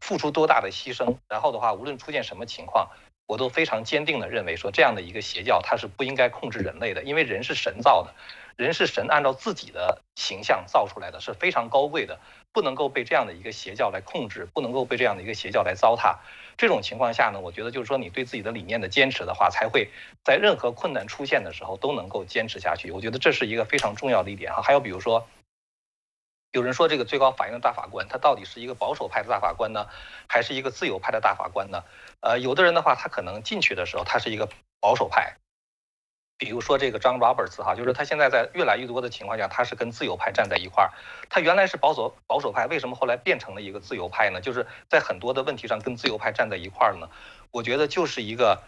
付出多大的牺牲，然后的话，无论出现什么情况，我都非常坚定的认为说，这样的一个邪教，它是不应该控制人类的，因为人是神造的，人是神按照自己的形象造出来的，是非常高贵的，不能够被这样的一个邪教来控制，不能够被这样的一个邪教来糟蹋。这种情况下呢，我觉得就是说，你对自己的理念的坚持的话，才会在任何困难出现的时候都能够坚持下去。我觉得这是一个非常重要的一点哈。还有比如说，有人说这个最高法院的大法官，他到底是一个保守派的大法官呢，还是一个自由派的大法官呢？呃，有的人的话，他可能进去的时候他是一个保守派，比如说这个 John Roberts 哈，就是他现在在越来越多的情况下，他是跟自由派站在一块儿。他原来是保守保守派，为什么后来变成了一个自由派呢？就是在很多的问题上跟自由派站在一块儿呢？我觉得就是一个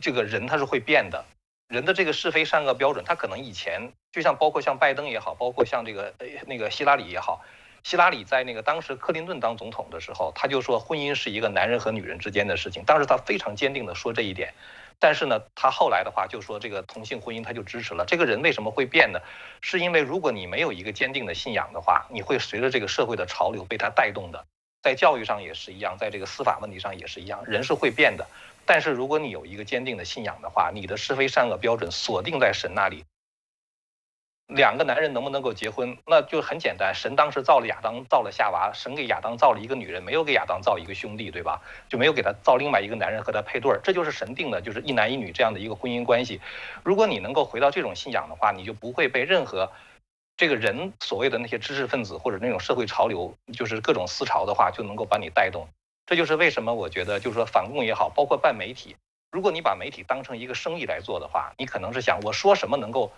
这个人他是会变的，人的这个是非善恶标准，他可能以前就像包括像拜登也好，包括像这个呃那个希拉里也好，希拉里在那个当时克林顿当总统的时候，他就说婚姻是一个男人和女人之间的事情，当时他非常坚定的说这一点。但是呢，他后来的话就说这个同性婚姻他就支持了。这个人为什么会变呢？是因为如果你没有一个坚定的信仰的话，你会随着这个社会的潮流被他带动的。在教育上也是一样，在这个司法问题上也是一样，人是会变的。但是如果你有一个坚定的信仰的话，你的是非善恶标准锁定在神那里。两个男人能不能够结婚，那就很简单。神当时造了亚当，造了夏娃，神给亚当造了一个女人，没有给亚当造一个兄弟，对吧？就没有给他造另外一个男人和他配对儿，这就是神定的，就是一男一女这样的一个婚姻关系。如果你能够回到这种信仰的话，你就不会被任何这个人所谓的那些知识分子或者那种社会潮流，就是各种思潮的话，就能够把你带动。这就是为什么我觉得，就是说反共也好，包括办媒体，如果你把媒体当成一个生意来做的话，你可能是想我说什么能够。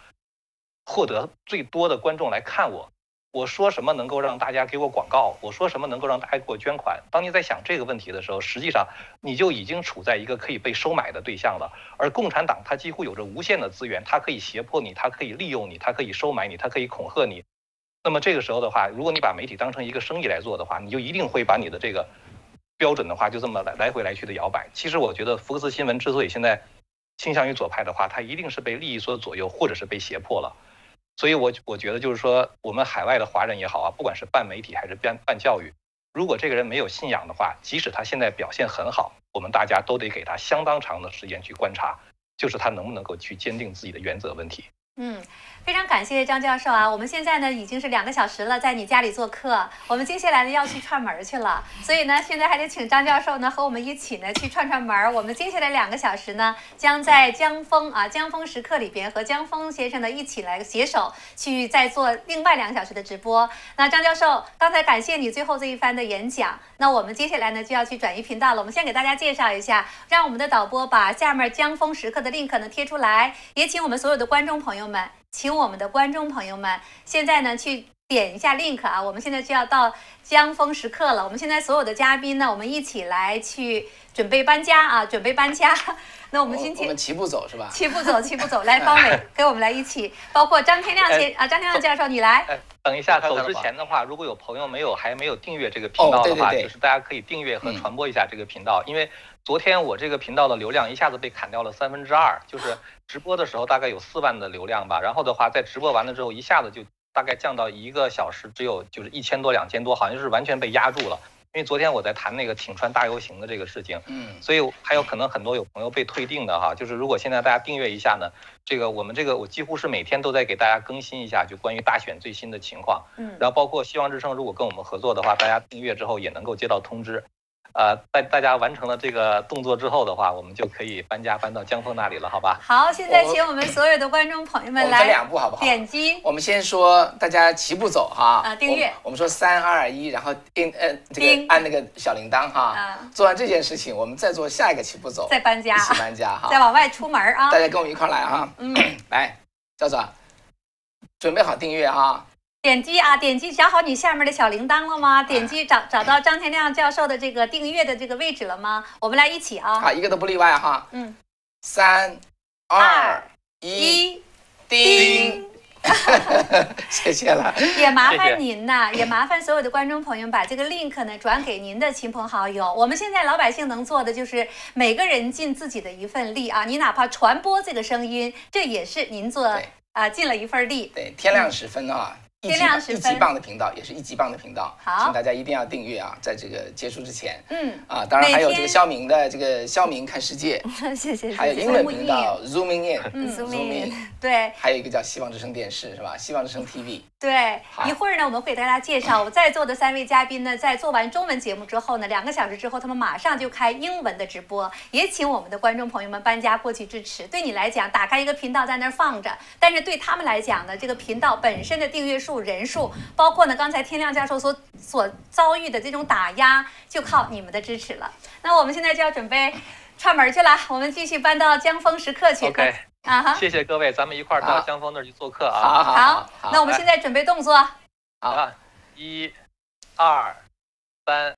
获得最多的观众来看我，我说什么能够让大家给我广告？我说什么能够让大家给我捐款？当你在想这个问题的时候，实际上你就已经处在一个可以被收买的对象了。而共产党它几乎有着无限的资源，它可以胁迫你，它可以利用你，它可以收买你，它可以恐吓你。那么这个时候的话，如果你把媒体当成一个生意来做的话，你就一定会把你的这个标准的话就这么来来回来去的摇摆。其实我觉得福克斯新闻之所以现在倾向于左派的话，它一定是被利益所左右，或者是被胁迫了。所以，我我觉得就是说，我们海外的华人也好啊，不管是办媒体还是办办教育，如果这个人没有信仰的话，即使他现在表现很好，我们大家都得给他相当长的时间去观察，就是他能不能够去坚定自己的原则问题。嗯，非常感谢张教授啊！我们现在呢已经是两个小时了，在你家里做客。我们接下来呢要去串门去了，所以呢现在还得请张教授呢和我们一起呢去串串门。我们接下来两个小时呢将在江峰啊江峰时刻里边和江峰先生呢一起来携手去再做另外两个小时的直播。那张教授刚才感谢你最后这一番的演讲，那我们接下来呢就要去转移频道了。我们先给大家介绍一下，让我们的导播把下面江峰时刻的 link 呢贴出来，也请我们所有的观众朋友们。请我们的观众朋友们，现在呢去点一下 link 啊！我们现在就要到江峰时刻了。我们现在所有的嘉宾呢，我们一起来去准备搬家啊，准备搬家。那我们今天我们齐步走是吧？齐步走，齐步走。来，方伟 跟我们来一起，包括张天亮先啊，张天亮教授你来。等一下，走之前的话，如果有朋友没有还没有订阅这个频道的话，就是大家可以订阅和传播一下这个频道，因为。昨天我这个频道的流量一下子被砍掉了三分之二，就是 直播的时候大概有四万的流量吧，然后的话在直播完了之后一下子就大概降到一个小时只有就是一千多两千多，好像是完全被压住了。因为昨天我在谈那个挺川大游行的这个事情，嗯，所以还有可能很多有朋友被退订的哈，就是如果现在大家订阅一下呢，这个我们这个我几乎是每天都在给大家更新一下就关于大选最新的情况，嗯，然后包括希望之声如果跟我们合作的话，大家订阅之后也能够接到通知。呃，在大家完成了这个动作之后的话，我们就可以搬家搬到江峰那里了，好吧？好，现在请我们所有的观众朋友们来两步，好不好？点击。我们先说，大家齐步走哈。啊，订阅。我们说三二一，然后订呃这个按那个小铃铛哈。啊。做完这件事情，我们再做下一个齐步走。再搬家。一起搬家哈。再往外出门啊！大家跟我们一块来哈。嗯。来，赵总，准备好订阅哈。点击啊，点击找好你下面的小铃铛了吗？点击找找到张天亮教授的这个订阅的这个位置了吗？我们来一起啊，好，一个都不例外哈。嗯，三二一，叮，谢谢了。也麻烦您呐，也麻烦所有的观众朋友把这个 link 呢转给您的亲朋好友。我们现在老百姓能做的就是每个人尽自己的一份力啊，你哪怕传播这个声音，这也是您做啊尽了一份力。对，天亮时分啊。天亮时分，一级棒的频道也是一级棒的频道，好，请大家一定要订阅啊！在这个结束之前，嗯。啊，当然还有这个肖明的这个肖明看世界，谢谢，还有英文频道 Zooming In，嗯，Zooming In，对，还有一个叫希望之声电视是吧？希望之声 TV，对，一会儿呢，我们会给大家介绍 我在座的三位嘉宾呢，在做完中文节目之后呢，两个小时之后，他们马上就开英文的直播，也请我们的观众朋友们搬家过去支持。对你来讲，打开一个频道在那儿放着，但是对他们来讲呢，这个频道本身的订阅数、人数，包括呢刚才天亮教授所所遭遇的这种打压，就靠你们的支持了。那我们现在就要准备串门去了，我们继续搬到江峰时刻去。OK，啊哈，谢谢各位，咱们一块儿到江峰那儿去做客啊。好好好，那我们现在准备动作。好啊，一、二、三。